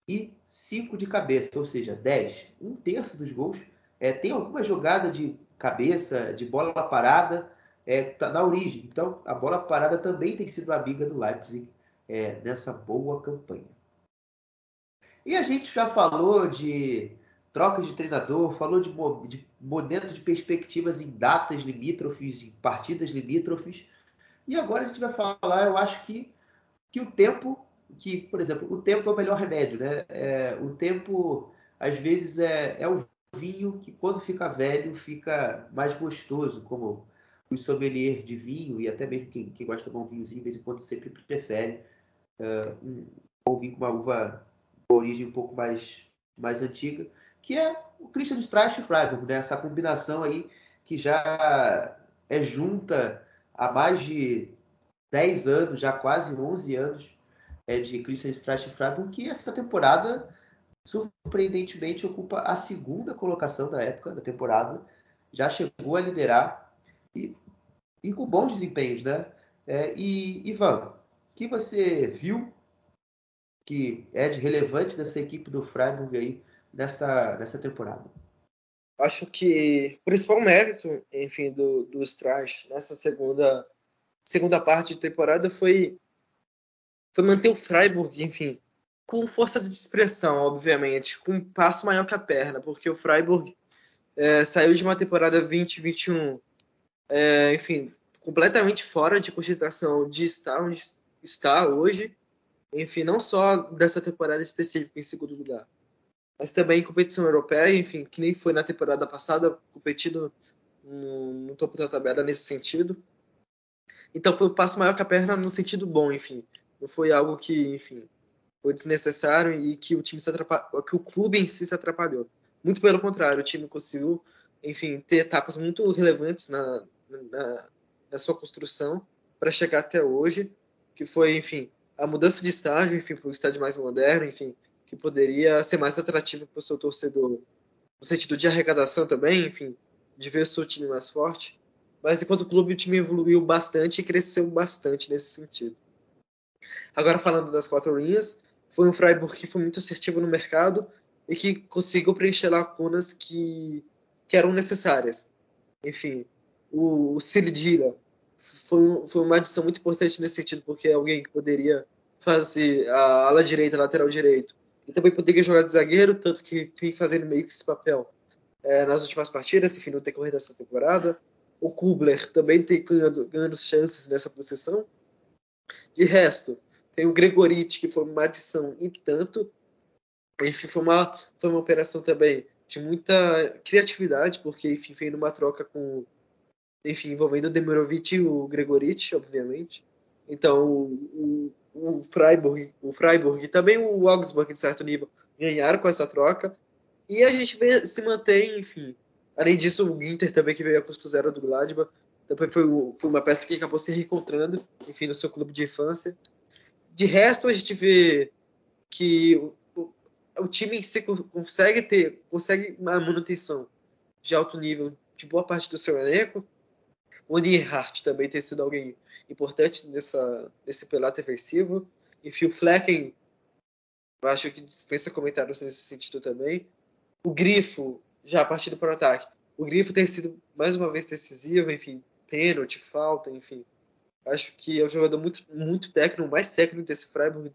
E 5 de cabeça, ou seja, 10. Um terço dos gols é, tem alguma jogada de cabeça, de bola parada, é, tá na origem. Então, a bola parada também tem sido amiga do Leipzig é, nessa boa campanha. E a gente já falou de troca de treinador, falou de, de momento de perspectivas em datas limítrofes, em partidas limítrofes. E agora a gente vai falar, eu acho que, que o tempo, que, por exemplo, o tempo é o melhor remédio, né? É, o tempo, às vezes, é, é o vinho que, quando fica velho, fica mais gostoso, como os sommelier de vinho, e até mesmo quem, quem gosta de tomar um vinhozinho, de vez em quando, sempre prefere uh, um, um vinho com uma uva de origem um pouco mais, mais antiga, que é o Christian Streich e Freiburg, né? essa combinação aí que já é junta há mais de 10 anos, já quase 11 anos, é de Christian Streich e Freiburg, que essa temporada surpreendentemente ocupa a segunda colocação da época da temporada, já chegou a liderar e, e com bons desempenhos, né? É, e Ivan, que você viu que é de relevante dessa equipe do Freiburg aí nessa, nessa temporada? Acho que o principal mérito, enfim, do, do Strash nessa segunda segunda parte de temporada foi foi manter o Freiburg, enfim, com força de expressão, obviamente, com um passo maior que a perna, porque o Freiburg é, saiu de uma temporada 2021, é, enfim, completamente fora de consideração de estar onde está hoje, enfim, não só dessa temporada específica em segundo lugar, mas também em competição europeia, enfim, que nem foi na temporada passada, competindo no, no topo da tabela nesse sentido. Então foi um passo maior que a perna no sentido bom, enfim. Não foi algo que, enfim, foi desnecessário e que o time se atrapalhou, que o clube em si se atrapalhou. Muito pelo contrário, o time conseguiu, enfim, ter etapas muito relevantes na, na, na sua construção para chegar até hoje, que foi, enfim, a mudança de estádio, enfim, para um estádio mais moderno, enfim, que poderia ser mais atrativo para o seu torcedor, no sentido de arrecadação também, enfim, de ver o seu time mais forte. Mas enquanto clube, o time evoluiu bastante e cresceu bastante nesse sentido. Agora falando das quatro linhas, foi um Freiburg que foi muito assertivo no mercado e que conseguiu preencher lacunas que, que eram necessárias. Enfim, o, o foi, foi uma adição muito importante nesse sentido, porque é alguém que poderia fazer a ala direita, lateral direito, e também poderia jogar de zagueiro, tanto que vem fazendo meio que esse papel é, nas últimas partidas, enfim, no decorrer dessa temporada. O Kubler também tem ganhando, ganhando chances nessa posição. De resto, tem o Gregoriti, que foi uma adição e tanto. Enfim, foi uma, foi uma operação também de muita criatividade, porque enfim, veio numa troca com. Enfim, envolvendo o Demirovic e o Gregoriti, obviamente. Então, o, o, o Freiburg, o Freiburg e também o Augsburg, de certo nível, ganharam com essa troca. E a gente vê, se mantém, enfim. Além disso, o Inter também, que veio a custo zero do Gladbach, também foi, foi uma peça que acabou se reencontrando, enfim, no seu clube de infância. De resto, a gente vê que o, o, o time consegue ter consegue uma manutenção de alto nível de boa parte do seu elenco. O Nierhardt também tem sido alguém importante nessa, nesse pelato defensivo. Enfim, o Flecken, acho que dispensa comentários nesse sentido também. O Grifo, já partindo para o ataque. O Grifo tem sido mais uma vez decisivo, enfim, pênalti, falta, enfim. Acho que é um jogador muito, muito técnico, mais técnico desse Freiburg,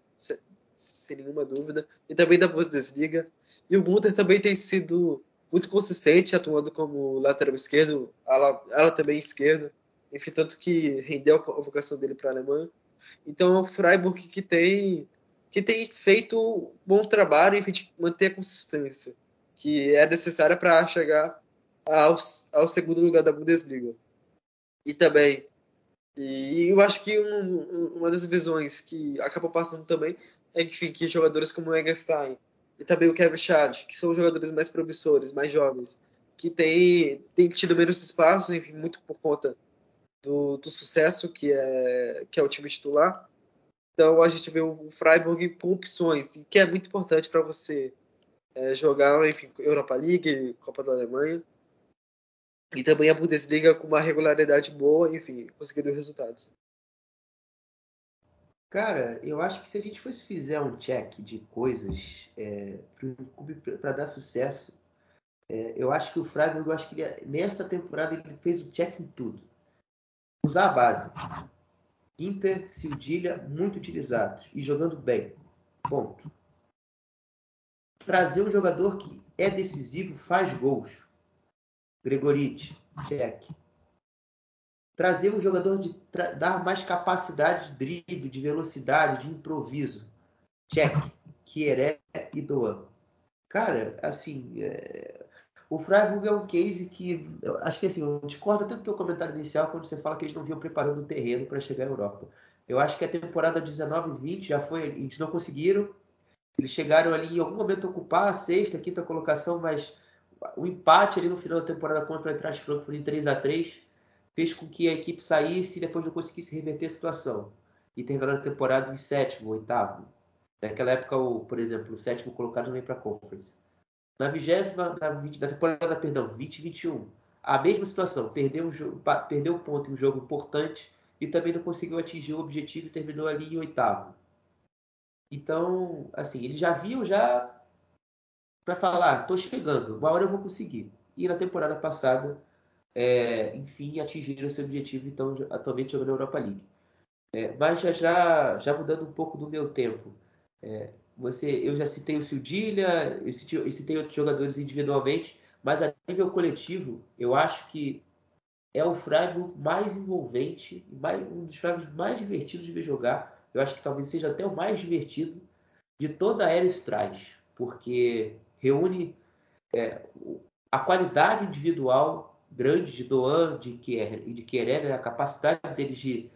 sem nenhuma dúvida. E também da Bundesliga. E o Gunther também tem sido muito consistente, atuando como lateral esquerdo, ela, também esquerda. Enfim, tanto que rendeu a convocação dele para a Alemanha. Então é um Freiburg que tem, que tem feito bom trabalho enfim, de manter a consistência, que é necessária para chegar ao, ao segundo lugar da Bundesliga. E também e eu acho que um, uma das visões que acabou passando também é enfim, que jogadores como o Egerstein e também o Kevin Schad, que são jogadores mais promissores, mais jovens, que têm, têm tido menos espaço, enfim, muito por conta do, do sucesso que é, que é o time titular, Então a gente vê o Freiburg com opções, que é muito importante para você é, jogar, enfim, Europa League, Copa da Alemanha. E também a Bundesliga com uma regularidade boa, enfim, conseguindo resultados. Cara, eu acho que se a gente fosse fizer um check de coisas é, para dar sucesso, é, eu acho que o Freiburg, eu acho que ele, nessa temporada ele fez o check em tudo. Usar a base. Inter, Sildilha, muito utilizados e jogando bem. Ponto. Trazer um jogador que é decisivo, faz gols. Gregorite, check. Trazer um jogador de dar mais capacidade de drible, de velocidade, de improviso. Check. Quieré e Doan. Cara, assim, é... o Freiburg é um case que. Acho que assim, eu discordo até do teu comentário inicial quando você fala que eles não vinham preparando o terreno para chegar à Europa. Eu acho que a temporada 19-20 já foi. Eles não conseguiram. Eles chegaram ali em algum momento a ocupar a sexta, quinta colocação, mas o empate ali no final da temporada contra o Eintracht Frankfurt em 3 a 3 fez com que a equipe saísse e depois não conseguisse reverter a situação. E terminou a temporada em sétimo, oitavo. Naquela época, o, por exemplo, o sétimo colocado vem para a Conference. Na vigésima, na, na temporada, perdão, 2021, a mesma situação, perdeu um, jogo, perdeu um ponto em um jogo importante e também não conseguiu atingir o objetivo e terminou ali em oitavo. Então, assim, eles já viam já para falar, estou chegando, uma hora eu vou conseguir. E na temporada passada, é, enfim, atingiram esse objetivo, então atualmente jogando na Europa League. É, mas já, já, já mudando um pouco do meu tempo, é, você, eu já citei o Sildilha, eu citei, eu citei outros jogadores individualmente, mas a nível coletivo, eu acho que é o Freiburg mais envolvente, mais, um dos Freiburgs mais divertidos de ver jogar. Eu acho que talvez seja até o mais divertido de toda a era Strais, porque reúne é, a qualidade individual grande de Doan de e de Querer, né? a capacidade deles de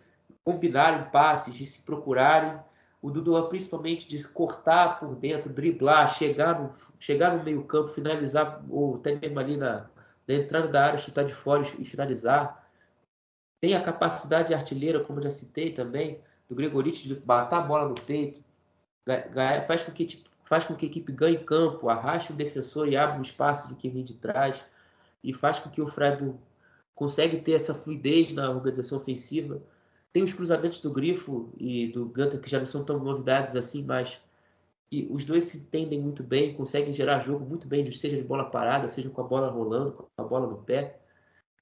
combinarem passes, de se procurarem. O do Doan, principalmente, de cortar por dentro, driblar, chegar no, chegar no meio campo, finalizar, ou até mesmo ali na, na entrada da área, chutar de fora e finalizar. Tem a capacidade artilheira, como já citei também, do Gregorite de bater a bola no peito, faz com que tipo, faz com que a equipe ganhe campo, arraste o defensor e abra o espaço do que vem de trás, e faz com que o Freiburg consegue ter essa fluidez na organização ofensiva. Tem os cruzamentos do Grifo e do Gunter, que já não são tão novidades assim, mas que os dois se entendem muito bem, conseguem gerar jogo muito bem, seja de bola parada, seja com a bola rolando, com a bola no pé.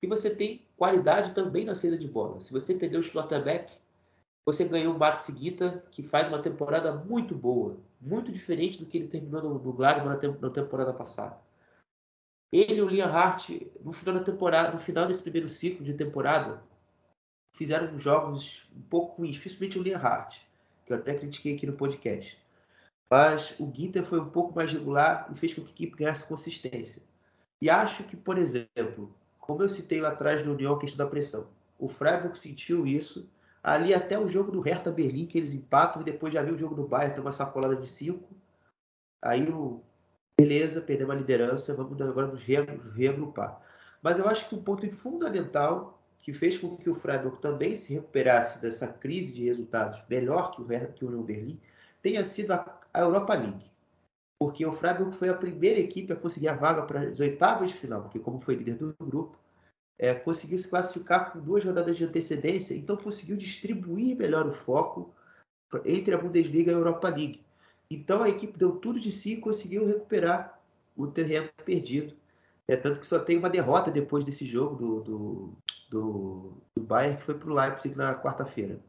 E você tem qualidade também na saída de bola. Se você perder o Schlotterbeck, você ganhou o Max Guita, que faz uma temporada muito boa, muito diferente do que ele terminou no, no Gladbach na, temporada passada. Ele e o Liam Hart, no final da temporada, no final desse primeiro ciclo de temporada, fizeram jogos um pouco ruins, principalmente o Liam Hart, que eu até critiquei aqui no podcast. Mas o Guita foi um pouco mais regular e fez com que a equipe ganhasse consistência. E acho que, por exemplo, como eu citei lá atrás no União a questão da pressão, o Freiburg sentiu isso ali até o jogo do Hertha Berlim, que eles empatam, e depois já viu o jogo do Bayern, tem uma sacolada de 5. Aí o beleza, perdemos a liderança, vamos agora nos reagrupar. Mas eu acho que um ponto fundamental que fez com que o Freiburg também se recuperasse dessa crise de resultados melhor que o, que o Union Berlim tenha sido a, a Europa League. Porque o Freiburg foi a primeira equipe a conseguir a vaga para as oitavas de final, porque como foi líder do grupo, é, conseguiu se classificar com duas rodadas de antecedência, então conseguiu distribuir melhor o foco entre a Bundesliga e a Europa League. Então a equipe deu tudo de si e conseguiu recuperar o terreno perdido. É tanto que só tem uma derrota depois desse jogo do, do, do, do Bayern, que foi para o Leipzig na quarta-feira.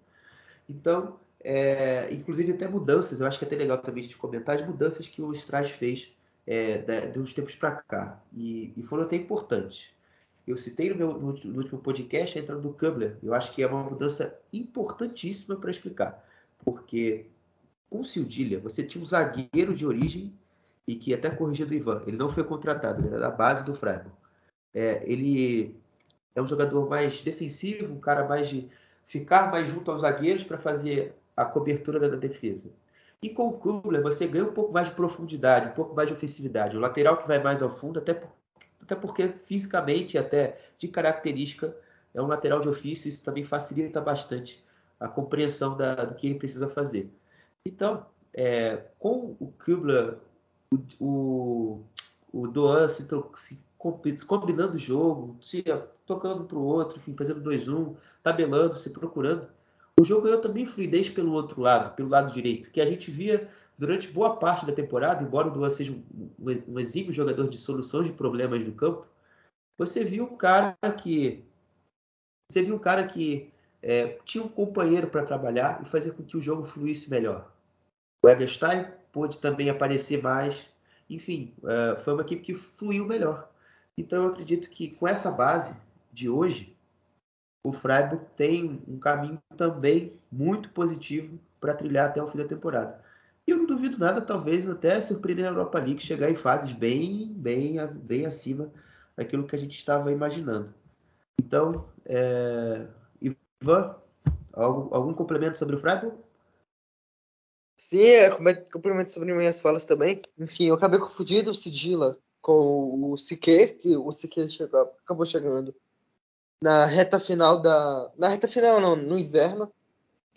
Então, é, inclusive até mudanças, eu acho que é até legal também de comentar as mudanças que o Strauss fez é, de uns tempos para cá. E, e foram até importantes. Eu citei no, meu, no, último podcast a entrada do Kubler. Eu acho que é uma mudança importantíssima para explicar. Porque com Sildilha, você tinha um zagueiro de origem e que até corrigido do Ivan. Ele não foi contratado, ele era da base do Freiburg. É, ele é um jogador mais defensivo, um cara mais de ficar mais junto aos zagueiros para fazer a cobertura da, da, defesa. E com o Kubler, você ganha um pouco mais de profundidade, um pouco mais de ofensividade. O lateral que vai mais ao fundo, até por até porque fisicamente, até de característica, é um lateral de ofício, isso também facilita bastante a compreensão da, do que ele precisa fazer. Então, é, com o Kubler, o, o, o Doan se, se combinando o jogo, se tocando para o outro, enfim, fazendo 2-1, tabelando, se procurando, o jogo ganhou também fluidez pelo outro lado, pelo lado direito, que a gente via durante boa parte da temporada, embora o Duan seja um, um exímio jogador de soluções de problemas do campo, você viu um cara que você viu um cara que é, tinha um companheiro para trabalhar e fazer com que o jogo fluísse melhor. O Egerstein pôde também aparecer mais, enfim, é, foi uma equipe que fluiu melhor. Então eu acredito que com essa base de hoje, o Freiburg tem um caminho também muito positivo para trilhar até o fim da temporada. E eu não duvido nada, talvez até surpreender a Europa League chegar em fases bem, bem, bem acima daquilo que a gente estava imaginando. Então, é... Ivan, algum, algum complemento sobre o Freiburg? Sim, é, complemento sobre minhas falas também. Enfim, eu acabei confundindo o Sigila com o Sique, que o Sique chegou, acabou chegando na reta final da. Na reta final, não, no inverno.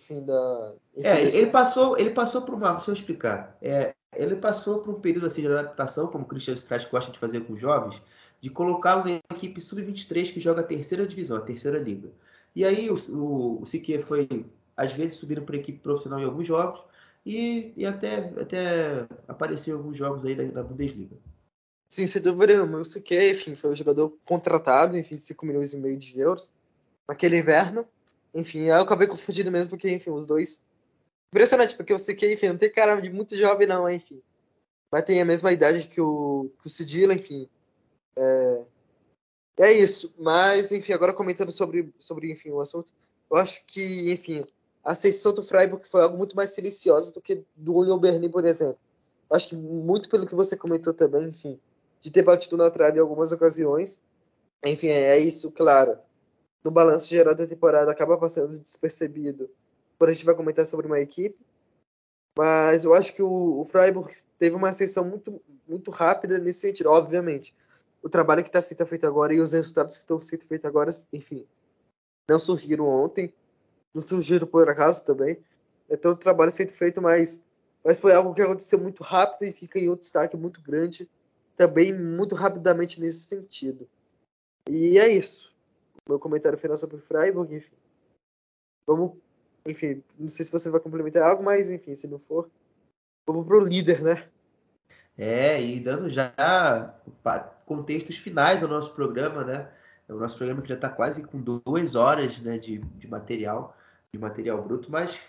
Enfim, da. Enfim, é, desse... ele passou, ele passou por uma. Deixa eu explicar. É, ele passou por um período assim, de adaptação, como o Christian Strauss gosta de fazer com os jovens, de colocá-lo na equipe sub-23 que joga a terceira divisão, a terceira liga. E aí o, o, o Sique foi, às vezes, subindo para a equipe profissional em alguns jogos e, e até, até apareceu em alguns jogos aí da, da Bundesliga. Sim, sem dúvida nenhuma. O Sique, enfim, foi um jogador contratado, enfim, 5 milhões e meio de euros naquele inverno. Enfim, eu acabei confundindo mesmo, porque, enfim, os dois. Impressionante, porque o Sique, enfim, não tem cara de muito jovem, não, enfim. Mas tem a mesma idade que o, que o Cidila, enfim. É, é isso. Mas, enfim, agora comentando sobre, sobre enfim, o assunto, eu acho que, enfim, a ascensão do Freiburg foi algo muito mais silenciosa do que do Union Berlin, por exemplo. Eu acho que muito pelo que você comentou também, enfim, de ter batido na trave em algumas ocasiões. Enfim, é isso, claro. No balanço geral da temporada acaba passando despercebido quando a gente vai comentar sobre uma equipe. Mas eu acho que o, o Freiburg teve uma ascensão muito, muito rápida nesse sentido, obviamente. O trabalho que está sendo feito agora e os resultados que estão sendo feitos agora, enfim, não surgiram ontem, não surgiram por acaso também. Então o trabalho sendo feito, mas, mas foi algo que aconteceu muito rápido e fica em um destaque muito grande também muito rapidamente nesse sentido. E é isso. Meu comentário final sobre o Freiburg, enfim. Vamos, enfim, não sei se você vai complementar algo, mas enfim, se não for, vamos pro líder, né? É, e dando já contextos finais ao nosso programa, né? É o nosso programa que já está quase com duas horas né, de, de material, de material bruto, mas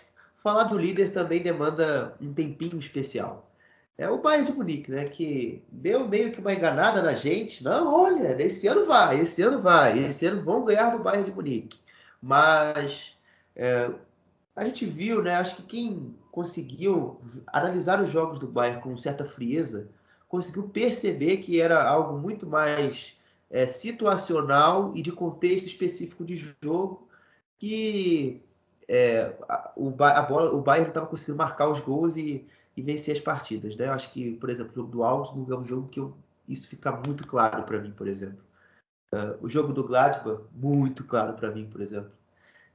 falar do líder também demanda um tempinho especial é o Bayern de Munique, né? Que deu meio que uma enganada na gente. Não, olha, esse ano vai, esse ano vai, esse ano vão ganhar do Bayern de Munique. Mas é, a gente viu, né? Acho que quem conseguiu analisar os jogos do Bayern com certa frieza conseguiu perceber que era algo muito mais é, situacional e de contexto específico de jogo que é, o, a bola, o Bayern estava conseguindo marcar os gols e e vencer as partidas. Né? Eu acho que, por exemplo, o jogo do Augsburg é um jogo que eu, isso fica muito claro para mim, por exemplo. Uh, o jogo do Gladbach, muito claro para mim, por exemplo.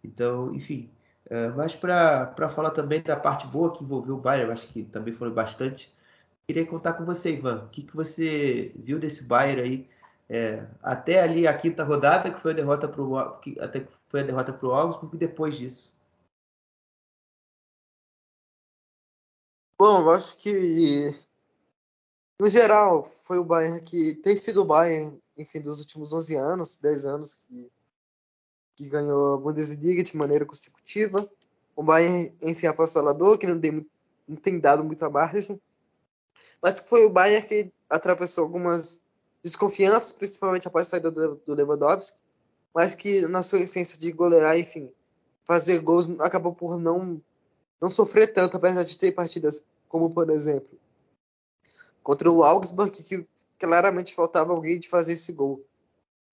Então, enfim. Uh, mas para falar também da parte boa que envolveu o Bayern, eu acho que também foi bastante. Queria contar com você, Ivan. O que, que você viu desse Bayern aí? É, até ali a quinta rodada, que foi a derrota para o Augsburg, e depois disso. Bom, eu acho que no geral foi o Bayern que tem sido o Bayern, enfim, dos últimos 11 anos, 10 anos que, que ganhou a Bundesliga de maneira consecutiva. O Bayern, enfim, avassalador, que não tem, não tem dado muita margem, mas foi o Bayern que atravessou algumas desconfianças, principalmente após a saída do, do Lewandowski, mas que na sua essência de golear, enfim, fazer gols, acabou por não não sofrer tanto, apesar de ter partidas como, por exemplo, contra o Augsburg, que claramente faltava alguém de fazer esse gol.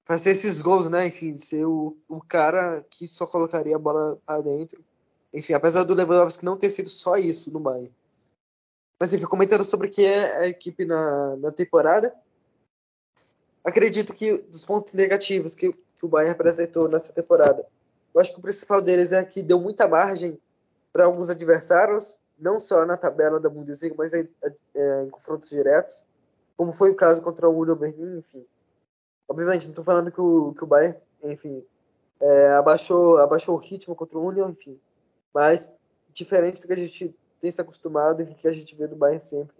Fazer esses gols, né? Enfim, ser o, o cara que só colocaria a bola para dentro. Enfim, apesar do Lewandowski não ter sido só isso no Bayern. Mas enfim, comentando sobre o que é a equipe na, na temporada, acredito que dos pontos negativos que, que o Bayern apresentou nessa temporada eu acho que o principal deles é que deu muita margem para alguns adversários, não só na tabela da Bundesliga, mas em, é, em confrontos diretos, como foi o caso contra o Union Berlin, enfim. Obviamente, não estou falando que o, que o Bayern, enfim, é, abaixou, abaixou o ritmo contra o Union, enfim. Mas, diferente do que a gente tem se acostumado e que a gente vê do Bayern sempre,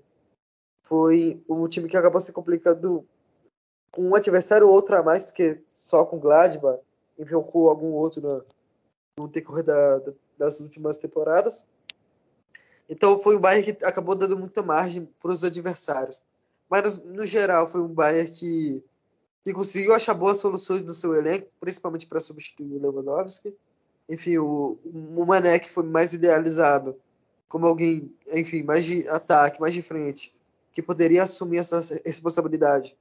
foi um time que acabou se complicando com um adversário ou outro a mais do que só com o Gladbach, enfim, ou com algum outro no, no decorrer da, da, das últimas temporadas. Então foi um Bayern que acabou dando muita margem para os adversários. Mas no, geral foi um Bayern que, que conseguiu achar boas soluções no seu elenco, principalmente para substituir o Lewandowski. Enfim, o, o Mané que foi mais idealizado como alguém, enfim, mais de ataque, mais de frente, que poderia assumir essa responsabilidade.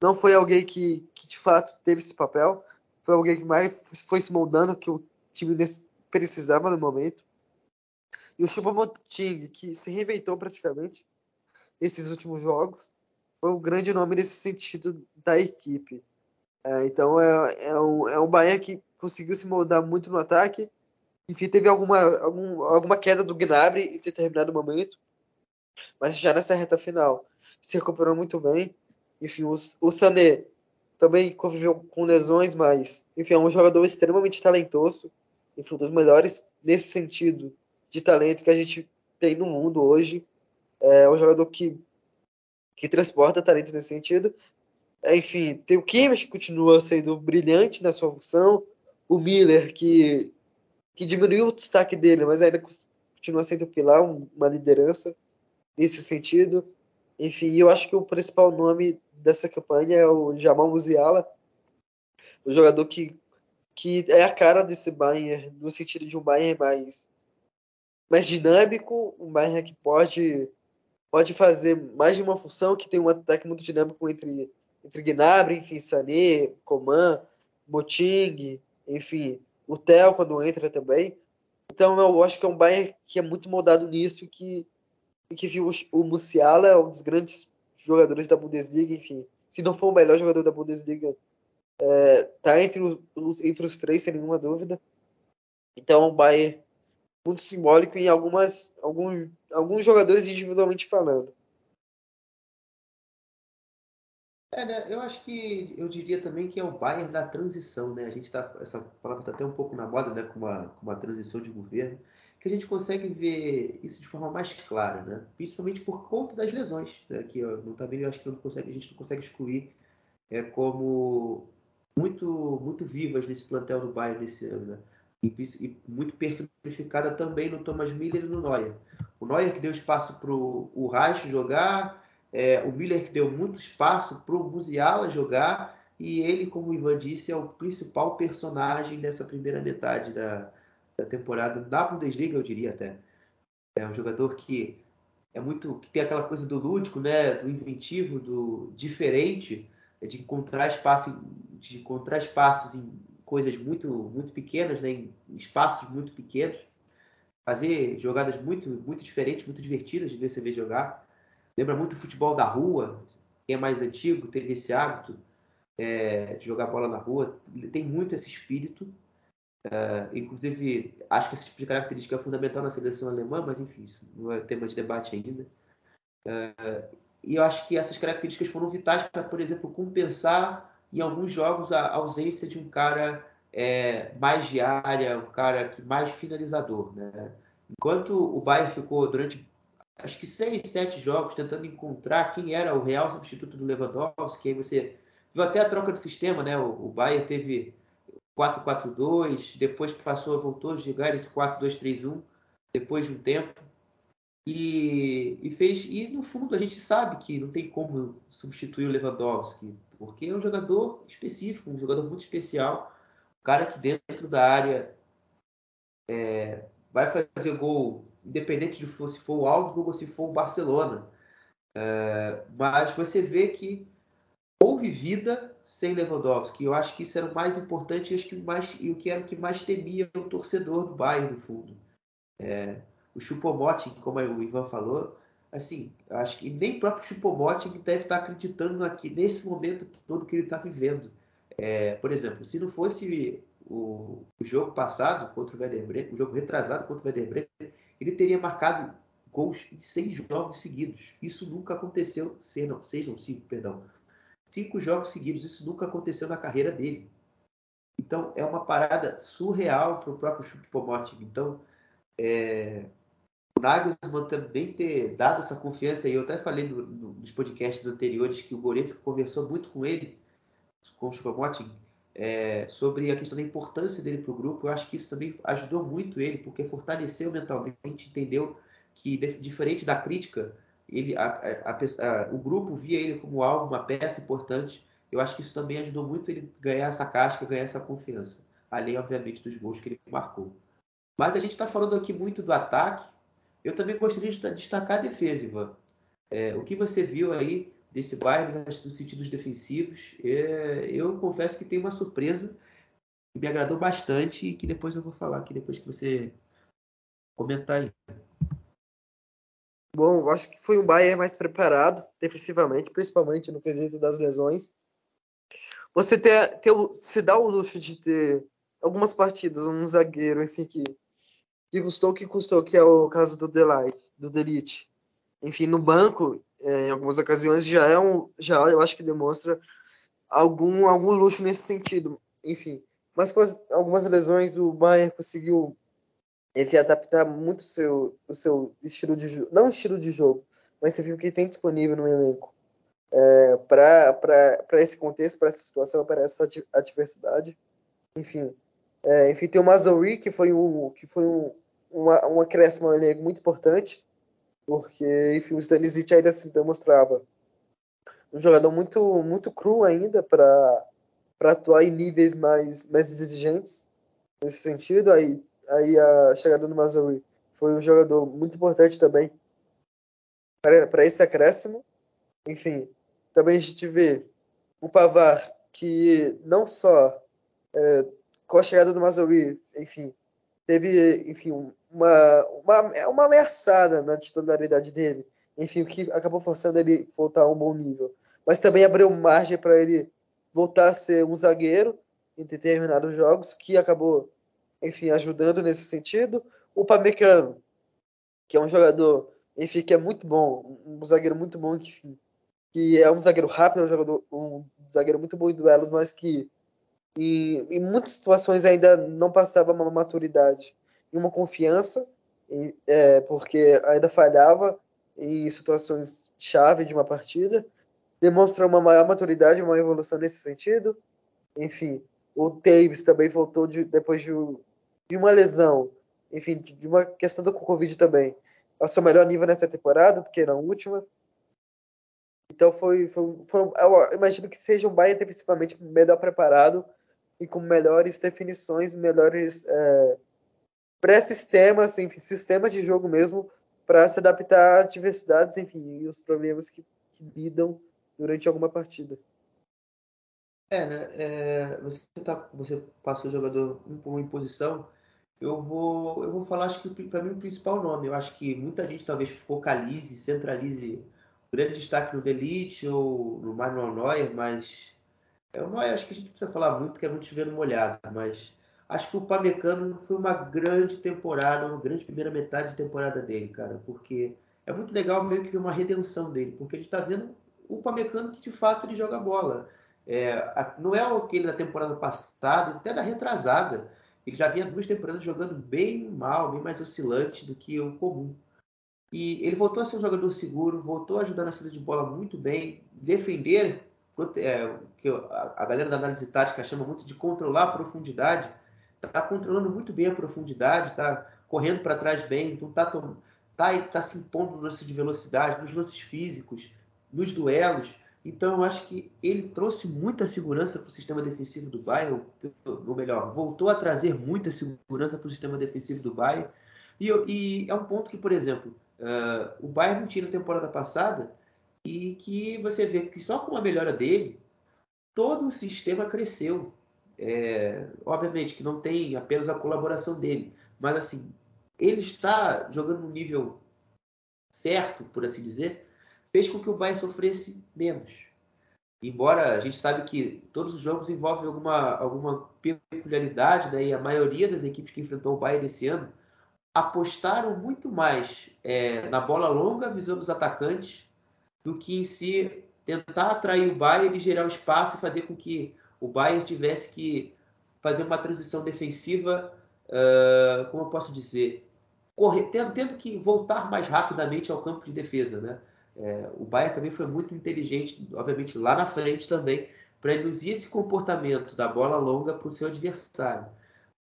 Não foi alguém que, que de fato teve esse papel, foi alguém que mais foi se moldando que o time precisava no momento. E o Choupo-Moting, que se reinventou praticamente nesses últimos jogos, foi um grande nome nesse sentido da equipe. É, então é, é, um, é um Bahia que conseguiu se moldar muito no ataque. Enfim, teve alguma, algum, alguma queda do Gnabry em determinado momento, mas já nessa reta final se recuperou muito bem. Enfim, o, o Sané também conviveu com lesões, mas enfim, é um jogador extremamente talentoso, enfim, um dos melhores nesse sentido de talento que a gente tem no mundo hoje. É um jogador que, que transporta talento nesse sentido. Enfim, tem o Kimmich que continua sendo brilhante na sua função, o Miller que, que diminuiu o destaque dele, mas ainda continua sendo pilar, uma liderança nesse sentido. Enfim, eu acho que o principal nome dessa campanha é o Jamal Musiala, o jogador que, que é a cara desse Bayern, no sentido de um Bayern mais, mais dinâmico, um Bayern que pode, pode fazer mais de uma função, que tem um ataque muito dinâmico entre, entre Gnabry, enfim, Sané, Coman, Moting, enfim, o Theo quando entra também. Então eu acho que é um Bayern que é muito moldado nisso, que que viu o Musiala, um dos grandes jogadores da Bundesliga, enfim, se não for o melhor jogador da Bundesliga, é, tá entre os, entre os três, sem nenhuma dúvida. Então, o Bayern muito simbólico em algumas, alguns, alguns jogadores individualmente falando. É? Eu acho que eu diria também que é o Bayern da transição, né? A gente tá, essa palavra está até um pouco na moda, né? Com uma, com uma transição de governo que a gente consegue ver isso de forma mais clara, né? principalmente por conta das lesões, né? que ó, não eu acho que não consegue, a gente não consegue excluir é, como muito muito vivas nesse plantel do Bayern desse ano, né? e, e, muito personificada também no Thomas Miller e no Neuer. O Neuer que deu espaço para o Reich jogar, é, o Miller que deu muito espaço para o Musiala jogar, e ele, como o Ivan disse, é o principal personagem dessa primeira metade da, da temporada da Bundesliga, eu diria até. É um jogador que é muito que tem aquela coisa do lúdico, né, do inventivo, do diferente, de encontrar espaço, de encontrar espaços em coisas muito muito pequenas, né, em espaços muito pequenos, fazer jogadas muito muito diferentes, muito divertidas de ver você ver jogar. Lembra muito o futebol da rua, quem é mais antigo teve esse hábito é, de jogar bola na rua, tem muito esse espírito Uh, inclusive, acho que esse tipo de característica é fundamental na seleção alemã, mas enfim, isso não é tema de debate ainda. Uh, e eu acho que essas características foram vitais para, por exemplo, compensar em alguns jogos a ausência de um cara é, mais de área, um cara que mais finalizador. Né? Enquanto o Bayern ficou durante acho que seis, sete jogos tentando encontrar quem era o real substituto do Lewandowski, aí você viu até a troca de sistema, né? O, o Bayern teve 4-4-2, depois passou, voltou a jogar esse 4-2-3-1 depois de um tempo. E, e, fez e no fundo a gente sabe que não tem como substituir o Lewandowski, porque é um jogador específico, um jogador muito especial, um cara que dentro da área é, vai fazer gol, independente de se for o Augsburg ou se for o Barcelona. É, mas você vê que houve vida sem Lewandowski. Eu acho que isso era o mais importante e acho que mais e o que era o que mais temia o torcedor do Bayern no fundo. É, o Chupomoting, como o Ivan falou, assim, eu acho que nem o próprio Chupomoting deve estar acreditando aqui nesse momento todo que ele está vivendo. É, por exemplo, se não fosse o, o jogo passado contra o Werder Bremen, o jogo retrasado contra o Werder Bremen, ele teria marcado gols em seis jogos seguidos. Isso nunca aconteceu, não, seis não, cinco, perdão. Cinco jogos seguidos, isso nunca aconteceu na carreira dele. Então é uma parada surreal para o próprio Choupo-Moting. Então é, Nagelsmann também ter dado essa confiança, e eu até falei no, no, nos podcasts anteriores que o Goretzka conversou muito com ele, com o Choupo-Moting, é, sobre a questão da importância dele para o grupo. Eu acho que isso também ajudou muito ele, porque fortaleceu mentalmente, entendeu que, diferente da crítica, ele, a, a, a, o grupo via ele como algo, uma peça importante. Eu acho que isso também ajudou muito ele ganhar essa casca, ganhar essa confiança. Além, obviamente, dos gols que ele marcou. Mas a gente está falando aqui muito do ataque. Eu também gostaria de destacar a defesa, Ivan. É, o que você viu aí desse Bayern nos sentidos defensivos, é, eu confesso que tem uma surpresa que me agradou bastante e que depois eu vou falar aqui, depois que você comentar aí. Bom, eu acho que foi um Bayern mais preparado defensivamente, principalmente no quesito das lesões. Você ter, ter, se dá o luxo de ter algumas partidas, um zagueiro, enfim, que, que custou o que custou, que é o caso do Delight, do Delite. Enfim, no banco, é, em algumas ocasiões, já é um, já eu acho que demonstra algum, algum luxo nesse sentido. Enfim, mas com as, algumas lesões, o Bayern conseguiu enfim, adaptar muito o seu, o seu estilo de jogo, não estilo de jogo, mas você viu que tem disponível no elenco é, para esse contexto, para essa situação, para essa adversidade. Enfim, é, enfim tem o Mazouri, que foi um, que foi um, uma, um acréscimo ao elenco muito importante, porque enfim, o Stanisic ainda se demonstrava um jogador muito, muito cru ainda para atuar em níveis mais, mais exigentes nesse sentido. Aí aí a chegada do Mazoui foi um jogador muito importante também para esse acréscimo. Enfim, também a gente vê o Pavar que não só é, com a chegada do Mazoui, enfim, teve enfim uma, uma, uma ameaçada na titularidade dele, enfim, o que acabou forçando ele voltar a um bom nível. Mas também abriu margem para ele voltar a ser um zagueiro em determinados jogos, que acabou enfim, ajudando nesse sentido. O Pamecano, que é um jogador, enfim, que é muito bom, um zagueiro muito bom, enfim, que é um zagueiro rápido, um, jogador, um zagueiro muito bom em duelos, mas que em, em muitas situações ainda não passava uma maturidade e uma confiança, e, é, porque ainda falhava em situações chave de uma partida. Demonstra uma maior maturidade, uma evolução nesse sentido. Enfim, o Davis também voltou de, depois de, de, uma lesão, enfim, de uma questão do Covid também, ao seu melhor nível nessa temporada do que na última. Então foi, foi, foi eu imagino que seja um Bayern defensivamente melhor preparado e com melhores definições, melhores é, pré-sistemas, enfim, sistemas de jogo mesmo para se adaptar a adversidades, enfim, e os problemas que, que lidam durante alguma partida. É, né? É, você, tá, você passa o jogador por uma imposição. Eu vou, eu vou falar, acho que para mim o principal nome. Eu acho que muita gente talvez focalize, centralize o grande destaque no Delite ou no Manuel Neuer, mas é o Neuer acho que a gente precisa falar muito, que é muito chovendo molhado, mas acho que o Pamecano foi uma grande temporada, uma grande primeira metade de temporada dele, cara, porque é muito legal meio que uma redenção dele, porque a gente está vendo o Pamecano que de fato ele joga bola. É, não é aquele da temporada passada, até da retrasada. Ele já vinha duas temporadas jogando bem mal, bem mais oscilante do que o comum. E ele voltou a ser um jogador seguro, voltou a ajudar na saída de bola muito bem, defender, é, que a, galera da análise tática chama muito de controlar a profundidade. Está controlando muito bem a profundidade, está correndo para trás bem, então está tá, tá se impondo no lance de velocidade, nos lances físicos, nos duelos. Então, eu acho que ele trouxe muita segurança para o sistema defensivo do Bayern, ou melhor, voltou a trazer muita segurança para o sistema defensivo do Bayern. E, e, é um ponto que, por exemplo, uh, o Bayern não tinha na temporada passada e que você vê que só com a melhora dele, todo o sistema cresceu. É, obviamente que não tem apenas a colaboração dele, mas assim, ele está jogando no nível certo, por assim dizer, fez com que o Bayern sofresse menos. embora a gente sabe que todos os jogos envolvem alguma, alguma peculiaridade, né, e a maioria das equipes que enfrentou o Bayern esse ano apostaram muito mais é, na bola longa visando os atacantes do que em si tentar atrair o Bayern e gerar o espaço e fazer com que o Bayern tivesse que fazer uma transição defensiva, uh, como eu posso dizer, correr, tendo, tendo, que voltar mais rapidamente ao campo de defesa, né? É, o Bayern também foi muito inteligente, obviamente lá na frente também, para induzir esse comportamento da bola longa para o seu adversário.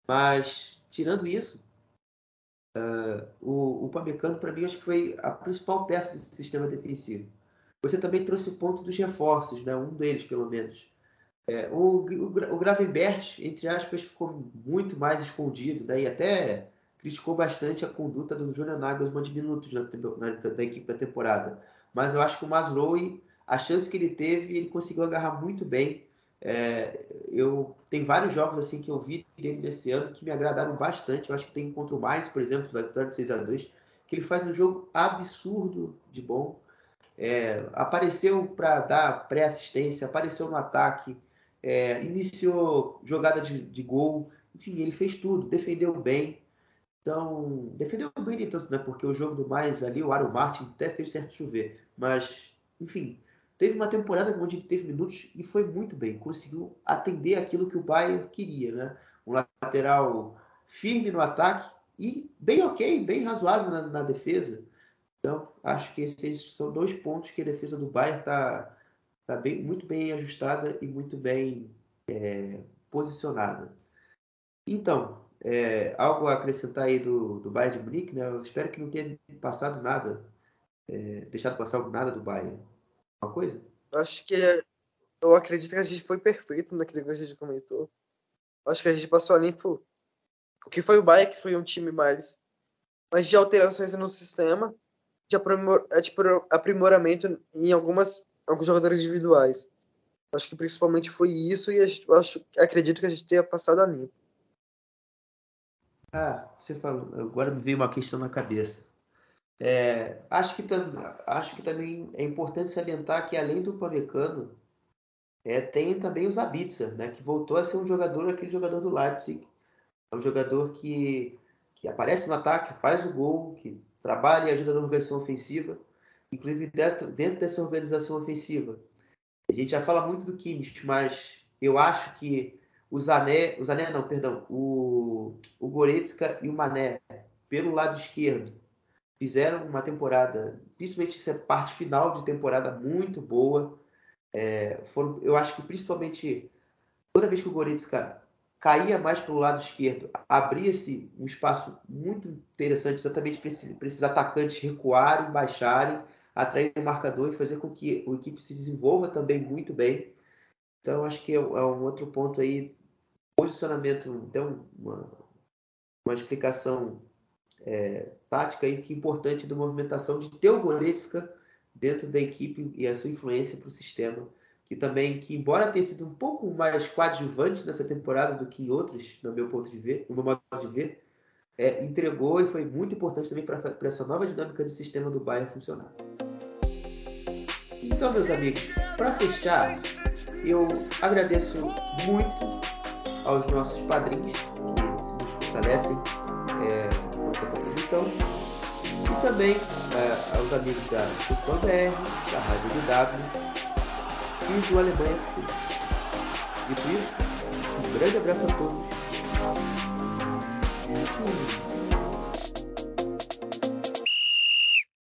Mas, tirando isso, uh, o, o Pamecano, para mim, acho que foi a principal peça desse sistema defensivo. Você também trouxe o ponto dos reforços, né? um deles, pelo menos. É, o, o, o Gravenbert, entre aspas, ficou muito mais escondido né? e até criticou bastante a conduta do Julian Nagelsmann de minutos na, na, da equipe da temporada mas eu acho que o Maslow, a chance que ele teve, ele conseguiu agarrar muito bem. É, eu tem vários jogos assim que eu vi dele nesse ano que me agradaram bastante. Eu acho que tem contra o mais, por exemplo, da vitória de 6 a 2 que ele faz um jogo absurdo de bom. É, apareceu para dar pré-assistência, apareceu no ataque, é, iniciou jogada de, de, gol, enfim, ele fez tudo, defendeu bem. Então, defendeu bem nem tanto, né? Porque o jogo do mais ali, o Aaron Martin até fez certo chover. Mas, enfim, teve uma temporada onde ele teve minutos e foi muito bem. Conseguiu atender aquilo que o Bayern queria, né? Um lateral firme no ataque e bem ok, bem razoável na, na defesa. Então, acho que esses são dois pontos que a defesa do Bayern está tá bem, muito bem ajustada e muito bem é, posicionada. Então, é, algo a acrescentar aí do, do Bayern de Munique, né? Eu espero que não tenha passado nada, é, deixado passar nada do Bayern. Uma coisa? Acho que eu acredito que a gente foi perfeito naquilo que a gente comentou. Acho que a gente passou a limpo o que foi o Bayern, que foi um time mais, mais de alterações no sistema, de aprimor, é, tipo, aprimoramento em algumas alguns jogadores individuais. Acho que principalmente foi isso e acho, acredito que a gente tenha passado a limpo. Ah, você falou, agora me veio uma questão na cabeça. É, acho, que acho que também é importante salientar que além do Pamecano, é, tem também o Zabitzer, né, que voltou a ser um jogador, aquele jogador do Leipzig. É um jogador que, que aparece no ataque, faz o gol, que trabalha e ajuda na organização ofensiva. Inclusive dentro, dentro dessa organização ofensiva. A gente já fala muito do Kimmich, mas eu acho que o Zané, o Zané não, perdão, o, o Goretzka e o Mané, pelo lado esquerdo, fizeram uma temporada, principalmente essa parte final de temporada muito boa. É, foram, eu acho que principalmente toda vez que o Goretzka caía mais pelo lado esquerdo, abria-se um espaço muito interessante exatamente para esses, para esses atacantes recuarem, baixarem, atrair o marcador e fazer com que a equipe se desenvolva também muito bem. Então, acho que é, é um outro ponto aí. Posicionamento, então, uma, uma explicação é, tática aí que é importante da movimentação de ter o Goretzka dentro da equipe e a sua influência para o sistema. Que também, que embora tenha sido um pouco mais coadjuvante nessa temporada do que em outras, no meu ponto de ver, no meu modo de ver, é, entregou e foi muito importante também para essa nova dinâmica de sistema do Bayern funcionar. Então, meus amigos, para fechar, eu agradeço muito aos nossos padrinhos que nos fortalecem é, com essa contribuição e também é, aos amigos da Futebol BR, da Rádio DW e do Alemanha FC. Dito isso, um grande abraço a todos e